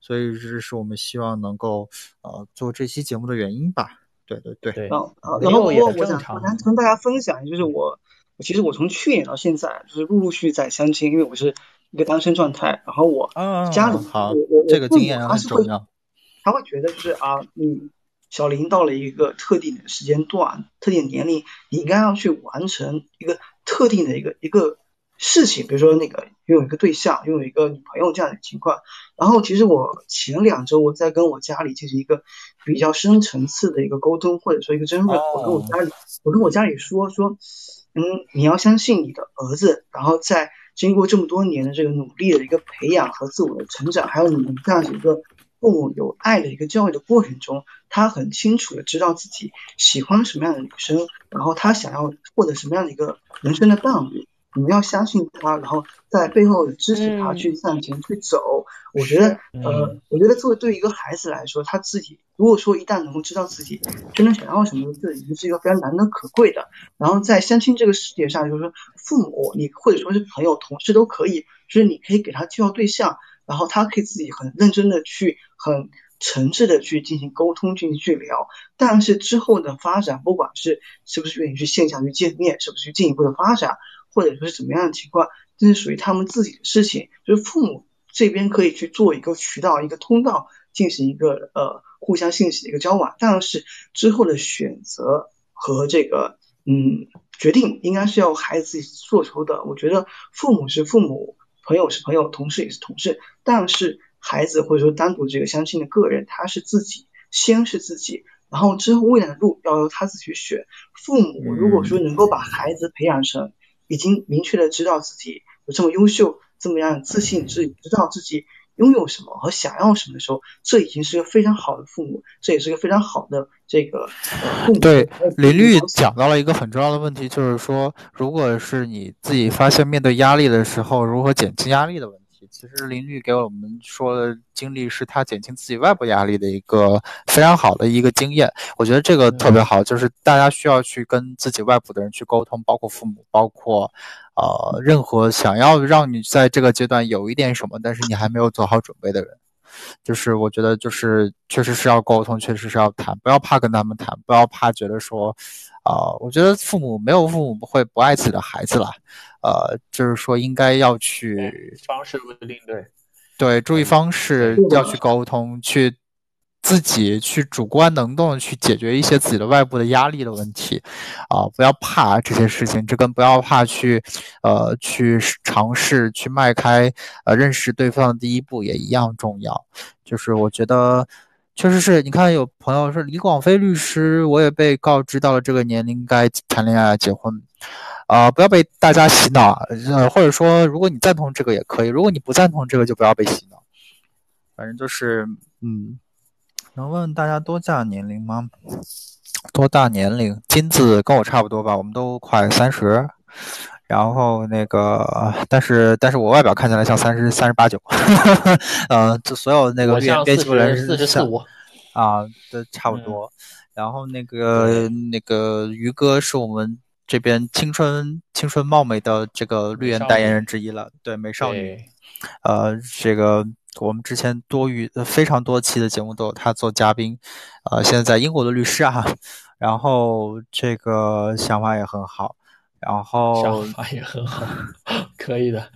所以这是我们希望能够呃做这期节目的原因吧。对对对。然后然后我我想我想跟大家分享，就是我其实我从去年到现在就是陆陆续续在相亲，因为我是一个单身状态。然后我家里好，这个经验很重要。他会觉得就是啊，你小林到了一个特定的时间段、特定年龄，你应该要去完成一个特定的一个一个事情，比如说那个拥有一个对象，拥有一个女朋友这样的情况。然后其实我前两周我在跟我家里进行一个比较深层次的一个沟通，或者说一个争论。我跟我家里，我跟我家里说说，嗯，你要相信你的儿子，然后在经过这么多年的这个努力的一个培养和自我的成长，还有你们这样子一个父母有爱的一个教育的过程中，他很清楚的知道自己喜欢什么样的女生，然后他想要获得什么样的一个人生的伴侣。你们要相信他，然后在背后支持他去向前去走。我觉得，呃，我觉得作为对一个孩子来说，他自己如果说一旦能够知道自己真的想要什么，这已经是一个非常难能可贵的。然后在相亲这个世界上，就是说父母，你或者说是朋友、同事都可以，就是你可以给他介绍对象，然后他可以自己很认真的去、很诚挚的去进行沟通、进行去聊。但是之后的发展，不管是是不是愿意去线下去见面，是不是去进一步的发展。或者说是怎么样的情况，这是属于他们自己的事情，就是父母这边可以去做一个渠道、一个通道，进行一个呃互相信息的一个交往。但是之后的选择和这个嗯决定，应该是要孩子自己做出的。我觉得父母是父母，朋友是朋友，同事也是同事，但是孩子或者说单独这个相亲的个人，他是自己先是自己，然后之后未来的路要由他自己去选。父母如果说能够把孩子培养成。已经明确的知道自己有这么优秀，这么样自信，自己知道自己拥有什么和想要什么的时候，这已经是个非常好的父母，这也是个非常好的这个。对，林律讲到了一个很重要的问题，就是说，如果是你自己发现面对压力的时候，如何减轻压力的问题。其实林律给我们说的经历是他减轻自己外部压力的一个非常好的一个经验，我觉得这个特别好，就是大家需要去跟自己外部的人去沟通，包括父母，包括呃任何想要让你在这个阶段有一点什么，但是你还没有做好准备的人，就是我觉得就是确实是要沟通，确实是要谈，不要怕跟他们谈，不要怕觉得说。啊，我觉得父母没有父母不会不爱自己的孩子了，呃，就是说应该要去方式不一定对，对，注意方式要去沟通，去自己去主观能动去解决一些自己的外部的压力的问题，啊，不要怕这些事情，这跟不要怕去，呃，去尝试去迈开呃认识对方的第一步也一样重要，就是我觉得。确实是你看，有朋友说李广飞律师，我也被告知到了这个年龄该谈恋爱结婚，啊，不要被大家洗脑，呃，或者说如果你赞同这个也可以，如果你不赞同这个就不要被洗脑，反正就是，嗯，能问问大家多大年龄吗？多大年龄？金子跟我差不多吧，我们都快三十。然后那个，但是但是我外表看起来像三十三十八九，呃，就所有那个编编辑部人四十四五啊，都差不多。然后那个那个于哥是我们这边青春青春貌美的这个绿源代言人之一了，对美少女，呃，这个我们之前多于非常多期的节目都有他做嘉宾，呃，现在在英国的律师啊，然后这个想法也很好。然后想法也很好，可以的。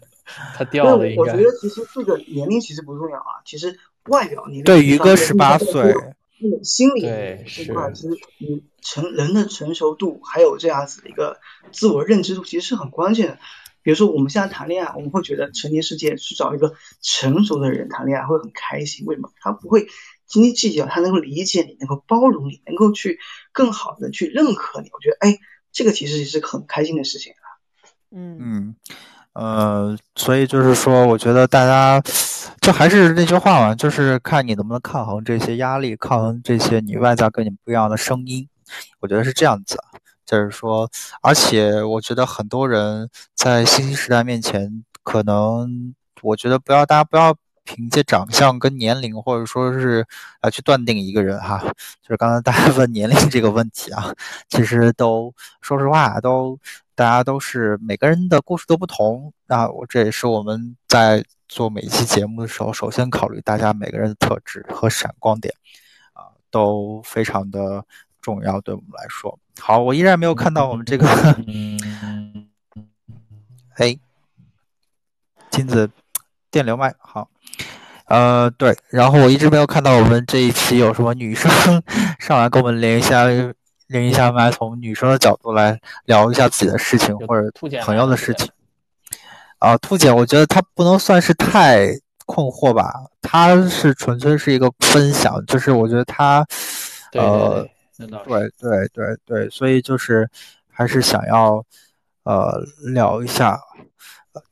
他掉了应该。我觉得其实这个年龄其实不重要啊，其实外表年龄。对于哥十八岁。那个心理这块，其实你成人的成熟度，还有这样子的一个自我认知度，其实是很关键的。比如说我们现在谈恋爱，我们会觉得成年世界去找一个成熟的人谈恋爱会很开心，为什么？他不会斤斤计较，他能够理解你，能够包容你，能够去更好的去认可你。我觉得，哎。这个其实也是很开心的事情啊，嗯嗯，呃，所以就是说，我觉得大家就还是那句话嘛，就是看你能不能抗衡这些压力，抗衡这些你外在跟你不一样的声音。我觉得是这样子，就是说，而且我觉得很多人在信息时代面前，可能我觉得不要大家不要。凭借长相跟年龄，或者说是啊去断定一个人哈，就是刚才大家问年龄这个问题啊，其实都说实话，都大家都是每个人的故事都不同。那我这也是我们在做每一期节目的时候，首先考虑大家每个人的特质和闪光点啊，都非常的重要，对我们来说。好，我依然没有看到我们这个，哎，金子电流麦好。呃，对，然后我一直没有看到我们这一期有什么女生上来跟我们连一下，连一下麦，从女生的角度来聊一下自己的事情或者朋友的事情。啊，兔姐，我觉得她不能算是太困惑吧，她是纯粹是一个分享，就是我觉得她，呃，对对对对，所以就是还是想要呃聊一下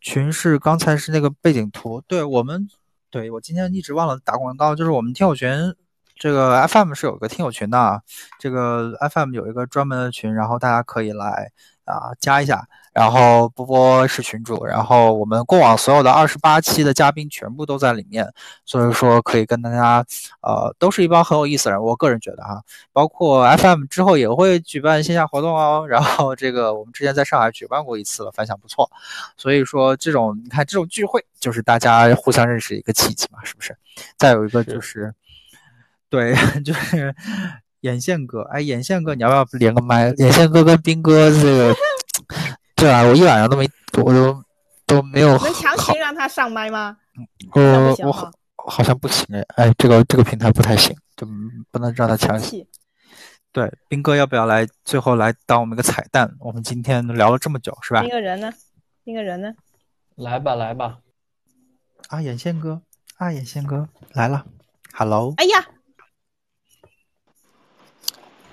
群是刚才是那个背景图，对我们，对我今天一直忘了打广告，就是我们听友群。这个 FM 是有个听友群的，这个 FM 有一个专门的群，然后大家可以来啊加一下。然后波波是群主，然后我们过往所有的二十八期的嘉宾全部都在里面，所以说可以跟大家，呃，都是一帮很有意思的人。我个人觉得哈，包括 FM 之后也会举办线下活动哦。然后这个我们之前在上海举办过一次了，反响不错。所以说这种你看这种聚会就是大家互相认识一个契机嘛，是不是？再有一个就是。对，就是眼线哥，哎，眼线哥，你要不要连个麦？眼线哥跟兵哥这个，对啊，我一晚上都没，我都都没有。能强行让他上麦吗？我我好好像不行哎，哎，这个这个平台不太行，就不能让他强行。对，兵哥要不要来？最后来当我们一个彩蛋？我们今天聊了这么久，是吧？那个人呢？那个人呢？来吧，来吧。啊，眼线哥，啊，眼线哥来了，Hello。哎呀。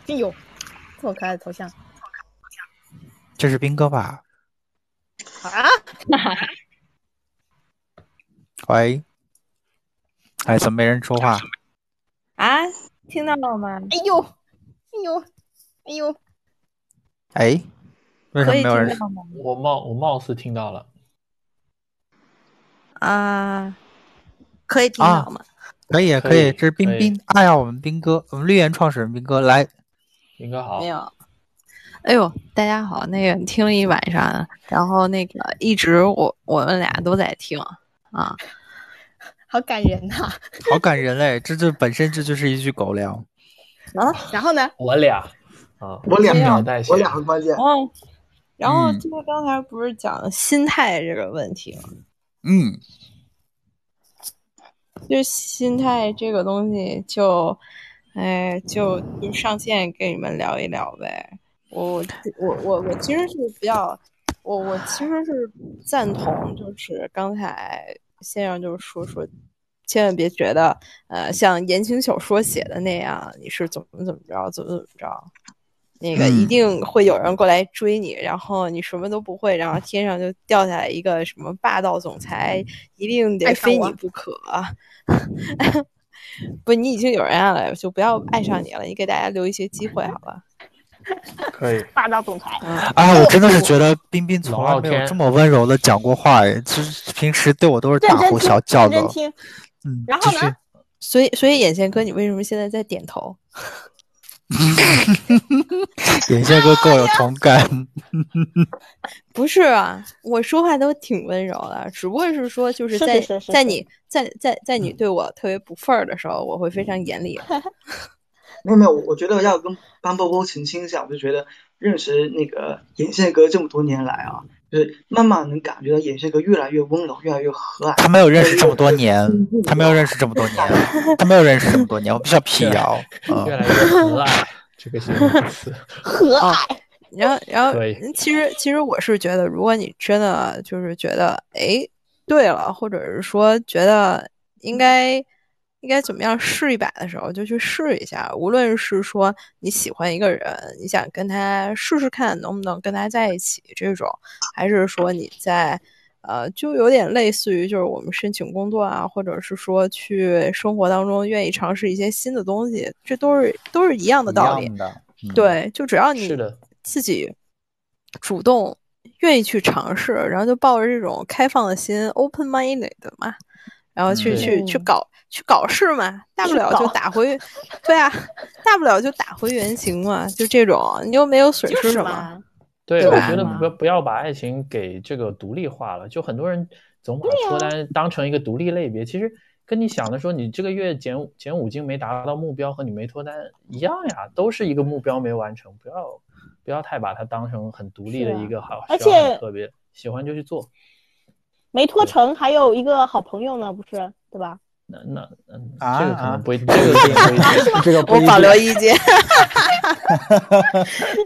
哎呦，这么可爱的头像，这是兵哥吧？啊！喂，哎，怎么没人说话？啊，听到了吗？哎呦，哎呦，哎呦，哎，为什么没有人？我貌我貌似听到了。啊，可以听到吗？可以，可以。这是冰冰，哎呀，我们兵哥，我们绿源创始人兵哥来。应该好，没有。哎呦，大家好，那个听了一晚上，然后那个一直我我们俩都在听啊，好感人呐，好感人嘞！这就本身这就是一句狗粮啊。然后呢？我俩啊，我俩我俩很关键。哦，然后就是刚才不是讲心态这个问题吗？嗯，就心态这个东西就。哎，就就上线跟你们聊一聊呗。我我我我其实是比较，我我其实是赞同，就是刚才先生就是说说，千万别觉得呃像言情小说写的那样，你是怎么怎么着，怎么怎么着，那个一定会有人过来追你，然后你什么都不会，然后天上就掉下来一个什么霸道总裁，一定得非你不可。不，你已经有人爱了，就不要爱上你了。你给大家留一些机会，好吧？可以。霸道总裁。啊，我真的是觉得冰冰从来没有这么温柔的讲过话哎，就是平时对我都是大呼小叫的。嗯，然后呢？所以，所以眼线哥，你为什么现在在点头？眼线哥跟我有同感。不是啊，我说话都挺温柔的，只不过是说，就是在在你在在在你对我特别不忿儿的时候，我会非常严厉。没有没有，我觉得要跟帮波波澄清一下，我就觉得认识那个眼线哥这么多年来啊。就是慢慢能感觉到眼线哥越来越温柔，越来越和蔼。他没有认识这么多年，他没有认识这么多年，他没有认识这么多年，我必须要辟谣。越来越和蔼，这个形容词 和蔼。然后，然后，其实，其实我是觉得，如果你真的就是觉得，哎，对了，或者是说觉得应该。应该怎么样试一把的时候就去试一下，无论是说你喜欢一个人，你想跟他试试看能不能跟他在一起这种，还是说你在，呃，就有点类似于就是我们申请工作啊，或者是说去生活当中愿意尝试一些新的东西，这都是都是一样的道理。对，就只要你自己主动愿意去尝试，然后就抱着这种开放的心 （open-minded） 嘛，然后去去去搞。去搞事嘛，大不了就打回，对啊，大不了就打回原形嘛，就这种，你又没有损失什么。对，我觉得不不要把爱情给这个独立化了，就很多人总把脱单当成一个独立类别，其实跟你想的说你这个月减减五斤没达到目标和你没脱单一样呀，都是一个目标没完成，不要不要太把它当成很独立的一个好，而且特别喜欢就去做，没脱成还有一个好朋友呢，不是对吧？那那嗯，这个可能不，这个不一定，这个我保留意见。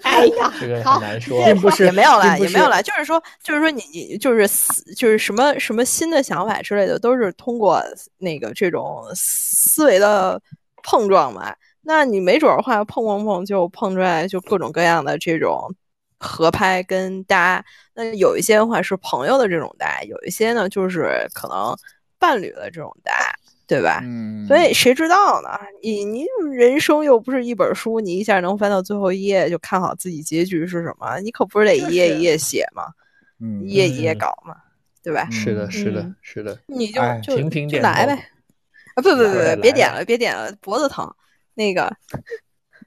哎呀，这个好很难说。并不是也没有了，也没有了，就是说，就是说你你就是思就是什么什么新的想法之类的，都是通过那个这种思维的碰撞嘛。那你没准儿的话，碰碰碰就碰出来就各种各样的这种合拍跟搭。那有一些的话是朋友的这种带，有一些呢就是可能伴侣的这种带，对吧？嗯，所以谁知道呢？你你人生又不是一本书，你一下能翻到最后一页就看好自己结局是什么？你可不是得一页一页写嘛，嗯一页一页嗯搞嘛，对吧？是的，是的嗯，是的。你就哎就就来呗。啊，不不不不，别点了，别点了，脖子疼。那个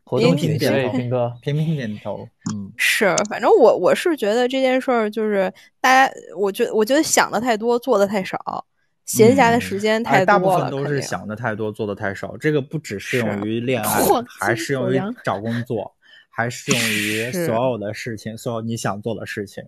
活动您频点头，对平哥，频频点头，嗯是，反正我我是觉得这件事儿就是大家，我觉我觉得想的太多，做的太少，闲暇的时间哎，大部太多了，分都是想的太多，做的太少。这个不只适用于恋爱，还适用于找工作，还适用于所有的事情，所有你想做的事情。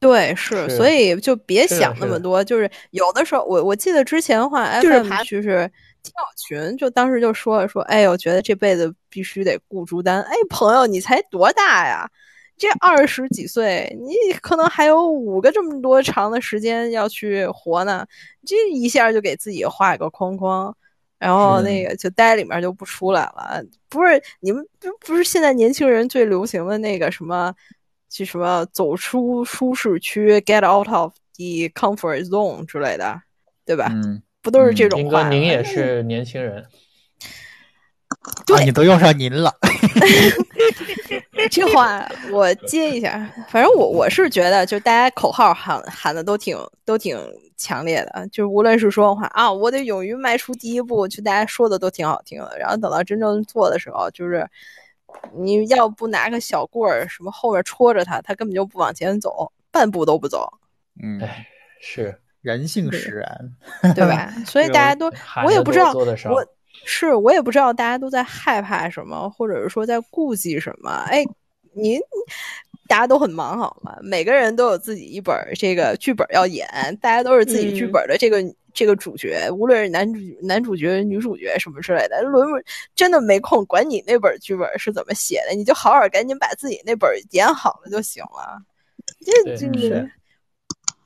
对，是，是所以就别想那么多。就是有的时候，我我记得之前的话，FM 就是盘就是听友群，就当时就说了说，哎，我觉得这辈子必须得顾朱丹。哎，朋友，你才多大呀？这二十几岁，你可能还有五个这么多长的时间要去活呢。这一下就给自己画一个框框，然后那个就待里面就不出来了。不是你们不不是现在年轻人最流行的那个什么？去什么走出舒适区，get out of the comfort zone 之类的，对吧？嗯，不都是这嗯种话您也是年轻人，啊，你都用上您了。这话我接一下，反正我我是觉得，就大家口号喊喊的都挺都挺强烈的，就是无论是说话啊，我得勇于迈出第一步，就大家说的都挺好听的，然后等到真正做的时候，就是你要不拿个小棍儿什么后面戳着他，他根本就不往前走，半步都不走，嗯，哎，是人性使然。对吧？所以大家都我也不知道，做得少我是我也不知道大家都在害怕什么，或者是说在顾忌什么。哎，您大家都很忙好吗？每个人都有自己一本儿这个剧本要演，大家都是自己剧嗯本的这个、这个主角，无论是男主男主角、女主角什么之类的，轮不真的没空管你那本剧本是怎么写的，你就好好赶紧把自己那本演好了就行了。这对这是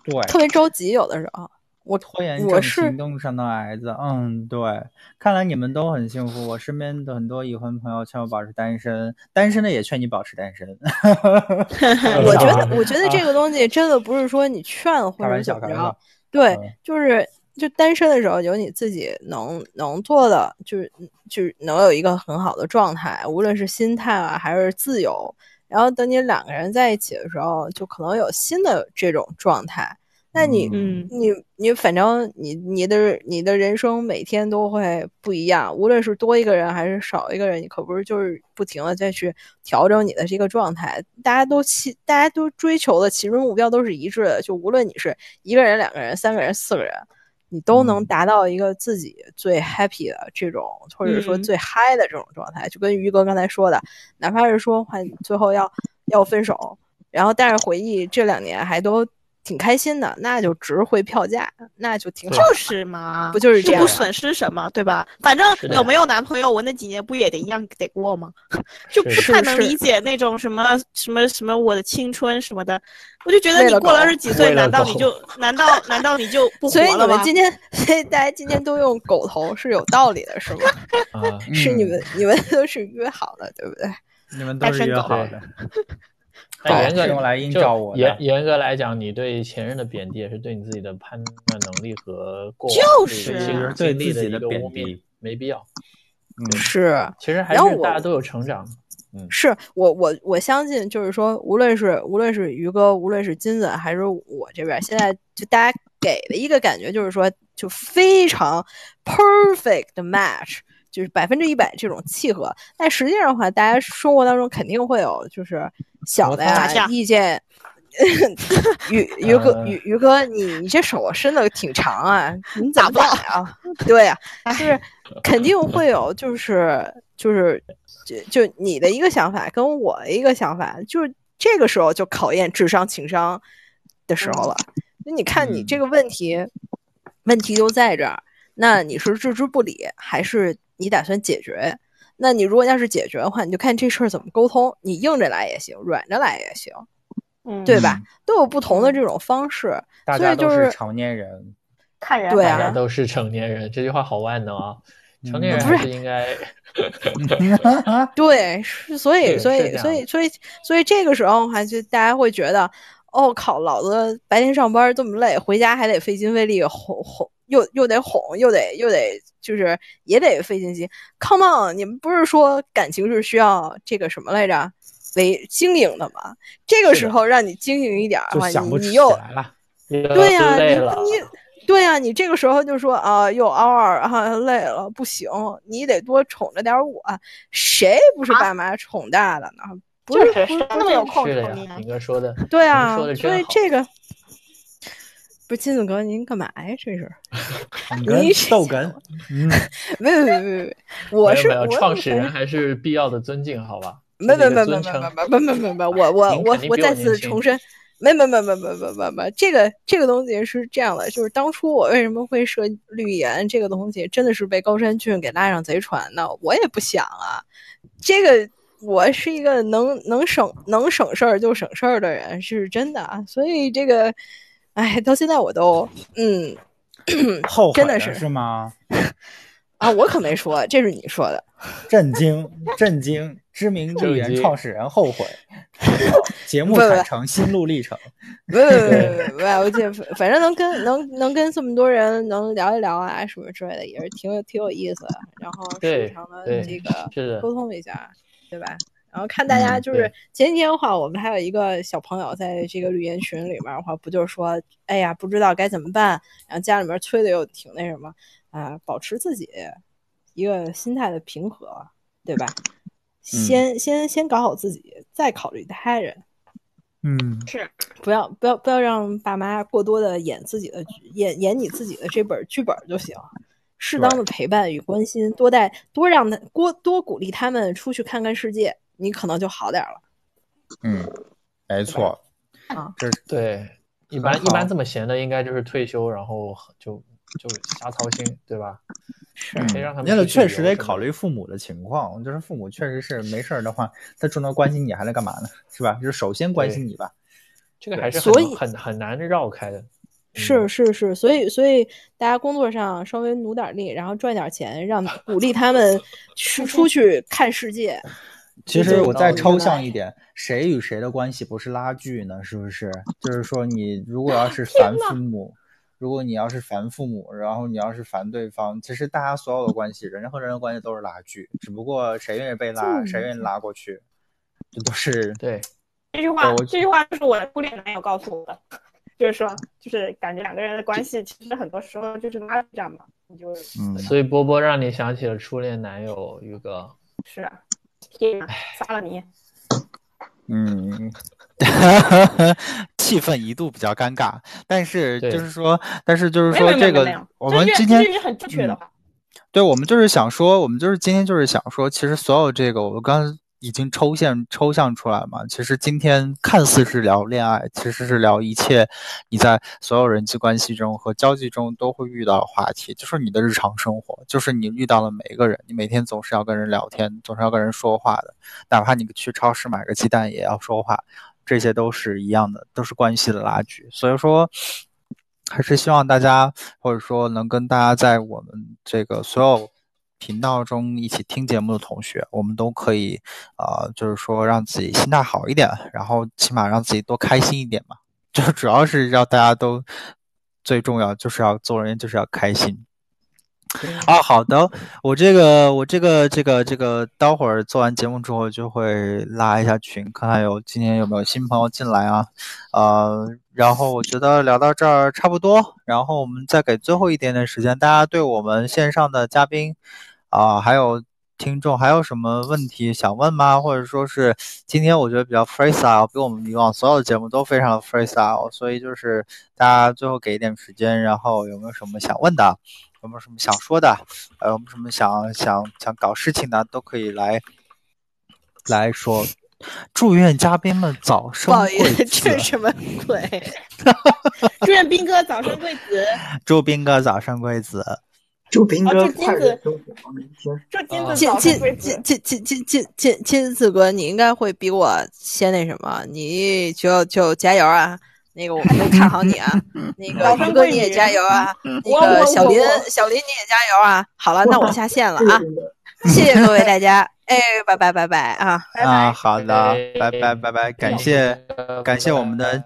对，特别着急，有的时候。我拖延症行动上的癌子，嗯，对，看来你们都很幸福。我身边的很多已婚朋友劝我保持单身，单身的也劝你保持单身。我觉得，我觉得这个东西真的不是说你劝或者怎么着对嗯，就是就单身的时候有你自己能能做的，就是就是能有一个很好的状态，无论是心态啊还是自由。然后等你两个人在一起的时候，就可能有新的这种状态。那你嗯你你反正你你的你的人生每天都会不一样，无论是多一个人还是少一个人，你可不是就是不停的再去调整你的这个状态。大家都其大家都追求的其中目标都是一致的，就无论你是一个人、两个人、三个人、四个人，你都能嗯达到一个自己最 happy 的这种，或者说嗯最嗨的这种状态。就跟于哥刚才说的，哪怕是说还最后要要分手，然后但是回忆这两年还都挺开心的，那就值回票价，那就挺好。就是嘛，不就是这样啊不损失什么，对吧？反正有没有男朋友，我那几年不也得一样得过吗？就不太能理解那种什么什么什么我的青春什么的，我就觉得你过了二十几 岁，难道你就难道难道你就不活所以你？们今天，所以大家今天都用狗头是有道理的，是吗？啊，是你嗯们你们都是约好的，对不对？你们都是单身狗约好的。但严格用来映就照我严严格来讲，你对前任的贬低也是对你自己的判断能力和过往就是对自己的贬低，没必要。嗯，是其实还是大家都有成长。嗯是我我我相信，就是说，无论是无论是于哥，无论是金子，还是我这边，现在就大家给的一个感觉就是说，就非常 perfect match，就是百分之一百这种契合。但实际上的话，大家生活当中肯定会有就是小的呀意见。于于哥呃于于哥，你你这手伸的挺长啊，你怎么打呀？对呀、就是肯定会有，就是就是就就你的一个想法跟我的一个想法，就是这个时候就考验智商情商的时候了。那你看你这个问题，问题就在这儿，那你是置之不理，还是你打算解决？那你如果要是解决的话，你就看这事儿怎么沟通，你硬着来也行，软着来也行，嗯，对吧？都有不同的这种方式，大家都是成年人，看人，对啊，大家都是成年人，这句话好万能啊！成年人不是应该，对，是所以所以所以所以所以这个时候的话，就大家会觉得，哦靠，老子白天上班这么累，回家还得费心费力哄哄，又又得哄，又得又得就是也得费心机。Come on，你们不是说感情是需要这个什么来着？为经营的吗？这个时候让你经营一点的话，你你 又对呀，你你。对呀，你这个时候就说啊，又嗷嗷啊，累了，不行，你得多宠着点我。谁不是爸妈宠大的呢？不是那么有空是的呀，哥说的对啊，所以这个不是金子哥，您干嘛呀？这是你逗哏？嗯，没有没有 没有，我是创始人，还是必要的尊敬，好吧？没没没没没没没没没，我我我我再次重申。没没没没没没没没，这个这个东西是这样的，就是当初我为什么会设绿言这个东西，真的是被高山俊给拉上贼船的。我也不想啊，这个我是一个能能省能省事儿就省事儿的人，是真的啊。所以这个，哎，到现在我都嗯，后悔真的是是吗？啊，我可没说，这是你说的。震惊震惊！知名绿言创始人后悔。节目坦诚心路历程。不不不不，我这反正能跟能能跟这么多人能聊一聊啊什么之类的，也是挺有挺有意思的。然后时常的这个沟通一下，对吧？然后看大家就是前几天的话，我们还有一个小朋友在这个绿言群里面的话，不就是说，哎呀，不知道该怎么办，然后家里面催的又挺那什么啊，保持自己一个心态的平和，对吧？先先先搞好自己，再考虑他人。嗯，是不要不要不要让爸妈过多的演自己的演演你自己的这本剧本就行。适当的陪伴与关心，多带多让他多多鼓励他们出去看看世界，你可能就好点了。嗯，没错。啊，这对一般一般这么闲的，应该就是退休，然后就就瞎操心，对吧？是，那个确实得考虑父母的情况，就是父母确实是没事儿的话，他除了关心你，还能干嘛呢？是吧？就是首先关心你吧。这个还是所以很很难绕开的。是是是，所以所以大家工作上稍微努点力，然后赚点钱，让鼓励他们去出去看世界。其实我再抽象一点，谁与谁的关系不是拉锯呢？是不是？就是说，你如果要是烦父母。如果你要是烦父母，然后你要是烦对方，其实大家所有的关系，人和人的关系都是拉锯，只不过谁愿意被拉，谁愿意拉过去，这都是对。这句话，这句话就是我的初恋男友告诉我的，就是说，就是感觉两个人的关系，其实很多时候就是拉锯战嘛，你就嗯。所以波波让你想起了初恋男友，宇哥。是啊，天，杀了你。嗯。气氛一度比较尴尬，但是就是说，但是就是说，这个我们今天很正确的话，对，我们就是想说，我们就是今天就是想说，其实所有这个，我刚已经抽象抽象出来嘛。其实今天看似是聊恋爱，其实是聊一切你在所有人际关系中和交际中都会遇到的话题，就是你的日常生活，就是你遇到了每一个人，你每天总是要跟人聊天，总是要跟人说话的，哪怕你去超市买个鸡蛋也要说话。这些都是一样的，都是关系的拉锯，所以说还是希望大家，或者说能跟大家在我们这个所有频道中一起听节目的同学，我们都可以，呃，就是说让自己心态好一点，然后起码让自己多开心一点嘛，就主要是让大家都最重要就是要做人就是要开心。啊，好的，我这个我这个这个这个，待会儿做完节目之后就会拉一下群，看看有今天有没有新朋友进来啊，呃，然后我觉得聊到这儿差不多，然后我们再给最后一点点时间，大家对我们线上的嘉宾啊，还有听众还有什么问题想问吗？或者说是今天我觉得比较 freestyle，比我们以往所有的节目都非常的 freestyle，所以就是大家最后给一点时间，然后有没有什么想问的？有没有什么想说的？呃，有没有什么想想想搞事情的，都可以来来说。祝愿嘉宾们早生贵子。这什么鬼？祝愿斌哥早生贵子。祝斌哥早生贵子。祝斌哥快乐生活，每天。祝金子金金金金金金金金金子哥，你应该会比我先那什么，你就就加油啊！那个我们都看好你啊！那个宇哥你也加油啊！那个小林小林你也加油啊！好了，那我下线了啊！谢谢各位大家，哎，拜拜拜拜啊！啊，好的，拜拜拜拜，感谢感谢我们的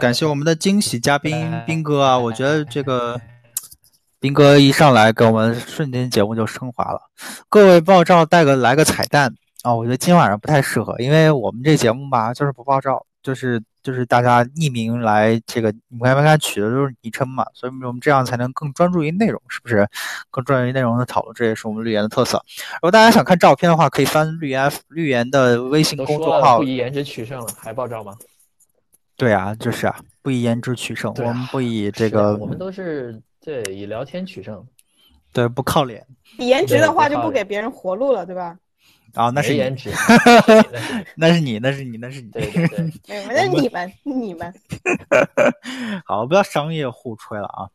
感谢我们的惊喜嘉宾斌哥啊！我觉得这个。斌哥一上来给我们瞬间节目就升华了，各位爆照带个来个彩蛋啊！我觉得今晚上不太适合，因为我们这节目吧就是不爆照，就是就是大家匿名来这个，你们刚才取的都是昵称嘛，所以我们这样才能更专注于内容，是不是？更专注于内容的讨论，这也是我们绿岩的特色。如果大家想看照片的话，可以翻绿岩绿岩的微信公众号。不以颜值取胜了，还爆照吗？对啊，就是啊，不以颜值取胜，我们不以这个，我们都是。对，以聊天取胜，对，不靠脸。颜值的话就不给别人活路了，对吧？啊，那是颜值，那是你，那是你，那是你，对对对，那是你们，你们。好，不要商业互吹了啊！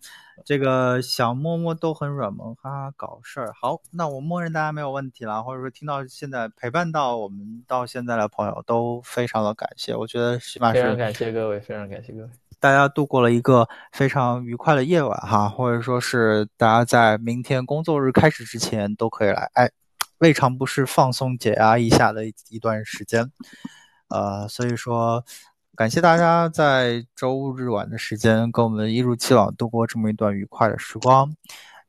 这个小摸摸都很软萌，哈哈，搞事儿。好，那我默认大家没有问题了，或者说听到现在陪伴到我们到现在的朋友都非常的感谢，我觉得起码是非常感谢各位，非常感谢各位。大家度过了一个非常愉快的夜晚哈，或者说是大家在明天工作日开始之前都可以来，哎，未尝不是放松解压一下的一段时间，呃，所以说感谢大家在周日晚的时间跟我们一如既往度过这么一段愉快的时光。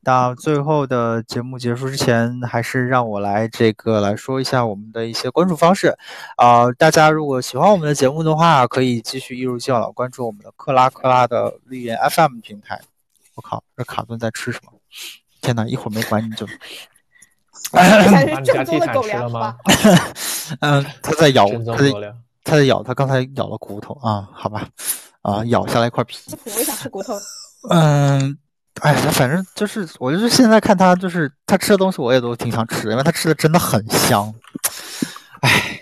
到最后的节目结束之前，还是让我来这个来说一下我们的一些关注方式。啊，大家如果喜欢我们的节目的话，可以继续一如既往的关注我们的克拉克拉的绿岩 FM 平台。我靠，这卡顿在吃什么？天哪，一会儿没管你就。把你家地产吃了吗？嗯，他在咬，他在他在咬，他刚才咬了骨头啊，好吧，啊，咬下来一块皮。我也想吃骨头。嗯。哎，反正就是，我就是现在看他，就是他吃的东西，我也都挺想吃，因为他吃的真的很香。哎，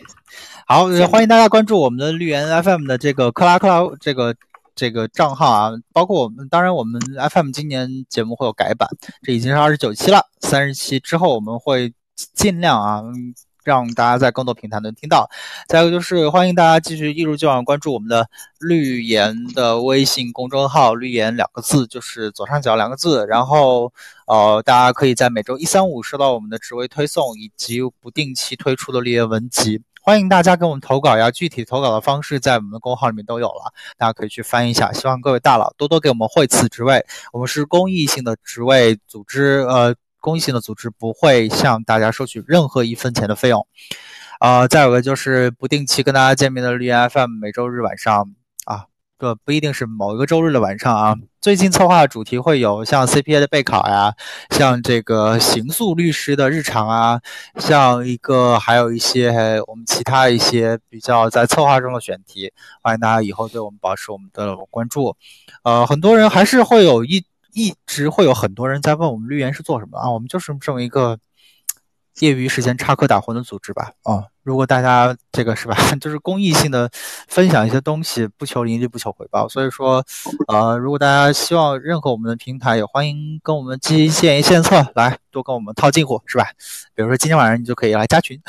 好，欢迎大家关注我们的绿源 FM 的这个克拉克拉这个这个账号啊，包括我们，当然我们 FM 今年节目会有改版，这已经是二十九期了，三十期之后我们会尽量啊。让大家在更多平台能听到。再一个就是欢迎大家继续一如既往关注我们的绿颜的微信公众号“绿颜”两个字，就是左上角两个字。然后，呃，大家可以在每周一、三、五收到我们的职位推送以及不定期推出的绿颜文集。欢迎大家给我们投稿呀！具体投稿的方式在我们的公号里面都有了，大家可以去翻一下。希望各位大佬多多给我们惠赐职位，我们是公益性的职位组织，呃。公益性的组织不会向大家收取任何一分钱的费用，啊，再有个就是不定期跟大家见面的绿岩 FM，每周日晚上啊，这不一定是某一个周日的晚上啊。最近策划的主题会有像 CPA 的备考呀，像这个刑诉律师的日常啊，像一个还有一些我们其他一些比较在策划中的选题，欢迎大家以后对我们保持我们的关注。呃，很多人还是会有一。一直会有很多人在问我们绿源是做什么啊？我们就是这么一个业余时间插科打诨的组织吧。啊，如果大家这个是吧，就是公益性的分享一些东西，不求盈利，不求回报。所以说，呃，如果大家希望认可我们的平台，也欢迎跟我们积极建言献策来。多跟我们套近乎是吧？比如说今天晚上你就可以来加群。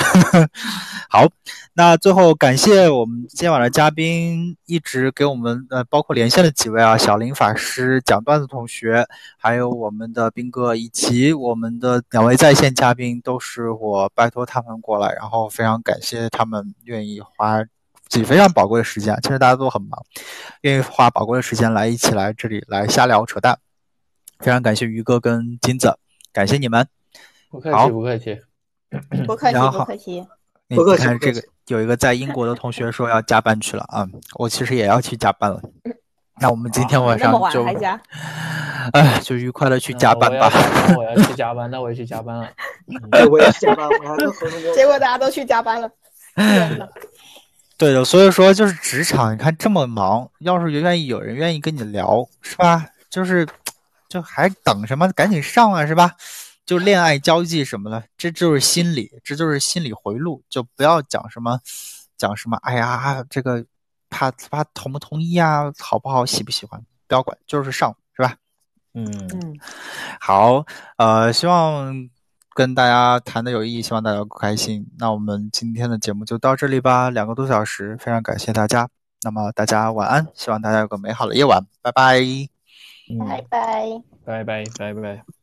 好，那最后感谢我们今天晚上嘉宾一直给我们呃，包括连线的几位啊，小林法师、讲段子同学，还有我们的斌哥，以及我们的两位在线嘉宾，都是我拜托他们过来，然后非常感谢他们愿意花自己非常宝贵的时间，其实大家都很忙，愿意花宝贵的时间来一起来这里来瞎聊扯淡。非常感谢于哥跟金子。感谢你们，不客气，不客气，不客气，不客气。你看这个，有一个在英国的同学说要加班去了啊，我其实也要去加班了。那我们今天晚上就，哎，就愉快的去加班吧。我要去加班，那我也去加班了。我也去加班，结果大家都去加班了。对的，所以说就是职场，你看这么忙，要是愿意有人愿意跟你聊，是吧？就是。就还等什么？赶紧上啊，是吧？就恋爱交际什么的，这就是心理，这就是心理回路。就不要讲什么，讲什么。哎呀，这个怕他同不同意啊？好不好？喜不喜欢？不要管，就是上，是吧？嗯嗯，好，呃，希望跟大家谈的有意义，希望大家开心。那我们今天的节目就到这里吧，两个多小时，非常感谢大家。那么大家晚安，希望大家有个美好的夜晚，拜拜，拜拜，拜拜，拜拜。